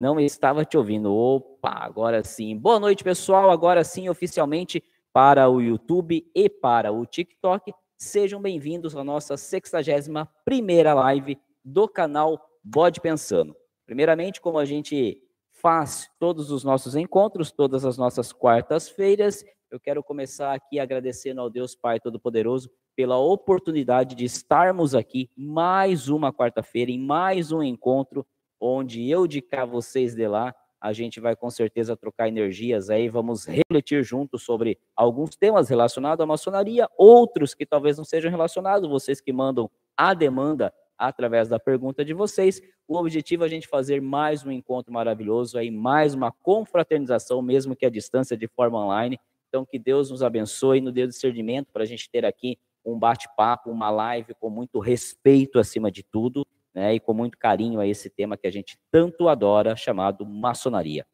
Não estava te ouvindo. Opa, agora sim. Boa noite, pessoal. Agora sim, oficialmente para o YouTube e para o TikTok. Sejam bem-vindos à nossa 61 primeira live do canal Bode Pensando. Primeiramente, como a gente faz todos os nossos encontros, todas as nossas quartas-feiras, eu quero começar aqui agradecendo ao Deus Pai Todo-Poderoso pela oportunidade de estarmos aqui mais uma quarta-feira, em mais um encontro, onde eu de cá, vocês de lá, a gente vai com certeza trocar energias aí, vamos refletir juntos sobre alguns temas relacionados à maçonaria, outros que talvez não sejam relacionados, vocês que mandam a demanda através da pergunta de vocês. O objetivo é a gente fazer mais um encontro maravilhoso aí, mais uma confraternização, mesmo que à distância de forma online. Então, que Deus nos abençoe, nos dê discernimento para a gente ter aqui um bate-papo, uma live com muito respeito acima de tudo né, e com muito carinho a esse tema que a gente tanto adora, chamado maçonaria.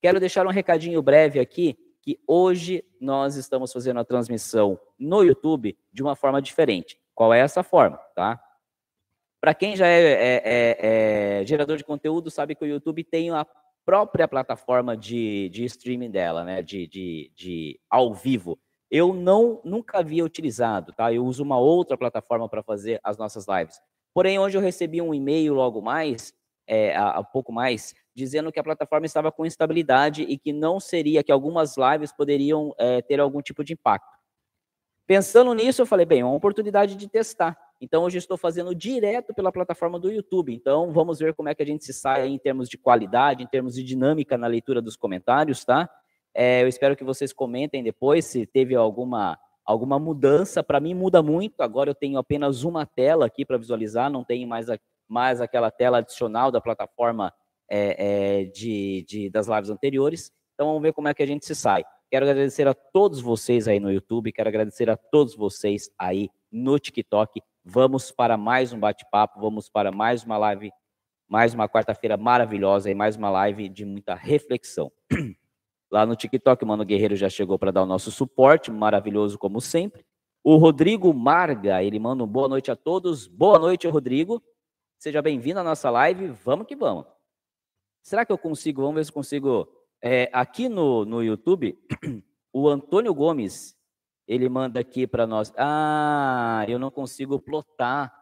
Quero deixar um recadinho breve aqui, que hoje nós estamos fazendo a transmissão no YouTube de uma forma diferente. Qual é essa forma, tá? Para quem já é, é, é, é, gerador de conteúdo, sabe que o YouTube tem a própria plataforma de, de streaming dela, né, de, de, de ao vivo. Eu não nunca havia utilizado, tá? Eu uso uma outra plataforma para fazer as nossas lives. Porém, hoje eu recebi um e-mail logo mais, é, há, pouco mais, dizendo que a plataforma estava com instabilidade e que não seria, que algumas lives poderiam é, ter algum tipo de impacto. Pensando nisso, eu falei, bem, é uma oportunidade de testar. Então, hoje estou fazendo direto pela plataforma do YouTube. Então, vamos ver como é que a gente se sai em termos de qualidade, em termos de dinâmica na leitura dos comentários, tá? É, eu espero que vocês comentem depois se teve alguma alguma mudança. Para mim muda muito. Agora eu tenho apenas uma tela aqui para visualizar, não tenho mais, a, mais aquela tela adicional da plataforma é, é, de, de, das lives anteriores. Então vamos ver como é que a gente se sai. Quero agradecer a todos vocês aí no YouTube, quero agradecer a todos vocês aí no TikTok. Vamos para mais um bate-papo, vamos para mais uma live, mais uma quarta-feira maravilhosa e mais uma live de muita reflexão. Lá no TikTok, o Mano Guerreiro já chegou para dar o nosso suporte, maravilhoso como sempre. O Rodrigo Marga, ele manda um boa noite a todos. Boa noite, Rodrigo. Seja bem-vindo à nossa live. Vamos que vamos. Será que eu consigo? Vamos ver se consigo. É, aqui no, no YouTube, o Antônio Gomes, ele manda aqui para nós. Ah, eu não consigo plotar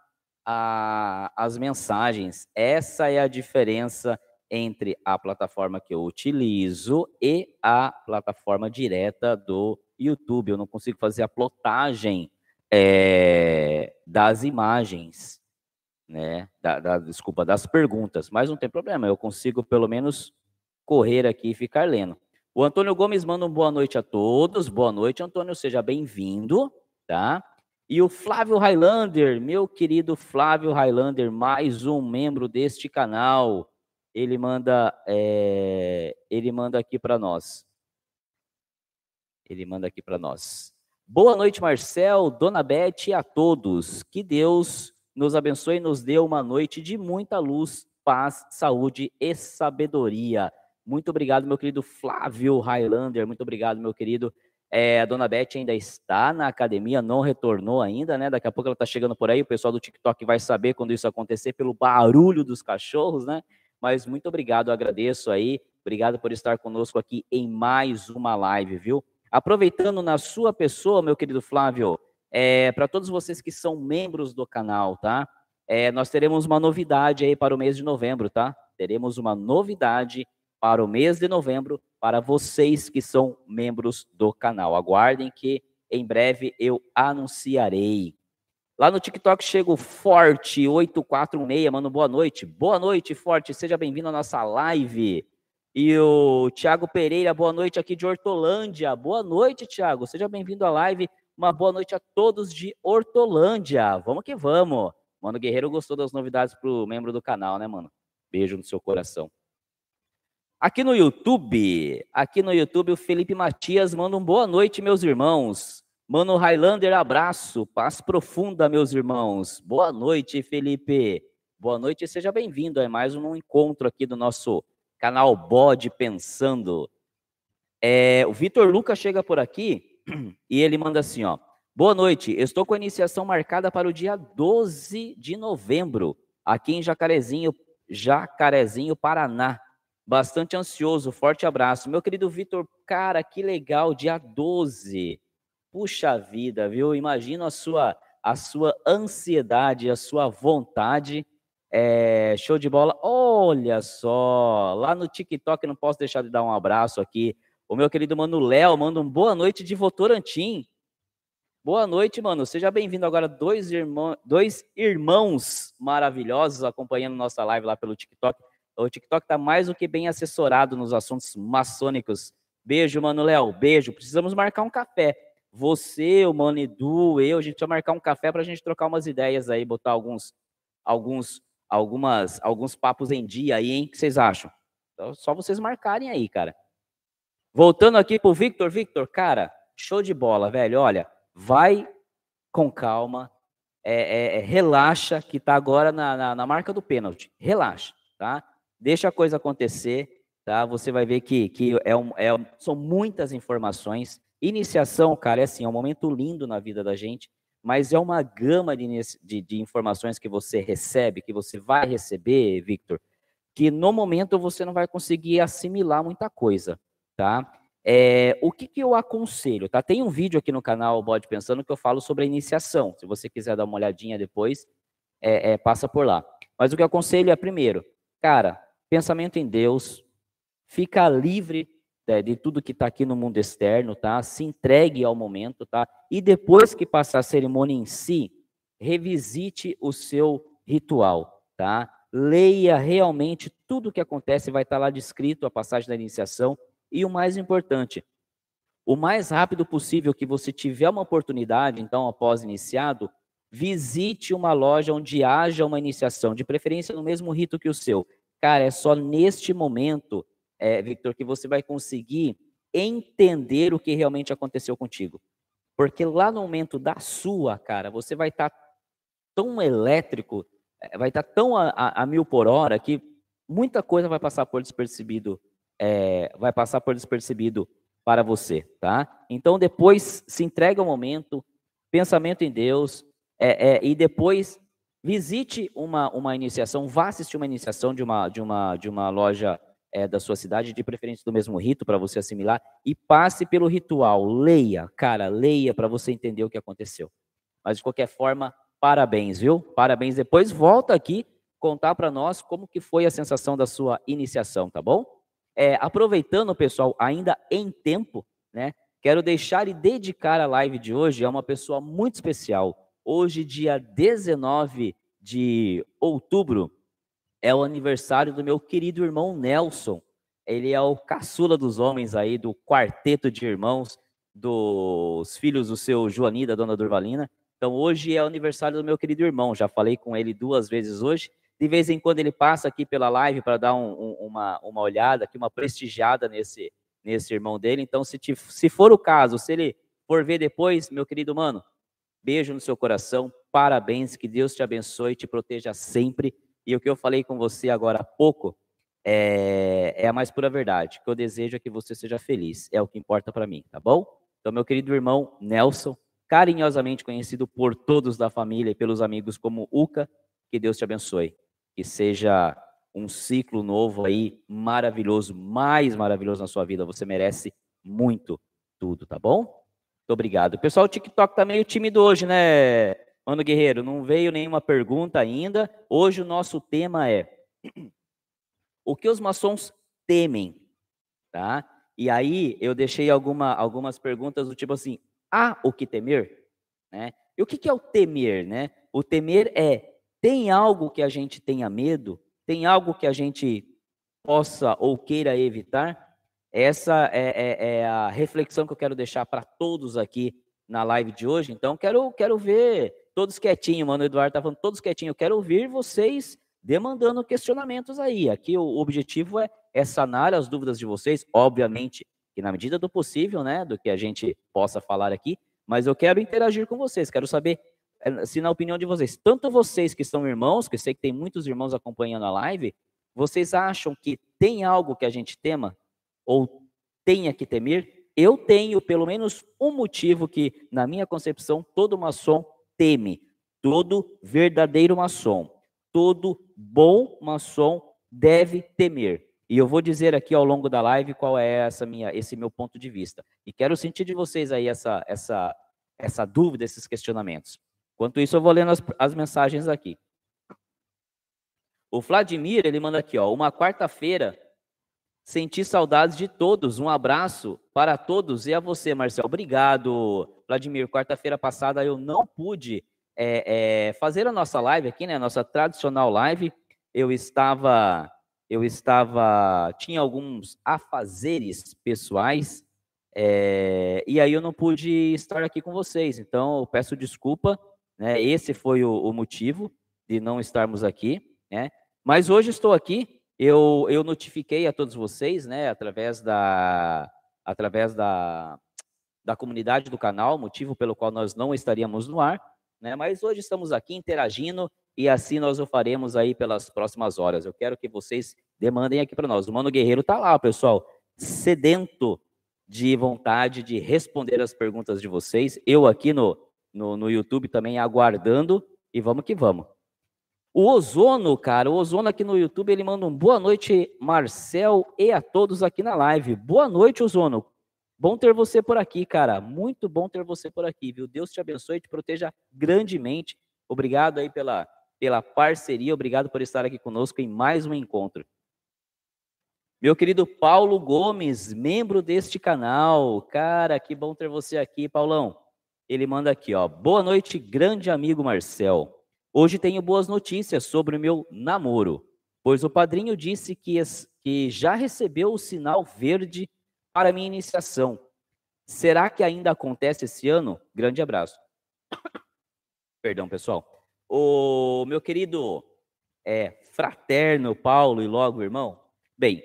a, as mensagens. Essa é a diferença entre a plataforma que eu utilizo e a plataforma direta do YouTube. Eu não consigo fazer a plotagem é, das imagens, né? Da, da, desculpa, das perguntas, mas não tem problema, eu consigo pelo menos correr aqui e ficar lendo. O Antônio Gomes manda um boa noite a todos. Boa noite, Antônio, seja bem-vindo, tá? E o Flávio Highlander, meu querido Flávio Highlander, mais um membro deste canal ele manda, é, ele manda aqui para nós. Ele manda aqui para nós. Boa noite, Marcel, Dona Beth e a todos. Que Deus nos abençoe e nos dê uma noite de muita luz, paz, saúde e sabedoria. Muito obrigado, meu querido Flávio Highlander. Muito obrigado, meu querido. É, a Dona Beth ainda está na academia, não retornou ainda, né? Daqui a pouco ela está chegando por aí. O pessoal do TikTok vai saber quando isso acontecer pelo barulho dos cachorros, né? Mas muito obrigado, agradeço aí. Obrigado por estar conosco aqui em mais uma live, viu? Aproveitando na sua pessoa, meu querido Flávio, é, para todos vocês que são membros do canal, tá? É, nós teremos uma novidade aí para o mês de novembro, tá? Teremos uma novidade para o mês de novembro para vocês que são membros do canal. Aguardem que em breve eu anunciarei. Lá no TikTok chega o Forte 846, mano, boa noite. Boa noite, Forte, seja bem-vindo à nossa live. E o Thiago Pereira, boa noite aqui de Hortolândia. Boa noite, Thiago, seja bem-vindo à live. Uma boa noite a todos de Hortolândia. Vamos que vamos. Mano Guerreiro gostou das novidades pro membro do canal, né, mano? Beijo no seu coração. Aqui no YouTube, aqui no YouTube, o Felipe Matias manda um boa noite, meus irmãos. Mano Highlander, abraço, paz profunda, meus irmãos. Boa noite, Felipe. Boa noite e seja bem-vindo a mais um encontro aqui do nosso canal Bode Pensando. É, o Vitor Lucas chega por aqui e ele manda assim, ó. Boa noite, estou com a iniciação marcada para o dia 12 de novembro, aqui em Jacarezinho, Jacarezinho, Paraná. bastante ansioso. Forte abraço. Meu querido Vitor, cara, que legal, dia 12. Puxa vida, viu? Imagino a sua a sua ansiedade, a sua vontade. É, show de bola. Olha só, lá no TikTok não posso deixar de dar um abraço aqui. O meu querido mano Léo manda um boa noite de Votorantim. Boa noite, mano. Seja bem-vindo agora, dois, irmão, dois irmãos maravilhosos acompanhando nossa live lá pelo TikTok. O TikTok está mais do que bem assessorado nos assuntos maçônicos. Beijo, mano Léo. Beijo. Precisamos marcar um café. Você, o Mano Edu, eu, a gente vai marcar um café para a gente trocar umas ideias aí, botar alguns, alguns, algumas, alguns papos em dia aí, hein? O que vocês acham? Então, só vocês marcarem aí, cara. Voltando aqui pro Victor, Victor, cara, show de bola, velho. Olha, vai com calma, é, é, é, relaxa, que tá agora na, na, na, marca do pênalti. Relaxa, tá? Deixa a coisa acontecer, tá? Você vai ver que, que é um, é, são muitas informações. Iniciação, cara, é assim, é um momento lindo na vida da gente, mas é uma gama de, de, de informações que você recebe, que você vai receber, Victor, que no momento você não vai conseguir assimilar muita coisa, tá? É, o que, que eu aconselho? Tá? Tem um vídeo aqui no canal Bode Pensando que eu falo sobre a iniciação. Se você quiser dar uma olhadinha depois, é, é, passa por lá. Mas o que eu aconselho é, primeiro, cara, pensamento em Deus, fica livre de tudo que está aqui no mundo externo, tá? Se entregue ao momento, tá? E depois que passar a cerimônia em si, revisite o seu ritual, tá? Leia realmente tudo o que acontece, vai estar tá lá descrito a passagem da iniciação e o mais importante, o mais rápido possível que você tiver uma oportunidade, então, após iniciado, visite uma loja onde haja uma iniciação, de preferência no mesmo rito que o seu. Cara, é só neste momento, é, Victor, que você vai conseguir entender o que realmente aconteceu contigo. Porque lá no momento da sua, cara, você vai estar tá tão elétrico, é, vai estar tá tão a, a, a, mil por hora que muita coisa vai passar por despercebido é, vai passar por despercebido para você, tá? Então depois se entrega ao momento, pensamento em Deus, é, é, e depois visite uma, uma iniciação, vá assistir uma iniciação de uma, de uma, de uma loja é, da sua cidade, de preferência do mesmo rito, para você assimilar, e passe pelo ritual, leia, cara, leia para você entender o que aconteceu. Mas de qualquer forma, parabéns, viu? Parabéns. Depois volta aqui contar para nós como que foi a sensação da sua iniciação, tá bom? É, aproveitando, pessoal, ainda em tempo, né? Quero deixar e dedicar a live de hoje a uma pessoa muito especial. Hoje, dia 19 de outubro, é o aniversário do meu querido irmão Nelson. Ele é o caçula dos homens aí, do quarteto de irmãos, dos filhos do seu Joani, da dona Durvalina. Então, hoje é o aniversário do meu querido irmão. Já falei com ele duas vezes hoje de vez em quando ele passa aqui pela live para dar um, um, uma, uma olhada, aqui, uma prestigiada nesse, nesse irmão dele. Então, se, te, se for o caso, se ele for ver depois, meu querido mano, beijo no seu coração, parabéns, que Deus te abençoe e te proteja sempre. E o que eu falei com você agora há pouco é, é a mais pura verdade. O que eu desejo é que você seja feliz, é o que importa para mim, tá bom? Então, meu querido irmão Nelson, carinhosamente conhecido por todos da família e pelos amigos como Uca, que Deus te abençoe que seja um ciclo novo aí, maravilhoso, mais maravilhoso na sua vida. Você merece muito tudo, tá bom? Muito obrigado. Pessoal, o TikTok tá meio tímido hoje, né, Mano Guerreiro? Não veio nenhuma pergunta ainda. Hoje o nosso tema é o que os maçons temem, tá? E aí eu deixei alguma, algumas perguntas do tipo assim, há o que temer? Né? E o que, que é o temer, né? O temer é tem algo que a gente tenha medo? Tem algo que a gente possa ou queira evitar? Essa é, é, é a reflexão que eu quero deixar para todos aqui na live de hoje. Então, quero, quero ver todos quietinhos, mano. O Eduardo está falando todos quietinhos. Eu quero ouvir vocês demandando questionamentos aí. Aqui o objetivo é, é sanar as dúvidas de vocês, obviamente, que na medida do possível, né, do que a gente possa falar aqui, mas eu quero interagir com vocês, quero saber é, se na opinião de vocês, tanto vocês que são irmãos, que eu sei que tem muitos irmãos acompanhando a live, vocês acham que tem algo que a gente tema ou tenha que temer? Eu tenho pelo menos um motivo que, na minha concepção, todo maçom teme. Todo verdadeiro maçom, todo bom maçom deve temer. E eu vou dizer aqui ao longo da live qual é essa minha, esse meu ponto de vista. E quero sentir de vocês aí essa, essa, essa dúvida, esses questionamentos. Enquanto isso, eu vou lendo as, as mensagens aqui. O Vladimir, ele manda aqui, ó, uma quarta-feira, senti saudades de todos. Um abraço para todos e a você, Marcel. Obrigado, Vladimir. Quarta-feira passada eu não pude é, é, fazer a nossa live aqui, né? A nossa tradicional live. Eu estava eu estava, tinha alguns afazeres pessoais, é, e aí eu não pude estar aqui com vocês. Então, eu peço desculpa, né? Esse foi o, o motivo de não estarmos aqui, né? Mas hoje estou aqui. Eu, eu notifiquei a todos vocês, né? Através da, através da, da comunidade do canal, motivo pelo qual nós não estaríamos no ar, né? Mas hoje estamos aqui interagindo e assim nós o faremos aí pelas próximas horas. Eu quero que vocês demandem aqui para nós. O Mano Guerreiro está lá, pessoal, sedento de vontade de responder as perguntas de vocês. Eu aqui no, no, no YouTube também aguardando e vamos que vamos. O Ozono, cara, o Ozono aqui no YouTube, ele manda um boa noite, Marcel, e a todos aqui na live. Boa noite, Ozono. Bom ter você por aqui, cara. Muito bom ter você por aqui, viu? Deus te abençoe e te proteja grandemente. Obrigado aí pela pela parceria. Obrigado por estar aqui conosco em mais um encontro. Meu querido Paulo Gomes, membro deste canal. Cara, que bom ter você aqui, Paulão. Ele manda aqui, ó. Boa noite, grande amigo Marcel. Hoje tenho boas notícias sobre o meu namoro, pois o padrinho disse que, que já recebeu o sinal verde para minha iniciação. Será que ainda acontece esse ano? Grande abraço. Perdão, pessoal. O meu querido é, fraterno Paulo e logo irmão, bem,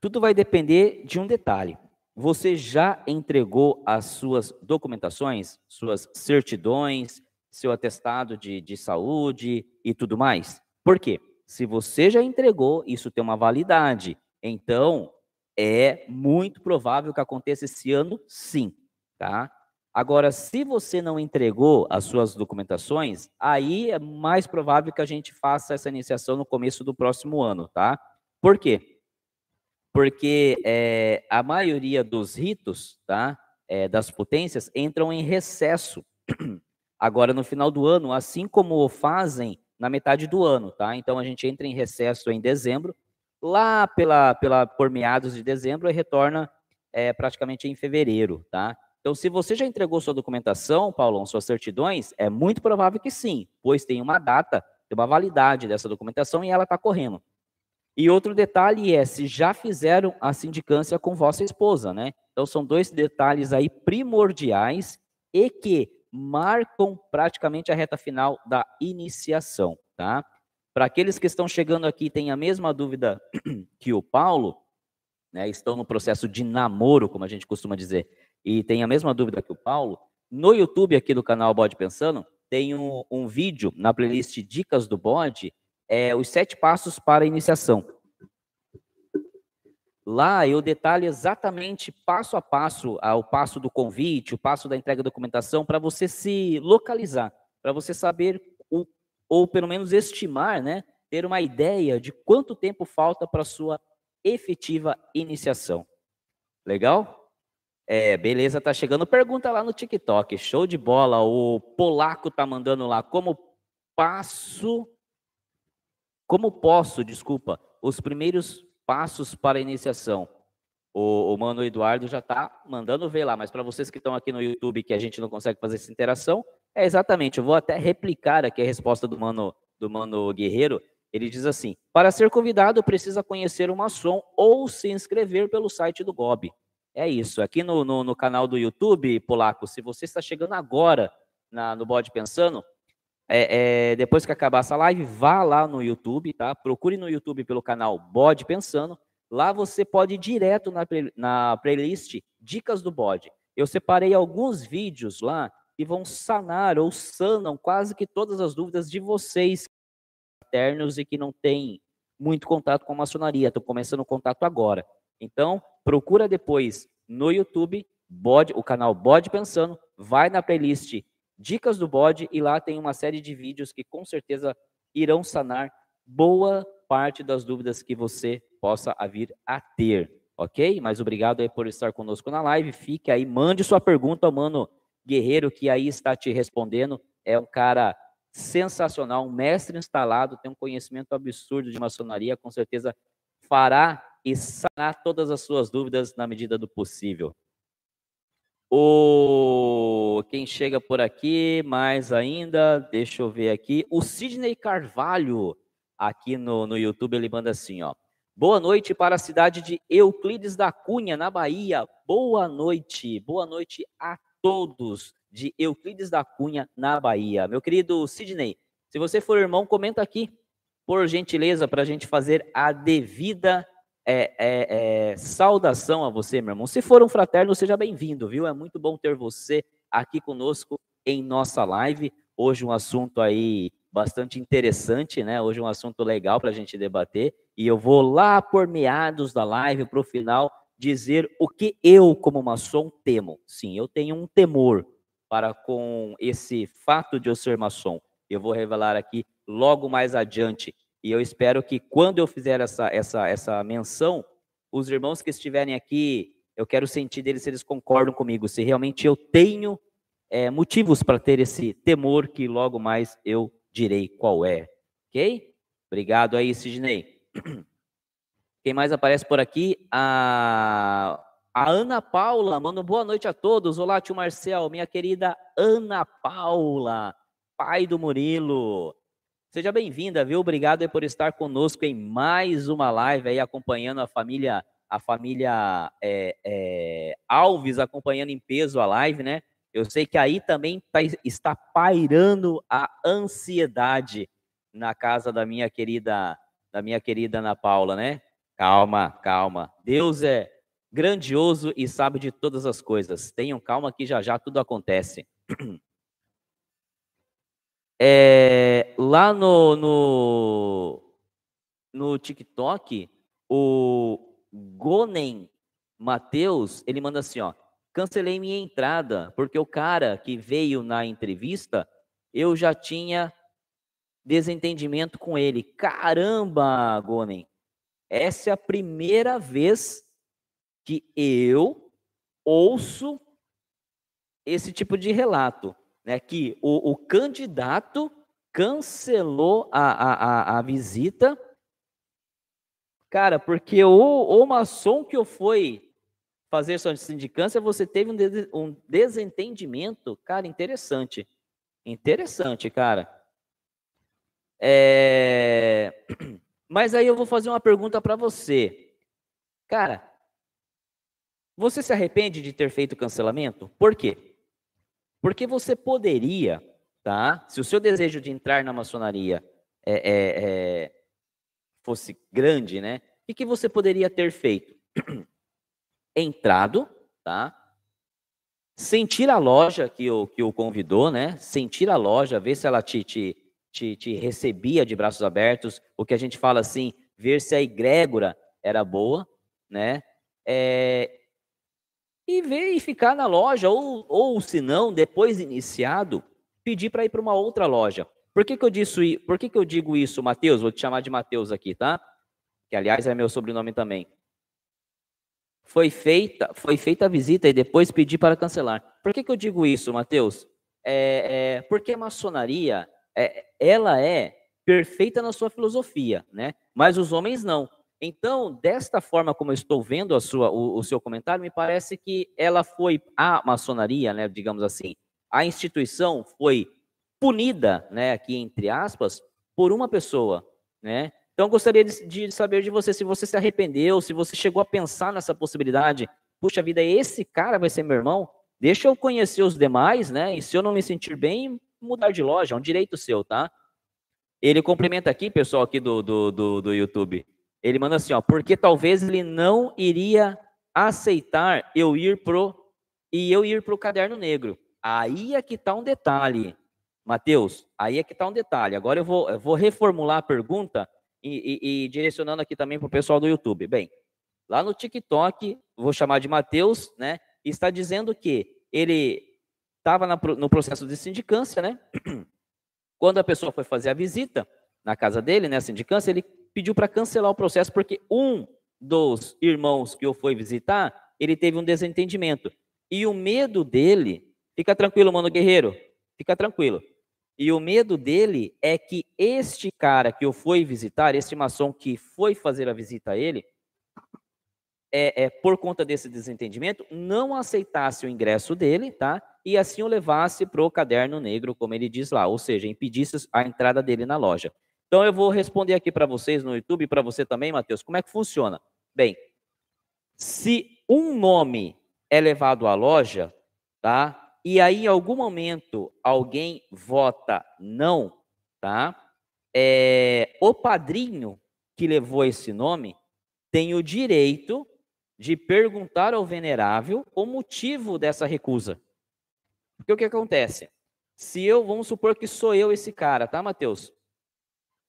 tudo vai depender de um detalhe. Você já entregou as suas documentações, suas certidões, seu atestado de, de saúde e tudo mais? Por quê? Se você já entregou, isso tem uma validade. Então, é muito provável que aconteça esse ano, sim, tá? Agora, se você não entregou as suas documentações, aí é mais provável que a gente faça essa iniciação no começo do próximo ano, tá? Por quê? Porque é, a maioria dos ritos, tá? É, das potências entram em recesso agora no final do ano, assim como fazem na metade do ano, tá? Então a gente entra em recesso em dezembro, lá pela, pela por meados de dezembro e retorna é, praticamente em fevereiro, tá? Então, se você já entregou sua documentação, Paulão, suas certidões, é muito provável que sim, pois tem uma data, tem uma validade dessa documentação e ela está correndo. E outro detalhe é se já fizeram a sindicância com vossa esposa, né? Então, são dois detalhes aí primordiais e que marcam praticamente a reta final da iniciação, tá? Para aqueles que estão chegando aqui e têm a mesma dúvida que o Paulo, né, estão no processo de namoro, como a gente costuma dizer, e tem a mesma dúvida que o Paulo, no YouTube aqui do canal Bode Pensando, tem um, um vídeo na playlist Dicas do Bode, é, os sete passos para a iniciação. Lá eu detalho exatamente passo a passo, o passo do convite, o passo da entrega da documentação, para você se localizar, para você saber, o, ou pelo menos estimar, né, ter uma ideia de quanto tempo falta para a sua efetiva iniciação. Legal? É, beleza, tá chegando pergunta lá no TikTok. Show de bola. O polaco tá mandando lá como passo como posso, desculpa, os primeiros passos para iniciação. O, o Mano Eduardo já tá mandando ver lá, mas para vocês que estão aqui no YouTube que a gente não consegue fazer essa interação, é exatamente, eu vou até replicar aqui a resposta do Mano do Mano Guerreiro. Ele diz assim: "Para ser convidado precisa conhecer o maçom ou se inscrever pelo site do GOB. É isso. Aqui no, no, no, canal do YouTube, Polaco, se você está chegando agora na, no Bode Pensando, é, é, depois que acabar essa live, vá lá no YouTube, tá? Procure no YouTube pelo canal Bode Pensando. Lá você pode ir direto na, na playlist Dicas do Bode. Eu separei alguns vídeos lá que vão sanar ou sanam quase que todas as dúvidas de vocês internos e que não têm muito contato com a maçonaria. Estou começando o contato agora. Então, procura depois no YouTube, bode, o canal Bode Pensando, vai na playlist Dicas do Bode e lá tem uma série de vídeos que com certeza irão sanar boa parte das dúvidas que você possa vir a ter, ok? Mas obrigado aí por estar conosco na live. Fique aí, mande sua pergunta ao Mano Guerreiro, que aí está te respondendo. É um cara sensacional, um mestre instalado, tem um conhecimento absurdo de maçonaria, com certeza fará e sanar todas as suas dúvidas na medida do possível. O quem chega por aqui, mais ainda, deixa eu ver aqui, o Sidney Carvalho, aqui no, no YouTube, ele manda assim, ó. Boa noite para a cidade de Euclides da Cunha, na Bahia. Boa noite, boa noite a todos de Euclides da Cunha, na Bahia. Meu querido Sidney, se você for irmão, comenta aqui, por gentileza, para a gente fazer a devida é, é, é, saudação a você, meu irmão. Se for um fraterno, seja bem-vindo, viu? É muito bom ter você aqui conosco em nossa live. Hoje um assunto aí bastante interessante, né? Hoje um assunto legal para a gente debater. E eu vou lá por meados da live, para o final, dizer o que eu, como maçom, temo. Sim, eu tenho um temor para com esse fato de eu ser maçom. Eu vou revelar aqui logo mais adiante e eu espero que quando eu fizer essa, essa, essa menção, os irmãos que estiverem aqui, eu quero sentir deles se eles concordam comigo, se realmente eu tenho é, motivos para ter esse temor que logo mais eu direi qual é. Ok? Obrigado aí, Sidney. Quem mais aparece por aqui? A, a Ana Paula, manda boa noite a todos. Olá, tio Marcel, minha querida Ana Paula, pai do Murilo. Seja bem-vinda, viu? Obrigado por estar conosco em mais uma live aí, acompanhando a família, a família é, é, Alves, acompanhando em peso a live, né? Eu sei que aí também tá, está pairando a ansiedade na casa da minha querida, da minha querida Ana Paula, né? Calma, calma. Deus é grandioso e sabe de todas as coisas. Tenham calma que já já tudo acontece. É, lá no, no, no TikTok, o Gonen Matheus, ele manda assim, ó, cancelei minha entrada, porque o cara que veio na entrevista, eu já tinha desentendimento com ele. Caramba, Gonen, essa é a primeira vez que eu ouço esse tipo de relato né, que o, o candidato cancelou a, a, a, a, visita, cara, porque o, o maçom que eu fui fazer sua sindicância, você teve um, um desentendimento, cara, interessante. Interessante, cara. É... Mas aí eu vou fazer uma pergunta para você. Cara, você se arrepende de ter feito o cancelamento? Por quê? Porque você poderia, tá? Se o seu desejo de entrar na maçonaria é, é, é, fosse grande, né? O que você poderia ter feito? Entrado, tá? Sentir a loja que o, que o convidou, né? Sentir a loja, ver se ela te, te, te, te recebia de braços abertos, o que a gente fala assim, ver se a egrégora era boa, né? É, e ver e ficar na loja, ou, ou se não, depois iniciado, pedir para ir para uma outra loja. Por que, que eu disse, por que, que eu digo isso, Mateus? Vou te chamar de Mateus aqui, tá? Que aliás é meu sobrenome também. Foi feita, foi feita a visita e depois pedi para cancelar. Por que, que eu digo isso, Mateus? É, é, porque a maçonaria, é, ela é perfeita na sua filosofia, né? Mas os homens não. Então, desta forma como eu estou vendo a sua, o, o, seu comentário, me parece que ela foi a maçonaria, né, digamos assim, a instituição foi punida, né, aqui entre aspas, por uma pessoa, né? Então, gostaria de, de saber de você se você se arrependeu, se você chegou a pensar nessa possibilidade. Puxa vida, esse cara vai ser meu irmão? Deixa eu conhecer os demais, né? E se eu não me sentir bem, mudar de loja, é um direito seu, tá? Ele complementa aqui, pessoal, aqui do, do, do, do YouTube. Ele manda assim, ó, porque talvez ele não iria aceitar eu ir pro e eu ir pro caderno negro. Aí é que tá um detalhe, Mateus. Aí é que tá um detalhe. Agora eu vou, eu vou reformular a pergunta e, e, e direcionando aqui também para o pessoal do YouTube. Bem, lá no TikTok, vou chamar de Mateus, né? Está dizendo que ele estava no processo de sindicância, né? Quando a pessoa foi fazer a visita na casa dele, né, sindicância, ele pediu para cancelar o processo porque um dos irmãos que eu fui visitar, ele teve um desentendimento. E o medo dele, fica tranquilo, mano guerreiro, fica tranquilo. E o medo dele é que este cara que eu fui visitar, este maçom que foi fazer a visita a ele, é, é, por conta desse desentendimento, não aceitasse o ingresso dele, tá? E assim o levasse para o caderno negro, como ele diz lá, ou seja, impedisse a entrada dele na loja. Então eu vou responder aqui para vocês no YouTube e para você também, Matheus, como é que funciona? Bem, se um nome é levado à loja, tá? E aí em algum momento alguém vota não, tá? É, o padrinho que levou esse nome tem o direito de perguntar ao venerável o motivo dessa recusa. Porque o que acontece? Se eu, vamos supor que sou eu esse cara, tá, Matheus?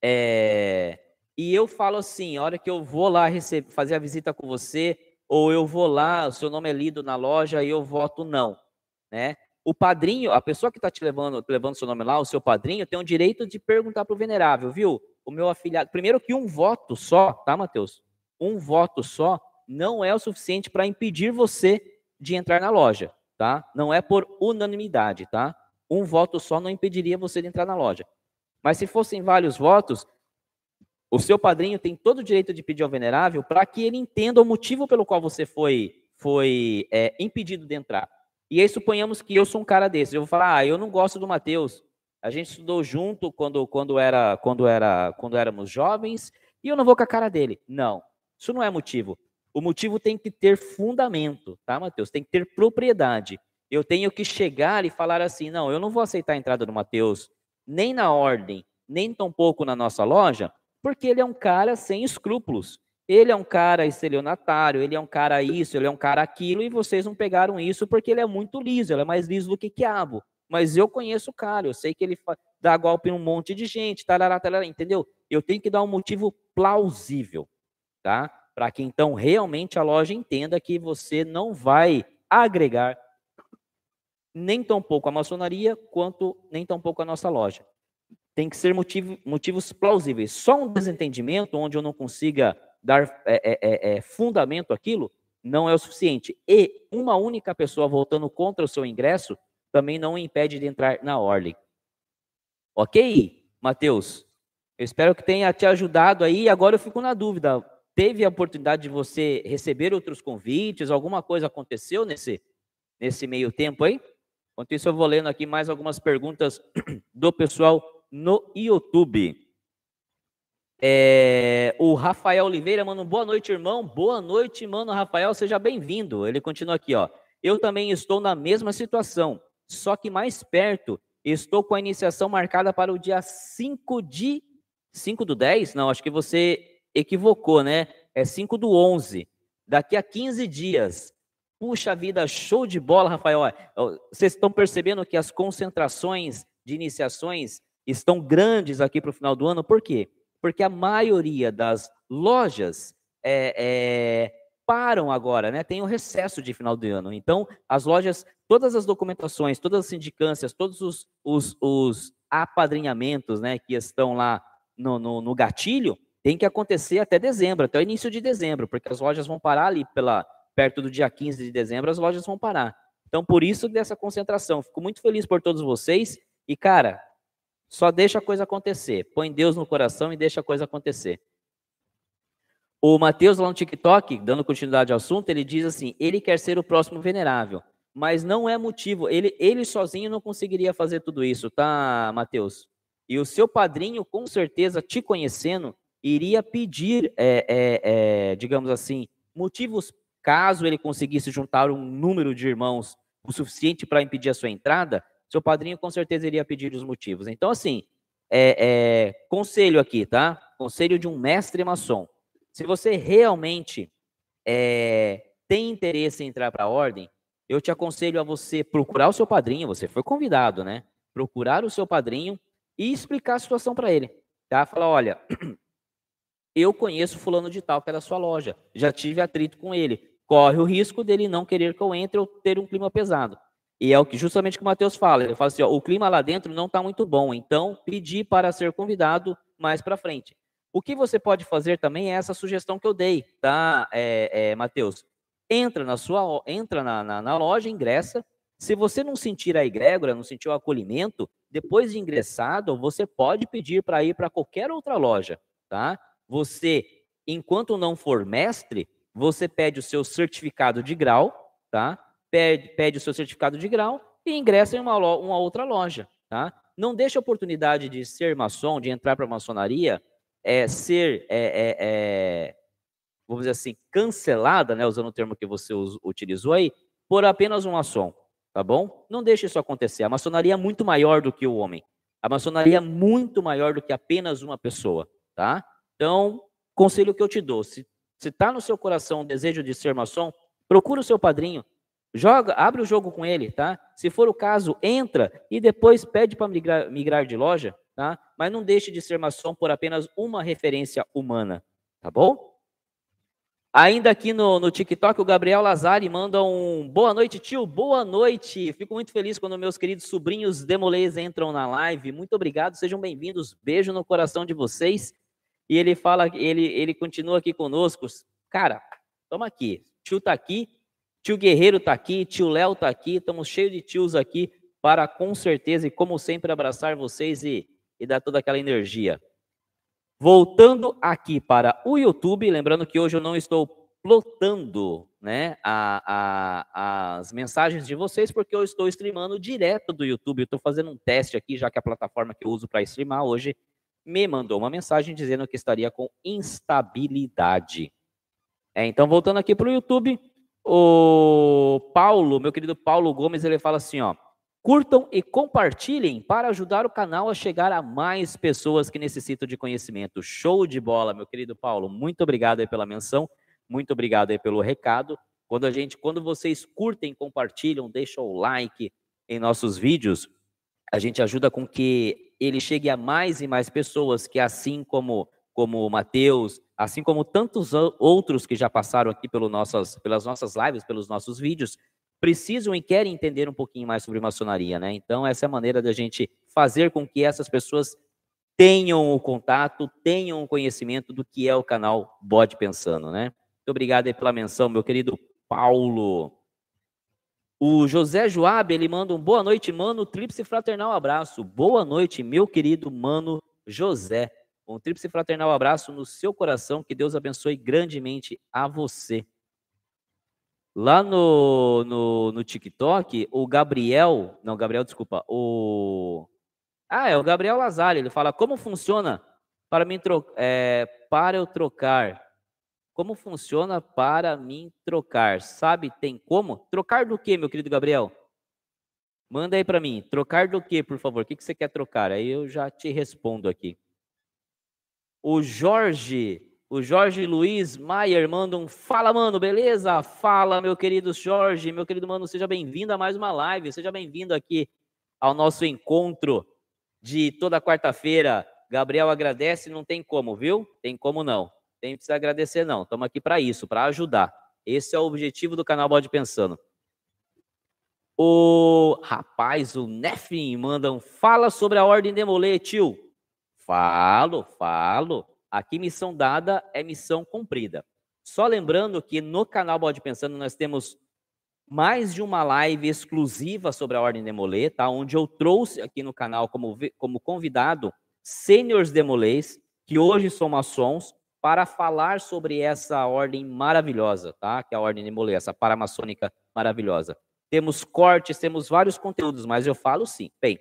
É, e eu falo assim, a hora que eu vou lá receber, fazer a visita com você, ou eu vou lá, o seu nome é lido na loja e eu voto não, né? O padrinho, a pessoa que está te levando, levando seu nome lá, o seu padrinho, tem o direito de perguntar para o venerável, viu? O meu afilhado. Primeiro que um voto só, tá, Matheus? Um voto só não é o suficiente para impedir você de entrar na loja, tá? Não é por unanimidade, tá? Um voto só não impediria você de entrar na loja. Mas se fossem vários votos, o seu padrinho tem todo o direito de pedir ao venerável para que ele entenda o motivo pelo qual você foi, foi é, impedido de entrar. E aí suponhamos que eu sou um cara desses. Eu vou falar, ah, eu não gosto do Mateus. A gente estudou junto quando, quando, era, quando, era, quando éramos jovens e eu não vou com a cara dele. Não, isso não é motivo. O motivo tem que ter fundamento, tá, Mateus? Tem que ter propriedade. Eu tenho que chegar e falar assim: não, eu não vou aceitar a entrada do Mateus nem na ordem, nem tampouco na nossa loja, porque ele é um cara sem escrúpulos. Ele é um cara estelionatário, ele é um cara isso, ele é um cara aquilo, e vocês não pegaram isso porque ele é muito liso, ele é mais liso do que quiabo. Mas eu conheço o cara, eu sei que ele dá golpe em um monte de gente, tarará, tarará, entendeu? Eu tenho que dar um motivo plausível, tá? Para que então realmente a loja entenda que você não vai agregar nem tão pouco a maçonaria, quanto nem tão pouco a nossa loja. Tem que ser motivo, motivos plausíveis. Só um desentendimento onde eu não consiga dar é, é, é, é, fundamento àquilo não é o suficiente. E uma única pessoa votando contra o seu ingresso também não impede de entrar na ordem. Ok, Mateus? Eu espero que tenha te ajudado aí. Agora eu fico na dúvida. Teve a oportunidade de você receber outros convites? Alguma coisa aconteceu nesse, nesse meio tempo aí? Enquanto isso, eu vou lendo aqui mais algumas perguntas do pessoal no YouTube. É, o Rafael Oliveira, mano, boa noite, irmão. Boa noite, mano, Rafael, seja bem-vindo. Ele continua aqui, ó. Eu também estou na mesma situação, só que mais perto. Estou com a iniciação marcada para o dia 5 de 5 do 10? Não, acho que você equivocou, né? É 5 do 11. Daqui a 15 dias. Puxa vida, show de bola, Rafael. Vocês estão percebendo que as concentrações de iniciações estão grandes aqui para o final do ano? Por quê? Porque a maioria das lojas é, é, param agora, né? Tem o um recesso de final de ano. Então, as lojas, todas as documentações, todas as sindicâncias, todos os, os, os apadrinhamentos, né, que estão lá no, no, no gatilho, tem que acontecer até dezembro, até o início de dezembro, porque as lojas vão parar ali pela perto do dia 15 de dezembro, as lojas vão parar. Então, por isso dessa concentração. Fico muito feliz por todos vocês. E, cara, só deixa a coisa acontecer. Põe Deus no coração e deixa a coisa acontecer. O Mateus, lá no TikTok, dando continuidade ao assunto, ele diz assim: ele quer ser o próximo venerável, mas não é motivo. Ele, ele sozinho não conseguiria fazer tudo isso, tá, Mateus? E o seu padrinho, com certeza, te conhecendo, iria pedir, é, é, é, digamos assim, motivos Caso ele conseguisse juntar um número de irmãos o suficiente para impedir a sua entrada, seu padrinho com certeza iria pedir os motivos. Então, assim, é, é, conselho aqui, tá? Conselho de um mestre maçom. Se você realmente é, tem interesse em entrar para a ordem, eu te aconselho a você procurar o seu padrinho, você foi convidado, né? Procurar o seu padrinho e explicar a situação para ele, tá? Falar, olha, eu conheço fulano de tal que é da sua loja, já tive atrito com ele corre o risco dele não querer que eu entre ou ter um clima pesado. E é o que justamente que o Matheus fala. Ele fala assim: ó, o clima lá dentro não está muito bom, então pedir para ser convidado mais para frente. O que você pode fazer também é essa sugestão que eu dei, tá, é, é, Matheus? Entra na sua, entra na, na, na loja, ingressa. Se você não sentir a egrégora, não sentir o acolhimento, depois de ingressado, você pode pedir para ir para qualquer outra loja, tá? Você, enquanto não for mestre, você pede o seu certificado de grau, tá? Pede, pede o seu certificado de grau e ingressa em uma, uma outra loja, tá? Não deixe a oportunidade de ser maçom, de entrar para a maçonaria, é, ser, é, é, é, vamos dizer assim, cancelada, né, usando o termo que você utilizou aí, por apenas um maçom, tá bom? Não deixe isso acontecer. A maçonaria é muito maior do que o homem. A maçonaria é muito maior do que apenas uma pessoa, tá? Então, conselho que eu te dou, se está no seu coração o desejo de ser maçom, procura o seu padrinho, Joga, abre o jogo com ele, tá? Se for o caso, entra e depois pede para migrar, migrar, de loja, tá? Mas não deixe de ser maçom por apenas uma referência humana, tá bom? Ainda aqui no, no TikTok, o Gabriel Lazari manda um boa noite, tio, boa noite. Fico muito feliz quando meus queridos sobrinhos demolês entram na live. Muito obrigado, sejam bem-vindos. Beijo no coração de vocês. E ele fala, ele, ele continua aqui conosco. Cara, toma aqui. Tio tá aqui, Tio Guerreiro está aqui, tio Léo está aqui, estamos cheios de tios aqui para, com certeza, e como sempre, abraçar vocês e, e dar toda aquela energia. Voltando aqui para o YouTube, lembrando que hoje eu não estou plotando né, a, a, as mensagens de vocês, porque eu estou streamando direto do YouTube. Eu estou fazendo um teste aqui, já que a plataforma que eu uso para streamar hoje me mandou uma mensagem dizendo que estaria com instabilidade. É, então, voltando aqui para o YouTube, o Paulo, meu querido Paulo Gomes, ele fala assim, ó: curtam e compartilhem para ajudar o canal a chegar a mais pessoas que necessitam de conhecimento. Show de bola, meu querido Paulo. Muito obrigado aí pela menção, muito obrigado aí pelo recado. Quando a gente, quando vocês curtem, compartilham, deixam o like em nossos vídeos, a gente ajuda com que ele chegue a mais e mais pessoas que assim como como o Matheus, assim como tantos outros que já passaram aqui pelo nossas, pelas nossas lives, pelos nossos vídeos, precisam e querem entender um pouquinho mais sobre maçonaria, né? Então, essa é a maneira da gente fazer com que essas pessoas tenham o contato, tenham o conhecimento do que é o canal Bode Pensando, né? Muito obrigado aí pela menção, meu querido Paulo. O José Joab, ele manda um boa noite, mano, tríplice fraternal abraço. Boa noite, meu querido mano José. Um tríplice fraternal abraço no seu coração, que Deus abençoe grandemente a você. Lá no, no, no TikTok, o Gabriel, não, Gabriel, desculpa, o... Ah, é o Gabriel Lazari, ele fala, como funciona para, mim tro... É, para eu trocar? Como funciona para mim trocar? Sabe, tem como? Trocar do que, meu querido Gabriel? Manda aí para mim. Trocar do que, por favor? O que, você quer trocar? Aí eu já te respondo aqui. O Jorge, o Jorge Luiz Maier manda um fala, mano, beleza? Fala, meu querido Jorge, meu querido mano, seja bem-vindo a mais uma live, seja bem-vindo aqui ao nosso encontro de toda quarta-feira. Gabriel agradece, não tem como, viu? Tem como não. Tem que agradecer não. Estamos aqui para isso, para ajudar. Esse é o objetivo do canal Bode Pensando. O rapaz, o Nefim, manda um fala sobre a ordem demoler, tio. Falo, falo. Aqui missão dada é missão cumprida. Só lembrando que no canal Bode Pensando nós temos mais de uma live exclusiva sobre a Ordem Demolê, tá? Onde eu trouxe aqui no canal como, como convidado sêniores demolês, que hoje são maçons, para falar sobre essa ordem maravilhosa, tá? Que é a Ordem Demolê, essa paramaçônica maravilhosa. Temos cortes, temos vários conteúdos, mas eu falo sim. Bem,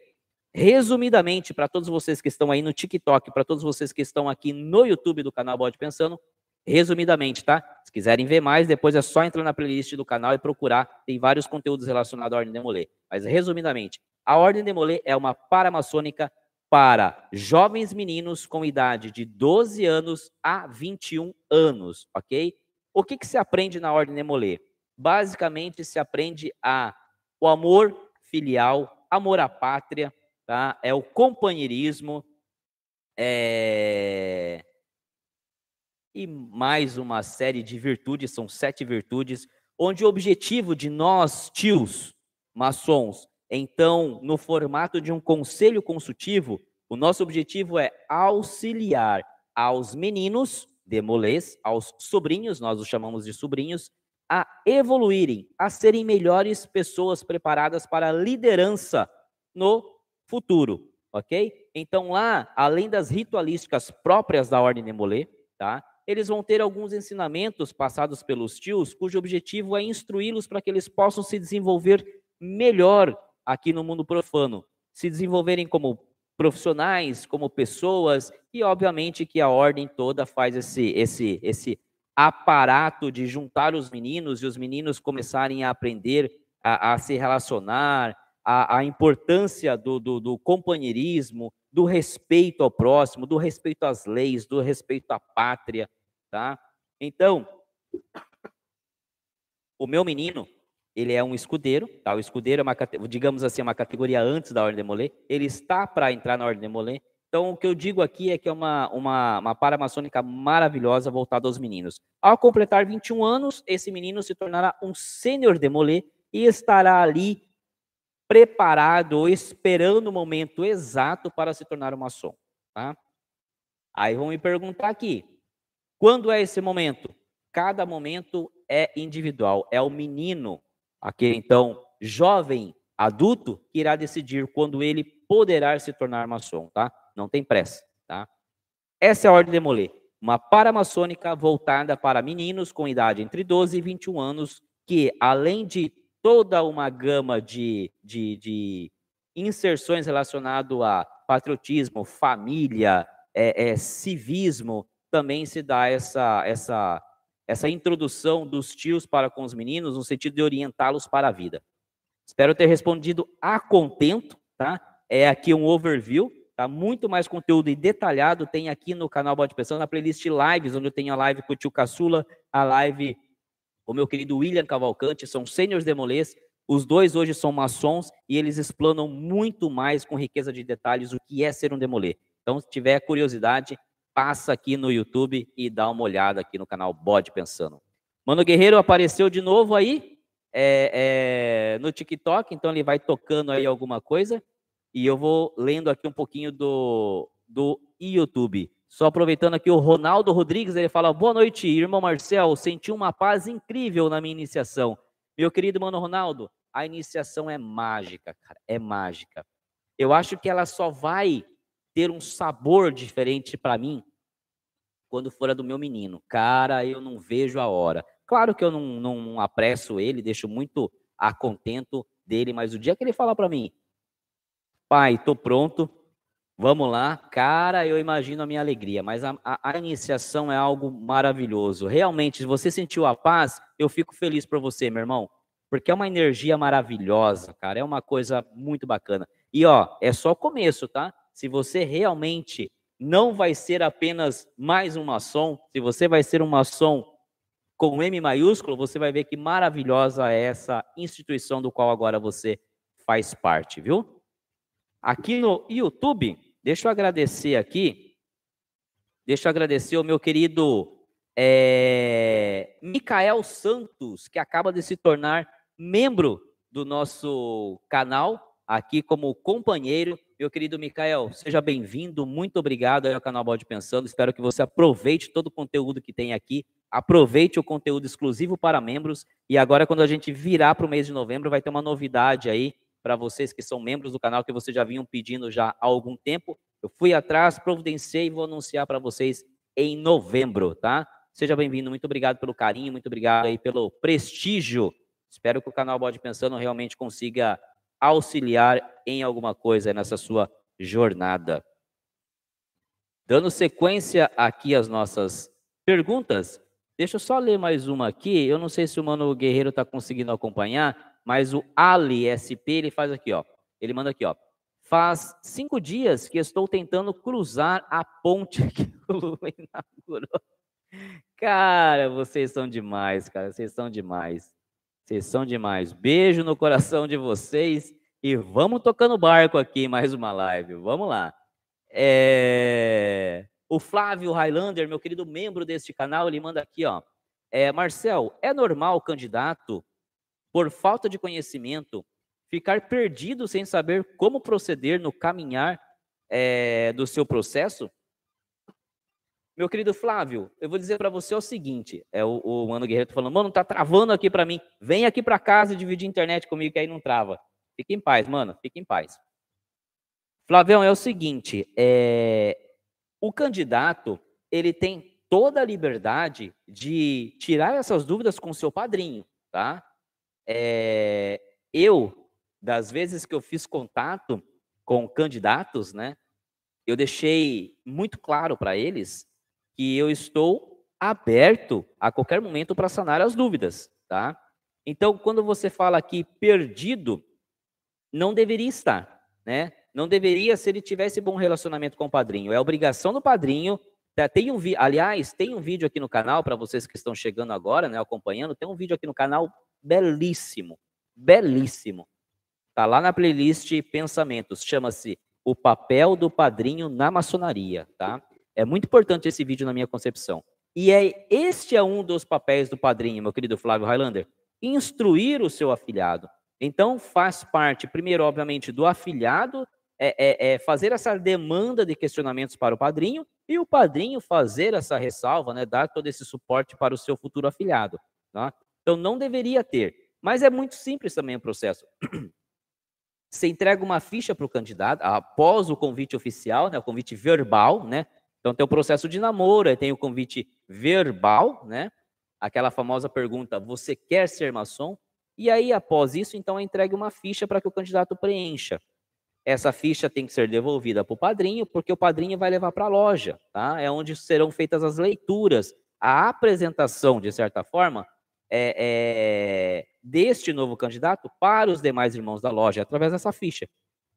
Resumidamente, para todos vocês que estão aí no TikTok, para todos vocês que estão aqui no YouTube do canal Bode Pensando, resumidamente, tá? Se quiserem ver mais, depois é só entrar na playlist do canal e procurar. Tem vários conteúdos relacionados à Ordem Demolê. Mas, resumidamente, a Ordem Demolê é uma paramaçônica para jovens meninos com idade de 12 anos a 21 anos, ok? O que, que se aprende na Ordem Demolê? Basicamente, se aprende a o amor filial, amor à pátria, tá? É o companheirismo, é... e mais uma série de virtudes, são sete virtudes, onde o objetivo de nós, tios, maçons, então, no formato de um conselho consultivo, o nosso objetivo é auxiliar aos meninos demolês, aos sobrinhos, nós os chamamos de sobrinhos, a evoluírem, a serem melhores pessoas preparadas para a liderança no futuro, ok? Então lá, além das ritualísticas próprias da Ordem Demolê, tá? Eles vão ter alguns ensinamentos passados pelos tios, cujo objetivo é instruí-los para que eles possam se desenvolver melhor aqui no mundo profano, se desenvolverem como profissionais, como pessoas, e obviamente que a ordem toda faz esse, esse, esse aparato de juntar os meninos e os meninos começarem a aprender a, a se relacionar, a, a importância do, do, do, companheirismo, do respeito ao próximo, do respeito às leis, do respeito à pátria, tá? Então, o meu menino, ele é um escudeiro, tá? O escudeiro é uma, digamos assim, uma categoria antes da Ordem de Molay. Ele está para entrar na Ordem de Molay. Então, o que eu digo aqui é que é uma, uma, uma paramaçônica maravilhosa voltada aos meninos. Ao completar 21 anos, esse menino se tornará um sênior de Molay e estará ali preparado, esperando o momento exato para se tornar um maçom, tá? Aí vão me perguntar aqui, quando é esse momento? Cada momento é individual, é o menino aquele então jovem adulto que irá decidir quando ele poderá se tornar maçom, tá? Não tem pressa, tá? Essa é a ordem de Molay, uma paramaçônica voltada para meninos com idade entre 12 e 21 anos, que além de toda uma gama de, de, de inserções relacionado a patriotismo, família, é, é, civismo, também se dá essa, essa essa introdução dos tios para com os meninos, no sentido de orientá-los para a vida. Espero ter respondido a contento, tá? É aqui um overview, tá? Muito mais conteúdo e detalhado tem aqui no canal Bode Pensão, na playlist Lives, onde eu tenho a live com o tio Caçula, a live com o meu querido William Cavalcante, são sêniores demolês, os dois hoje são maçons e eles explanam muito mais com riqueza de detalhes o que é ser um demolê. Então, se tiver curiosidade, passa aqui no YouTube e dá uma olhada aqui no canal Bode Pensando. Mano Guerreiro apareceu de novo aí é, é, no TikTok, então ele vai tocando aí alguma coisa e eu vou lendo aqui um pouquinho do, do YouTube. Só aproveitando aqui o Ronaldo Rodrigues, ele fala: Boa noite, irmão Marcel. Senti uma paz incrível na minha iniciação. Meu querido mano Ronaldo, a iniciação é mágica, cara, é mágica. Eu acho que ela só vai ter um sabor diferente para mim quando for a do meu menino. Cara, eu não vejo a hora. Claro que eu não, não apresso ele, deixo muito a contento dele, mas o dia que ele falar para mim, pai, tô pronto, vamos lá, cara, eu imagino a minha alegria, mas a, a, a iniciação é algo maravilhoso. Realmente, se você sentiu a paz, eu fico feliz por você, meu irmão, porque é uma energia maravilhosa, cara, é uma coisa muito bacana. E ó, é só o começo, tá? Se você realmente não vai ser apenas mais um maçom, se você vai ser um maçom com M maiúsculo, você vai ver que maravilhosa é essa instituição do qual agora você faz parte, viu? Aqui no YouTube, deixa eu agradecer aqui, deixa eu agradecer o meu querido é, Micael Santos, que acaba de se tornar membro do nosso canal, aqui como companheiro meu querido Micael, seja bem-vindo, muito obrigado ao canal Bode Pensando, espero que você aproveite todo o conteúdo que tem aqui, aproveite o conteúdo exclusivo para membros, e agora quando a gente virar para o mês de novembro, vai ter uma novidade aí para vocês que são membros do canal, que vocês já vinham pedindo já há algum tempo, eu fui atrás, providenciei e vou anunciar para vocês em novembro, tá? Seja bem-vindo, muito obrigado pelo carinho, muito obrigado aí pelo prestígio, espero que o canal Bode Pensando realmente consiga auxiliar em alguma coisa nessa sua jornada. Dando sequência aqui às nossas perguntas, deixa eu só ler mais uma aqui. Eu não sei se o Mano Guerreiro está conseguindo acompanhar, mas o Ali SP ele faz aqui, ó. Ele manda aqui, ó. Faz cinco dias que estou tentando cruzar a ponte que o Lula inaugurou. Cara, vocês são demais, cara. Vocês são demais. Vocês são demais. Beijo no coração de vocês e vamos tocando barco aqui mais uma live. Vamos lá. É... O Flávio Highlander, meu querido membro deste canal, ele manda aqui, ó. É, Marcel, é normal o candidato, por falta de conhecimento, ficar perdido sem saber como proceder no caminhar é, do seu processo? Meu querido Flávio, eu vou dizer para você o seguinte: é o, o Mano Guerreiro tá falando, mano, tá travando aqui para mim. Vem aqui para casa e dividir internet comigo que aí não trava. Fique em paz, mano, fique em paz. Flavião, é o seguinte: é, o candidato ele tem toda a liberdade de tirar essas dúvidas com seu padrinho, tá? É, eu, das vezes que eu fiz contato com candidatos, né, eu deixei muito claro para eles que eu estou aberto a qualquer momento para sanar as dúvidas, tá? Então, quando você fala aqui perdido, não deveria estar, né? Não deveria se ele tivesse bom relacionamento com o padrinho. É obrigação do padrinho. Tá? Tem um aliás, tem um vídeo aqui no canal para vocês que estão chegando agora, né, acompanhando. Tem um vídeo aqui no canal belíssimo, belíssimo. Tá lá na playlist Pensamentos. Chama-se O papel do padrinho na maçonaria, tá? É muito importante esse vídeo na minha concepção. E é este é um dos papéis do padrinho, meu querido Flávio Highlander, instruir o seu afilhado. Então faz parte, primeiro, obviamente, do afilhado é, é, é fazer essa demanda de questionamentos para o padrinho e o padrinho fazer essa ressalva, né, dar todo esse suporte para o seu futuro afilhado. Tá? Então não deveria ter, mas é muito simples também o processo. Você entrega uma ficha para o candidato após o convite oficial, né, o convite verbal, né, então tem o processo de namoro, tem o convite verbal, né? Aquela famosa pergunta: você quer ser maçom? E aí, após isso, então é entregue uma ficha para que o candidato preencha. Essa ficha tem que ser devolvida para o padrinho, porque o padrinho vai levar para a loja, tá? É onde serão feitas as leituras, a apresentação, de certa forma, é, é, deste novo candidato para os demais irmãos da loja, através dessa ficha.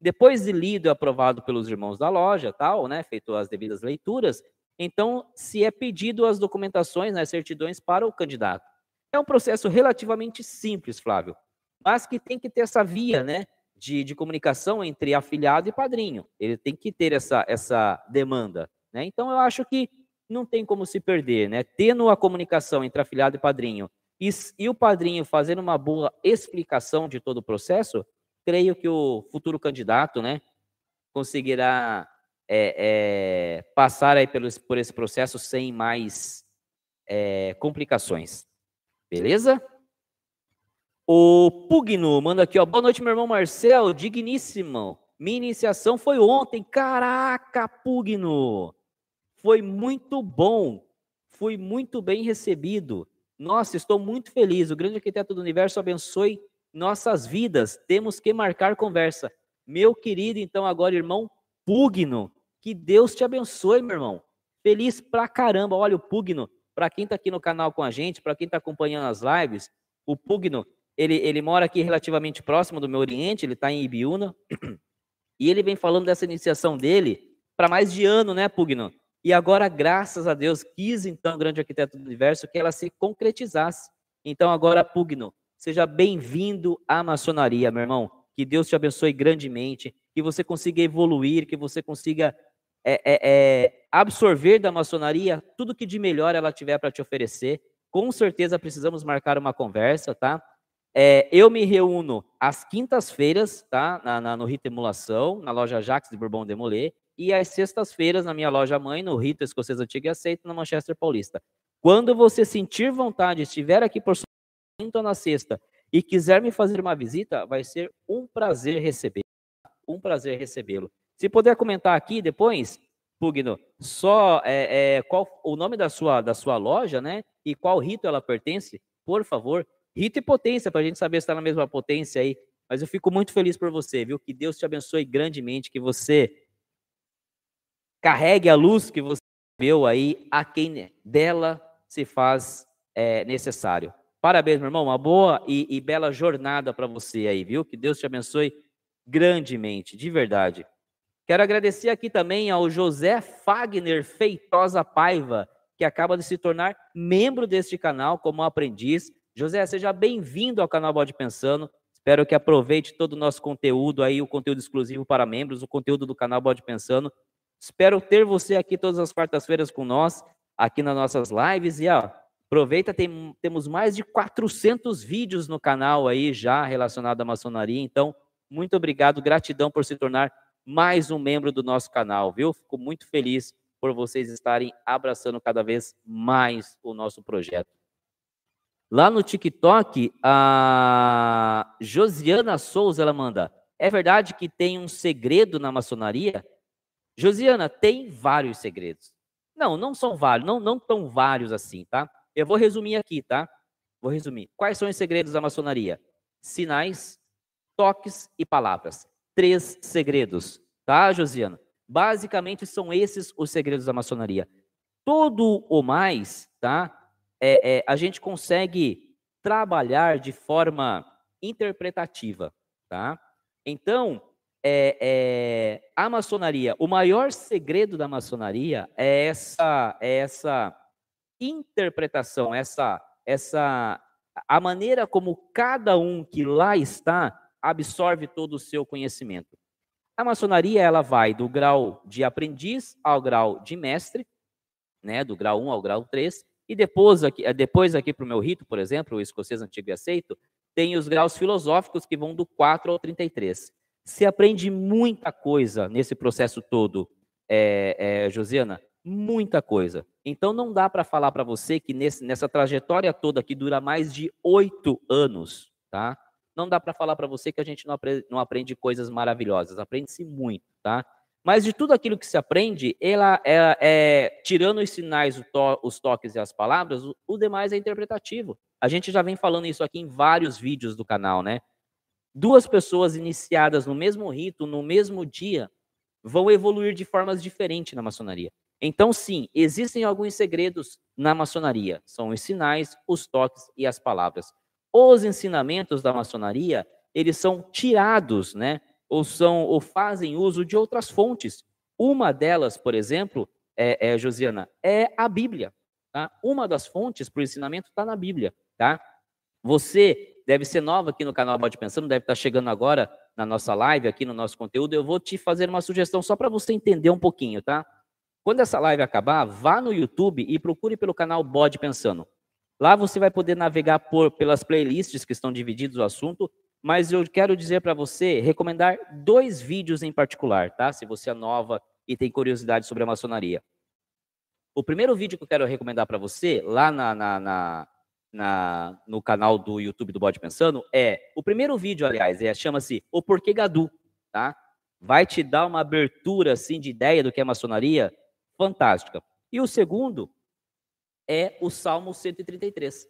Depois de lido e aprovado pelos irmãos da loja, tal, né, feito as devidas leituras, então se é pedido as documentações, as certidões para o candidato. É um processo relativamente simples, Flávio, mas que tem que ter essa via, né, de, de comunicação entre afiliado e padrinho. Ele tem que ter essa, essa demanda, né? Então eu acho que não tem como se perder, né? Tendo a comunicação entre afiliado e padrinho e, e o padrinho fazendo uma boa explicação de todo o processo, creio que o futuro candidato, né, conseguirá é, é, passar aí pelo, por esse processo sem mais é, complicações. Beleza? O Pugno manda aqui, ó. Boa noite, meu irmão Marcel. Digníssimo. Minha iniciação foi ontem. Caraca, Pugno. Foi muito bom. Fui muito bem recebido. Nossa, estou muito feliz. O grande arquiteto do universo abençoe nossas vidas, temos que marcar conversa. Meu querido, então, agora, irmão Pugno, que Deus te abençoe, meu irmão. Feliz pra caramba. Olha, o Pugno, para quem está aqui no canal com a gente, para quem está acompanhando as lives, o Pugno, ele, ele mora aqui relativamente próximo do meu Oriente, ele está em Ibiúna, e ele vem falando dessa iniciação dele para mais de ano, né, Pugno? E agora, graças a Deus, quis então o grande arquiteto do universo que ela se concretizasse. Então, agora, Pugno, Seja bem-vindo à maçonaria, meu irmão. Que Deus te abençoe grandemente, que você consiga evoluir, que você consiga é, é, é, absorver da maçonaria tudo que de melhor ela tiver para te oferecer. Com certeza precisamos marcar uma conversa, tá? É, eu me reúno às quintas-feiras, tá? Na, na, no Rito Emulação, na loja Jax de Bourbon Demolê, e às sextas-feiras na minha loja mãe, no Rito Escocês Antigo e Aceito, na Manchester Paulista. Quando você sentir vontade, estiver aqui por quinta ou na sexta e quiser me fazer uma visita, vai ser um prazer receber. Um prazer recebê-lo. Se puder comentar aqui depois, Pugno, só é, é, qual o nome da sua, da sua loja, né? E qual rito ela pertence, por favor. Rito e potência, para a gente saber se está na mesma potência aí. Mas eu fico muito feliz por você, viu? Que Deus te abençoe grandemente, que você carregue a luz que você viu aí a quem dela se faz é, necessário. Parabéns, meu irmão. Uma boa e, e bela jornada para você aí, viu? Que Deus te abençoe grandemente, de verdade. Quero agradecer aqui também ao José Fagner Feitosa Paiva, que acaba de se tornar membro deste canal como aprendiz. José, seja bem-vindo ao canal Bode Pensando. Espero que aproveite todo o nosso conteúdo aí, o conteúdo exclusivo para membros, o conteúdo do canal Bode Pensando. Espero ter você aqui todas as quartas-feiras com nós, aqui nas nossas lives. E ó, Aproveita, tem, temos mais de 400 vídeos no canal aí já relacionado à maçonaria. Então, muito obrigado, gratidão por se tornar mais um membro do nosso canal, viu? Fico muito feliz por vocês estarem abraçando cada vez mais o nosso projeto. Lá no TikTok, a Josiana Souza ela manda: "É verdade que tem um segredo na maçonaria?" Josiana, tem vários segredos. Não, não são vários, não não tão vários assim, tá? Eu vou resumir aqui, tá? Vou resumir. Quais são os segredos da maçonaria? Sinais, toques e palavras. Três segredos, tá, Josiana? Basicamente são esses os segredos da maçonaria. Todo o mais, tá? É, é, a gente consegue trabalhar de forma interpretativa, tá? Então, é, é, a maçonaria, o maior segredo da maçonaria é essa, é essa interpretação, essa, essa a maneira como cada um que lá está absorve todo o seu conhecimento. A maçonaria ela vai do grau de aprendiz ao grau de mestre, né, do grau 1 ao grau 3, e depois aqui, eh, depois aqui para o meu rito, por exemplo, o escocês antigo e aceito, tem os graus filosóficos que vão do 4 ao 33. Se aprende muita coisa nesse processo todo, é, é, Josiana, muita coisa. Então não dá para falar para você que nesse, nessa trajetória toda que dura mais de oito anos, tá? não dá para falar para você que a gente não aprende, não aprende coisas maravilhosas, aprende-se muito, tá? Mas de tudo aquilo que se aprende, ela é, é tirando os sinais, to, os toques e as palavras, o, o demais é interpretativo. A gente já vem falando isso aqui em vários vídeos do canal, né? Duas pessoas iniciadas no mesmo rito, no mesmo dia, vão evoluir de formas diferentes na maçonaria. Então, sim, existem alguns segredos na maçonaria. São os sinais, os toques e as palavras os ensinamentos da maçonaria, eles são tirados, né? Ou são ou fazem uso de outras fontes. Uma delas, por exemplo, é, é Josiana, é a Bíblia. Tá? Uma das fontes para o ensinamento está na Bíblia, tá? Você deve ser nova aqui no canal Pode Pensando, deve estar chegando agora na nossa live, aqui no nosso conteúdo. Eu vou te fazer uma sugestão só para você entender um pouquinho, tá? Quando essa live acabar, vá no YouTube e procure pelo canal Bode Pensando. Lá você vai poder navegar por, pelas playlists que estão divididos o assunto, mas eu quero dizer para você, recomendar dois vídeos em particular, tá? Se você é nova e tem curiosidade sobre a maçonaria. O primeiro vídeo que eu quero recomendar para você, lá na, na, na, na, no canal do YouTube do Bode Pensando, é, o primeiro vídeo, aliás, é, chama-se O Porquê Gadu, tá? Vai te dar uma abertura, assim, de ideia do que é maçonaria fantástica. E o segundo é o Salmo 133.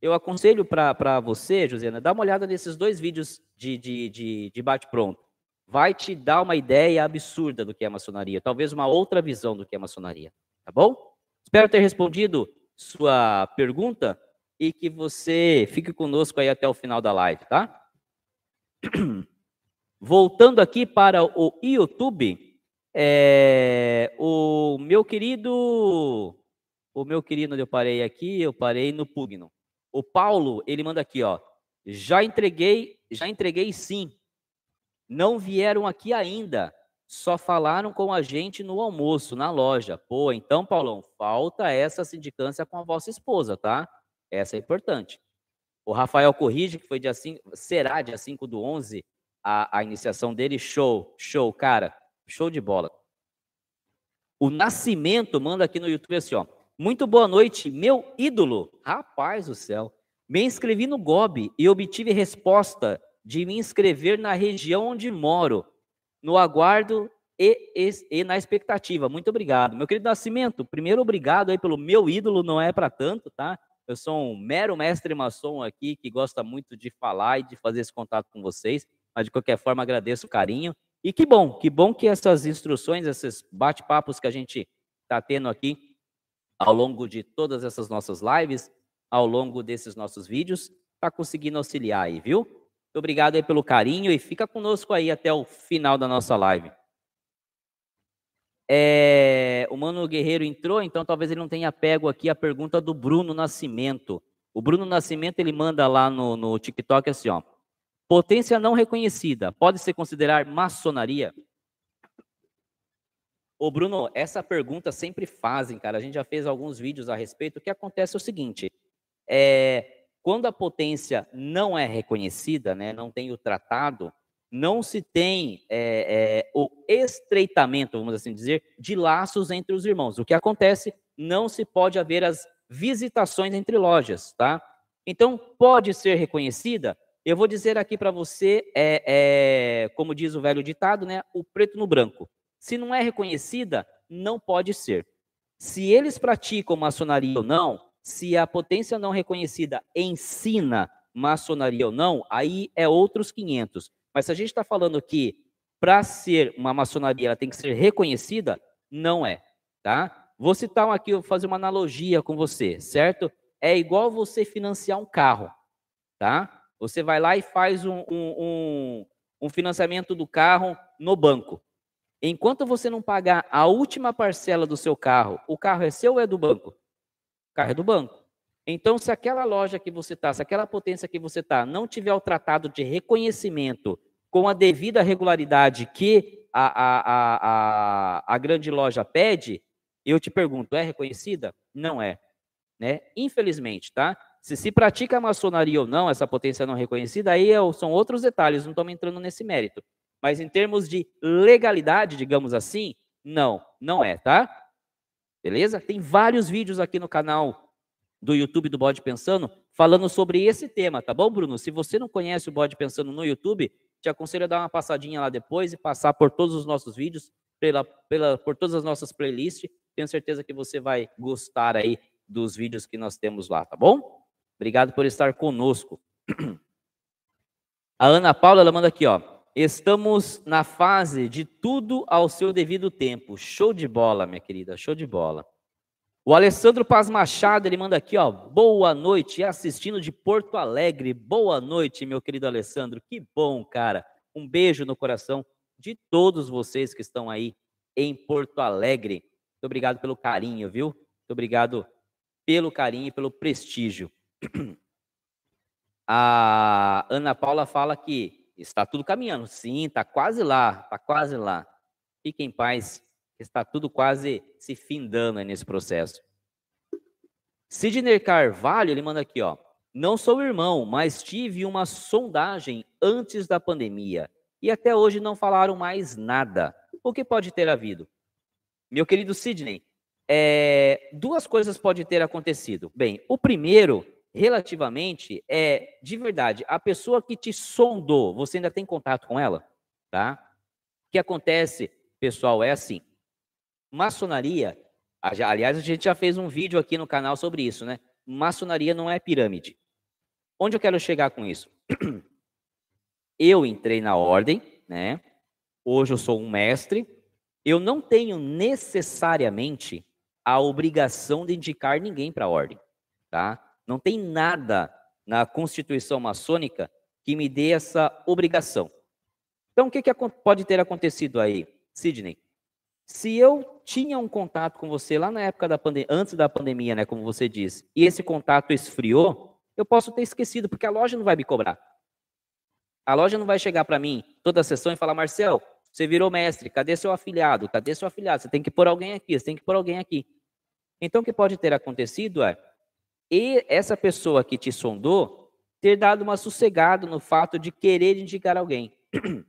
Eu aconselho para você, Josiana, dá uma olhada nesses dois vídeos de, de, de, de bate-pronto. Vai te dar uma ideia absurda do que é maçonaria, talvez uma outra visão do que é maçonaria, tá bom? Espero ter respondido sua pergunta e que você fique conosco aí até o final da live, tá? Voltando aqui para o YouTube, é, o meu querido o meu querido, eu parei aqui, eu parei no Pugno. O Paulo, ele manda aqui, ó. Já entreguei, já entreguei sim. Não vieram aqui ainda. Só falaram com a gente no almoço, na loja. Pô, então, Paulão, falta essa sindicância com a vossa esposa, tá? Essa é importante. O Rafael corrige que foi dia 5, será dia 5 do 11 a, a iniciação dele. Show, show, cara. Show de bola. O Nascimento manda aqui no YouTube assim, ó. Muito boa noite, meu ídolo. Rapaz do céu. Me inscrevi no GOB e obtive resposta de me inscrever na região onde moro. No aguardo e, e, e, na expectativa. Muito obrigado. Meu querido Nascimento, primeiro obrigado aí pelo meu ídolo, não é para tanto, tá? Eu sou um mero mestre maçom aqui que gosta muito de falar e de fazer esse contato com vocês, mas de qualquer forma agradeço o carinho. E que bom, que bom que essas instruções, esses bate-papos que a gente está tendo aqui, ao longo de todas essas nossas lives, ao longo desses nossos vídeos, está conseguindo auxiliar aí, viu? Muito obrigado aí pelo carinho e fica conosco aí até o final da nossa live. É, o Mano Guerreiro entrou, então talvez ele não tenha pego aqui a pergunta do Bruno Nascimento. O Bruno Nascimento ele manda lá no, no TikTok assim, ó. Potência não reconhecida pode se considerar maçonaria? Ô, Bruno, essa pergunta sempre fazem, cara. A gente já fez alguns vídeos a respeito. O que acontece é o seguinte: é, quando a potência não é reconhecida, né, não tem o tratado, não se tem é, é, o estreitamento, vamos assim dizer, de laços entre os irmãos. O que acontece, não se pode haver as visitações entre lojas, tá? Então, pode ser reconhecida? Eu vou dizer aqui para você, é, é, como diz o velho ditado, né? O preto no branco. Se não é reconhecida, não pode ser. Se eles praticam maçonaria ou não, se a potência não reconhecida ensina maçonaria ou não, aí é outros 500. Mas se a gente está falando que para ser uma maçonaria ela tem que ser reconhecida, não é, tá? Vou citar aqui, vou fazer uma analogia com você, certo? É igual você financiar um carro, tá? Você vai lá e faz um, um, um, financiamento do carro no banco. Enquanto você não pagar a última parcela do seu carro, o carro é seu ou é do banco? O carro é do banco. Então, se aquela loja que você está, se aquela potência que você está, não tiver o tratado de reconhecimento com a devida regularidade que a, a, a, a grande loja pede, eu te pergunto, é reconhecida? Não é. Né? Infelizmente, tá? Se se pratica maçonaria ou não, essa potência não reconhecida, aí é são outros detalhes, não estamos entrando nesse mérito. Mas em termos de legalidade, digamos assim, não, não é, tá? Beleza? Tem vários vídeos aqui no canal do YouTube do Bode Pensando, falando sobre esse tema, tá bom, Bruno? Se você não conhece o Bode Pensando no YouTube, te aconselho a dar uma passadinha lá depois e passar por todos os nossos vídeos, pela, pela, por todas as nossas playlists. Tenho certeza que você vai gostar aí dos vídeos que nós temos lá, tá bom? Obrigado por estar conosco. A Ana Paula, ela manda aqui, ó. Estamos na fase de tudo ao seu devido tempo. Show de bola, minha querida, show de bola. O Alessandro Paz Machado, ele manda aqui, ó, boa noite, assistindo de Porto Alegre. Boa noite, meu querido Alessandro. Que bom, cara. Um beijo no coração de todos vocês que estão aí em Porto Alegre. Muito obrigado pelo carinho, viu? Muito obrigado pelo carinho e pelo prestígio. A Ana Paula fala que está tudo caminhando. Sim, está quase lá, está quase lá. Fique em paz está tudo quase se findando nesse processo. Sidney Carvalho, ele manda aqui, ó. Não sou irmão, mas tive uma sondagem antes da pandemia e até hoje não falaram mais nada. O que pode ter havido? Meu querido Sidney, é, duas coisas podem ter acontecido. Bem, o primeiro, relativamente, é de verdade, a pessoa que te sondou, você ainda tem contato com ela? Tá? O que acontece, pessoal, é assim: Maçonaria, aliás, a gente já fez um vídeo aqui no canal sobre isso, né? Maçonaria não é pirâmide. Onde eu quero chegar com isso? Eu entrei na ordem, né? Hoje eu sou um mestre. Eu não tenho necessariamente a obrigação de indicar ninguém para a ordem, tá? Não tem nada na Constituição maçônica que me dê essa obrigação. Então, o que, que pode ter acontecido aí, Sidney? Se eu tinha um contato com você lá na época da pandemia, antes da pandemia, né, como você disse, e esse contato esfriou, eu posso ter esquecido, porque a loja não vai me cobrar. A loja não vai chegar para mim toda a sessão e falar, Marcel, você virou mestre, cadê seu afiliado? Cadê seu afiliado? Você tem que pôr alguém aqui, você tem que pôr alguém aqui. Então, o que pode ter acontecido é, e essa pessoa que te sondou ter dado uma sossegada no fato de querer indicar alguém.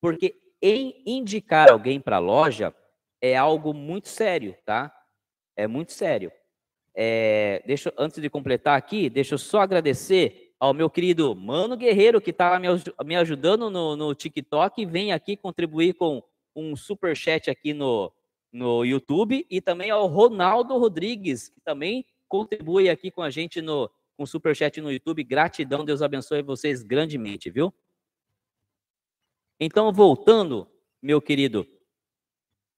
Porque em indicar alguém para a loja é algo muito sério, tá? É muito sério. É, deixa, antes de completar aqui, deixa eu só agradecer ao meu querido Mano Guerreiro, que está me, me, ajudando no, no TikTok, e vem aqui contribuir com um super chat aqui no, no YouTube, e também ao Ronaldo Rodrigues, que também contribui aqui com a gente no com super chat no YouTube. Gratidão, Deus abençoe vocês grandemente, viu? Então, voltando, meu querido,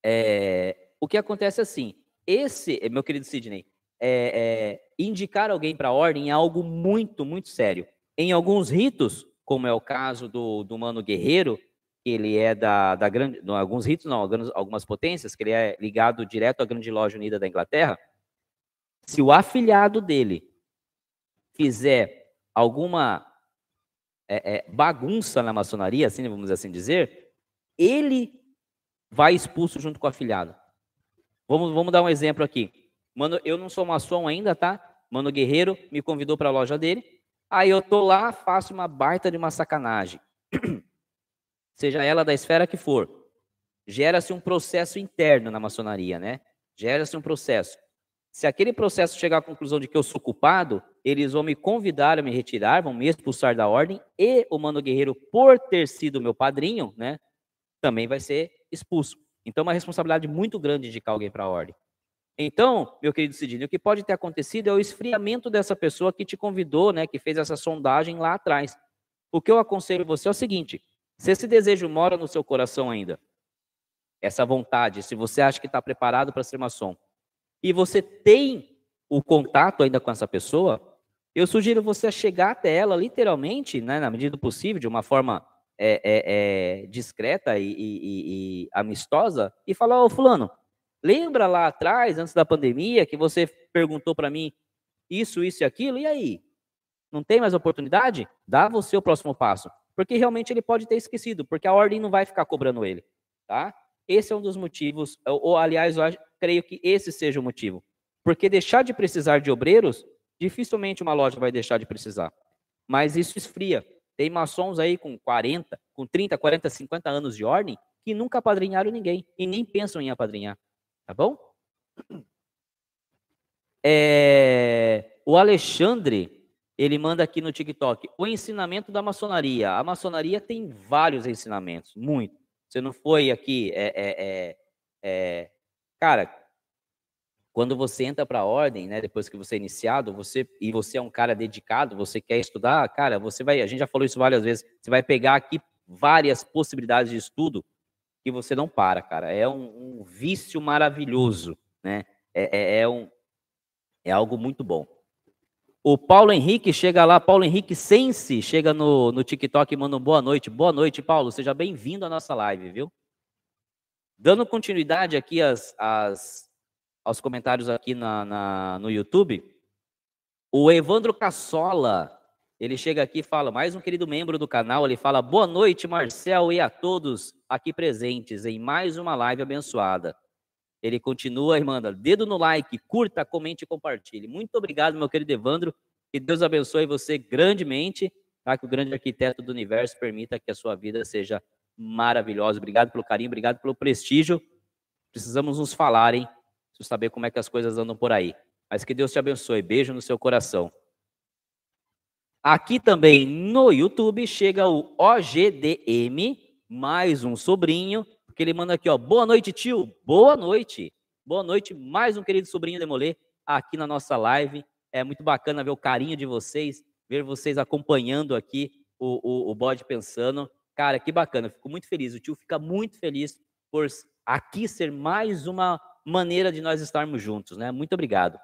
é, o que acontece é assim, esse, meu querido Sidney, é, é, indicar alguém para a ordem é algo muito, muito sério. Em alguns ritos, como é o caso do, do Mano Guerreiro, ele é da, da grande, alguns ritos não, algumas potências, que ele é ligado direto à Grande Loja Unida da Inglaterra, se o afiliado dele fizer alguma é, é, bagunça na maçonaria, assim, vamos assim dizer, ele vai expulso junto com o afiliado. Vamos, vamos dar um exemplo aqui. Mano, eu não sou maçom ainda, tá? Mano Guerreiro me convidou para a loja dele. Aí eu tô lá, faço uma baita de uma sacanagem. seja ela da esfera que for, gera-se um processo interno na maçonaria, né? Gera-se um processo. Se aquele processo chegar à conclusão de que eu sou culpado, eles vão me convidar a me retirar, vão me expulsar da ordem, e o Mano Guerreiro, por ter sido meu padrinho, né, também vai ser expulso. Então, é uma responsabilidade muito grande indicar alguém para a ordem. Então, meu querido Sidney, o que pode ter acontecido é o esfriamento dessa pessoa que te convidou, né, que fez essa sondagem lá atrás. O que eu aconselho você é o seguinte: se esse desejo mora no seu coração ainda, essa vontade, se você acha que está preparado para ser maçom, e você tem o contato ainda com essa pessoa, eu sugiro você chegar até ela, literalmente, né, na medida do possível, de uma forma é, é, é, discreta e, e, e, amistosa, e falar: Ô, Fulano, lembra lá atrás, antes da pandemia, que você perguntou para mim isso, isso e aquilo, e aí? Não tem mais oportunidade? Dá você o próximo passo. Porque realmente ele pode ter esquecido, porque a ordem não vai ficar cobrando ele, tá? Esse é um dos motivos, ou aliás, creio que esse seja o motivo. Porque deixar de precisar de obreiros, dificilmente uma loja vai deixar de precisar. Mas isso esfria. Tem maçons aí com 40, com 30, 40, 50 anos de ordem que nunca apadrinharam ninguém e nem pensam em apadrinhar. Tá bom? É, o Alexandre, ele manda aqui no TikTok, o ensinamento da maçonaria. A maçonaria tem vários ensinamentos, muito. Você não foi aqui, é, é, é, é cara, quando você entra para a ordem, né, depois que você é iniciado, você e você é um cara dedicado, você quer estudar, cara, você vai, a gente já falou isso várias vezes, você vai pegar aqui várias possibilidades de estudo que você não para, cara. É um, um vício maravilhoso, né? É, é, é, um, é algo muito bom. O Paulo Henrique chega lá, Paulo Henrique Sense, chega no, no TikTok e manda um boa noite. Boa noite, Paulo. Seja bem-vindo à nossa live, viu? Dando continuidade aqui às, às aos comentários aqui na, na, no YouTube. O Evandro Cassola, ele chega aqui e fala, mais um querido membro do canal, ele fala, boa noite, Marcel, e a todos aqui presentes em mais uma live abençoada. Ele continua e manda, dedo no like, curta, comente e compartilhe. Muito obrigado, meu querido Evandro, que Deus abençoe você grandemente, tá? que o grande arquiteto do universo permita que a sua vida seja maravilhosa. Obrigado pelo carinho, obrigado pelo prestígio. Precisamos nos falar, hein? Preciso saber como é que as coisas andam por aí. Mas que Deus te abençoe. Beijo no seu coração. Aqui também no YouTube chega o OGDM, mais um sobrinho, porque ele manda aqui, ó, boa noite, tio, boa noite, boa noite, mais um querido sobrinho Demolê aqui na nossa live, é muito bacana ver o carinho de vocês, ver vocês acompanhando aqui o, o, o Bode Pensando, cara, que bacana, fico muito feliz, o tio fica muito feliz por aqui ser mais uma maneira de nós estarmos juntos, né? Muito obrigado.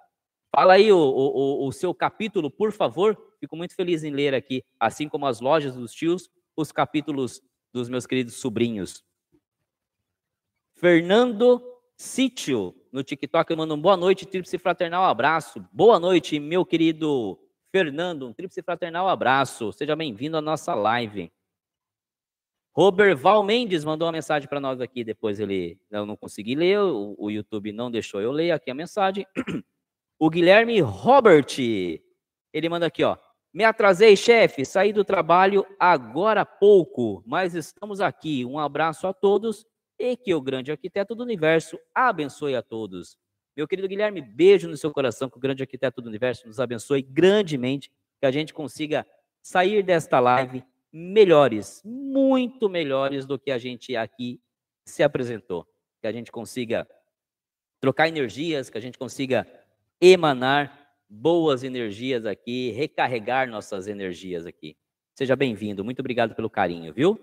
Fala aí o, o, o, seu capítulo, por favor. Fico muito feliz em ler aqui, assim como as lojas dos tios, os capítulos dos meus queridos sobrinhos. Fernando Sítio, no TikTok, eu mando um boa noite, tríplice fraternal abraço. Boa noite, meu querido Fernando, um tríplice fraternal abraço. Seja bem-vindo à nossa live. Robert Val Mendes mandou uma mensagem para nós aqui, depois ele eu não consegui ler, o, o, YouTube não deixou eu ler aqui a mensagem. O Guilherme Robert, ele manda aqui, ó. Me atrasei, chefe, saí do trabalho agora há pouco, mas estamos aqui. Um abraço a todos e que o grande arquiteto do universo abençoe a todos. Meu querido Guilherme, beijo no seu coração, que o grande arquiteto do universo nos abençoe grandemente, que a gente consiga sair desta live melhores, muito melhores do que a gente aqui se apresentou. Que a gente consiga trocar energias, que a gente consiga emanar boas energias aqui, recarregar nossas energias aqui. Seja bem-vindo, muito obrigado pelo carinho, viu?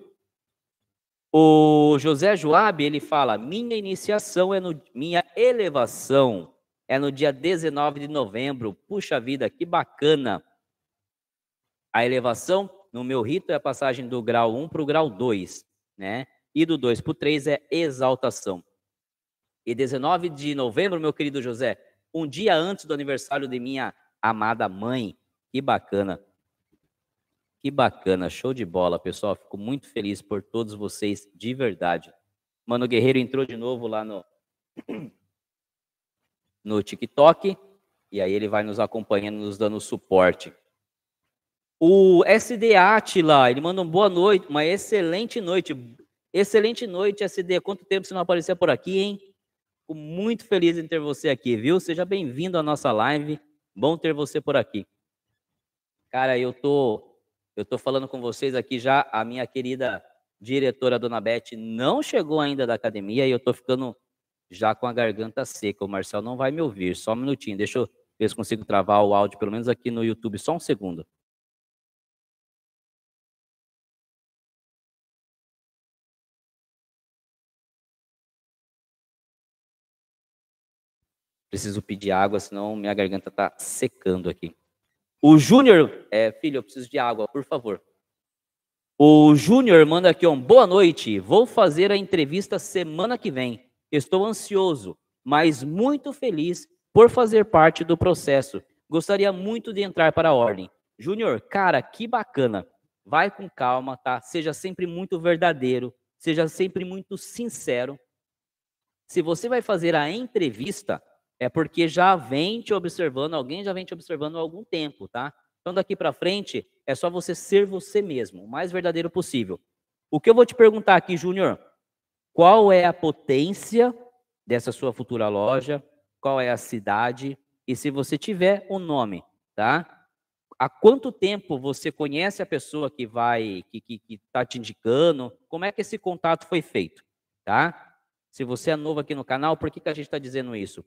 O José Joab, ele fala: "Minha iniciação é no minha elevação é no dia 19 de novembro. Puxa vida, que bacana. A elevação no meu rito é a passagem do grau 1 para o grau 2, né? E do 2 para o 3 é exaltação. E 19 de novembro, meu querido José, um dia antes do aniversário de minha amada mãe. Que bacana. Que bacana, show de bola, pessoal. Fico muito feliz por todos vocês, de verdade. Mano Guerreiro entrou de novo lá no, no TikTok. E aí ele vai nos acompanhando, nos dando suporte. O SD Atila, ele manda uma boa noite, uma excelente noite. Excelente noite, SD. Quanto tempo você não apareceu por aqui, hein? Fico muito feliz em ter você aqui, viu? Seja bem-vindo à nossa live. Bom ter você por aqui. Cara, eu tô eu tô falando com vocês aqui já, a minha querida diretora Dona Beth não chegou ainda da academia e eu tô ficando já com a garganta seca. O Marcel não vai me ouvir. Só um minutinho, deixa eu ver se consigo travar o áudio, pelo menos aqui no YouTube, só um segundo. Preciso pedir água, senão minha garganta está secando aqui. O Júnior, é, filho, eu preciso de água, por favor. O Júnior manda aqui um boa noite. Vou fazer a entrevista semana que vem. Estou ansioso, mas muito feliz por fazer parte do processo. Gostaria muito de entrar para a ordem. Júnior, cara, que bacana. Vai com calma, tá? Seja sempre muito verdadeiro, seja sempre muito sincero. Se você vai fazer a entrevista, é porque já vem te observando, alguém já vem te observando há algum tempo, tá? Então daqui para frente é só você ser você mesmo, o mais verdadeiro possível. O que eu vou te perguntar aqui, Júnior, qual é a potência dessa sua futura loja? Qual é a cidade? E se você tiver um nome, tá? Há quanto tempo você conhece a pessoa que vai, que que, que tá te indicando? Como é que esse contato foi feito, tá? Se você é novo aqui no canal, por que, que a gente está dizendo isso?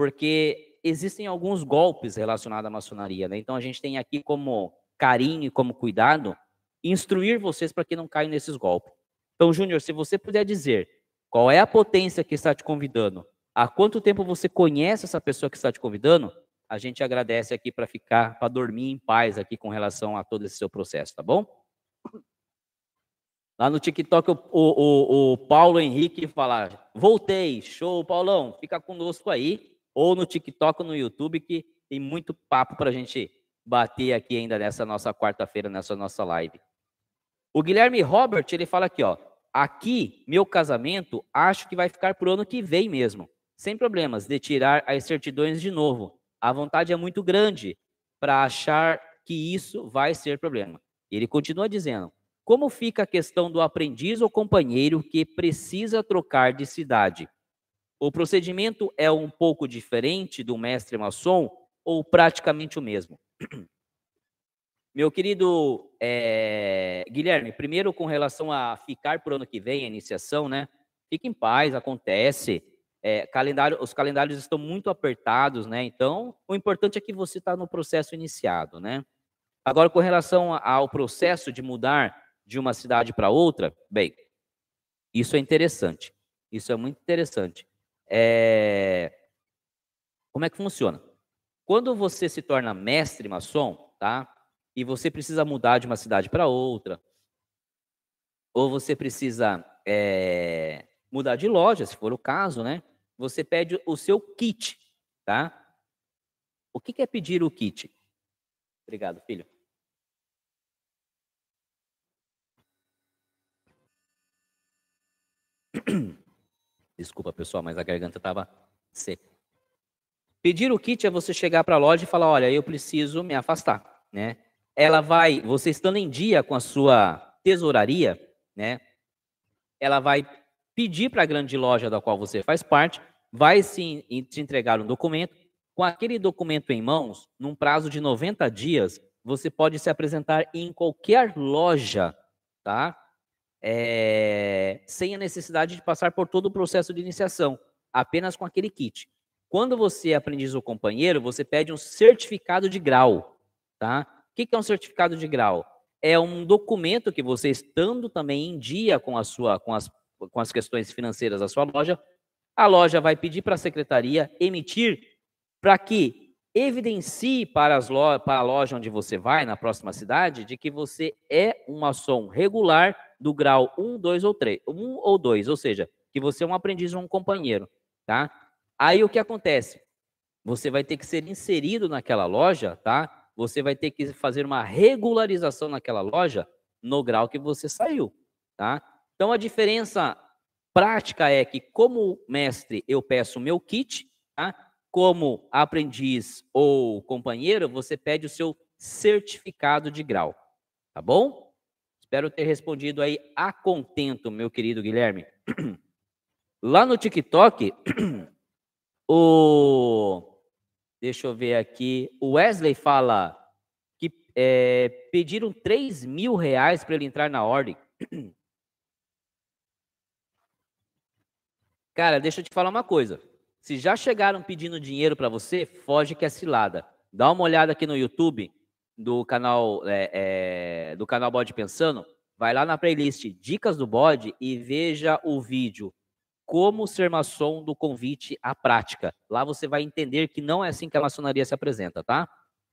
Porque existem alguns golpes relacionados à maçonaria, né? Então a gente tem aqui como carinho e como cuidado instruir vocês para que não caiam nesses golpes. Então, Júnior, se você puder dizer qual é a potência que está te convidando, há quanto tempo você conhece essa pessoa que está te convidando, a gente agradece aqui para ficar, para dormir em paz aqui com relação a todo esse seu processo, tá bom? Lá no TikTok, o, o, o, Paulo Henrique fala: voltei, show, Paulão, fica conosco aí ou no TikTok ou no YouTube, que tem muito papo para a gente bater aqui ainda nessa nossa quarta-feira, nessa nossa live. O Guilherme Robert, ele fala aqui, ó, aqui, meu casamento, acho que vai ficar pro ano que vem mesmo, sem problemas, de tirar as certidões de novo. A vontade é muito grande para achar que isso vai ser problema. Ele continua dizendo, como fica a questão do aprendiz ou companheiro que precisa trocar de cidade? O procedimento é um pouco diferente do mestre maçom ou praticamente o mesmo? Meu querido é, Guilherme, primeiro com relação a ficar por ano que vem, a iniciação, né? Fique em paz, acontece. É, calendário, os calendários estão muito apertados, né? Então, o importante é que você está no processo iniciado, né? Agora, com relação ao processo de mudar de uma cidade para outra, bem, isso é interessante. Isso é muito interessante. É... Como é que funciona? Quando você se torna mestre maçom, tá? E você precisa mudar de uma cidade para outra, ou você precisa é... mudar de loja, se for o caso, né? Você pede o seu kit, tá? O que é pedir o kit? Obrigado, filho. Desculpa, pessoal, mas a garganta estava seca. Pedir o kit é você chegar para a loja e falar: olha, eu preciso me afastar, né? Ela vai, você estando em dia com a sua tesouraria, né? Ela vai pedir para a grande loja da qual você faz parte, vai sim te entregar um documento. Com aquele documento em mãos, num prazo de 90 dias, você pode se apresentar em qualquer loja, tá? É, sem a necessidade de passar por todo o processo de iniciação, apenas com aquele kit. Quando você é aprendiz ou companheiro, você pede um certificado de grau, tá? O que é um certificado de grau? É um documento que você, estando também em dia com, a sua, com, as, com as questões financeiras da sua loja, a loja vai pedir para a secretaria emitir para que evidencie para, as lo para a loja onde você vai, na próxima cidade, de que você é um maçom regular do grau 1, 2 ou 3, 1 ou 2, ou seja, que você é um aprendiz ou um companheiro, tá? Aí o que acontece? Você vai ter que ser inserido naquela loja, tá? Você vai ter que fazer uma regularização naquela loja no grau que você saiu, tá? Então a diferença prática é que como mestre eu peço o meu kit, tá? Como aprendiz ou companheiro, você pede o seu certificado de grau. Tá bom? Espero ter respondido aí a contento, meu querido Guilherme. Lá no TikTok, o. Deixa eu ver aqui. O Wesley fala que é, pediram 3 mil reais para ele entrar na ordem. Cara, deixa eu te falar uma coisa. Se já chegaram pedindo dinheiro para você, foge que é cilada. Dá uma olhada aqui no YouTube do canal é, é, do canal Bode Pensando. Vai lá na playlist Dicas do Bode e veja o vídeo Como ser maçom do convite à prática. Lá você vai entender que não é assim que a maçonaria se apresenta, tá?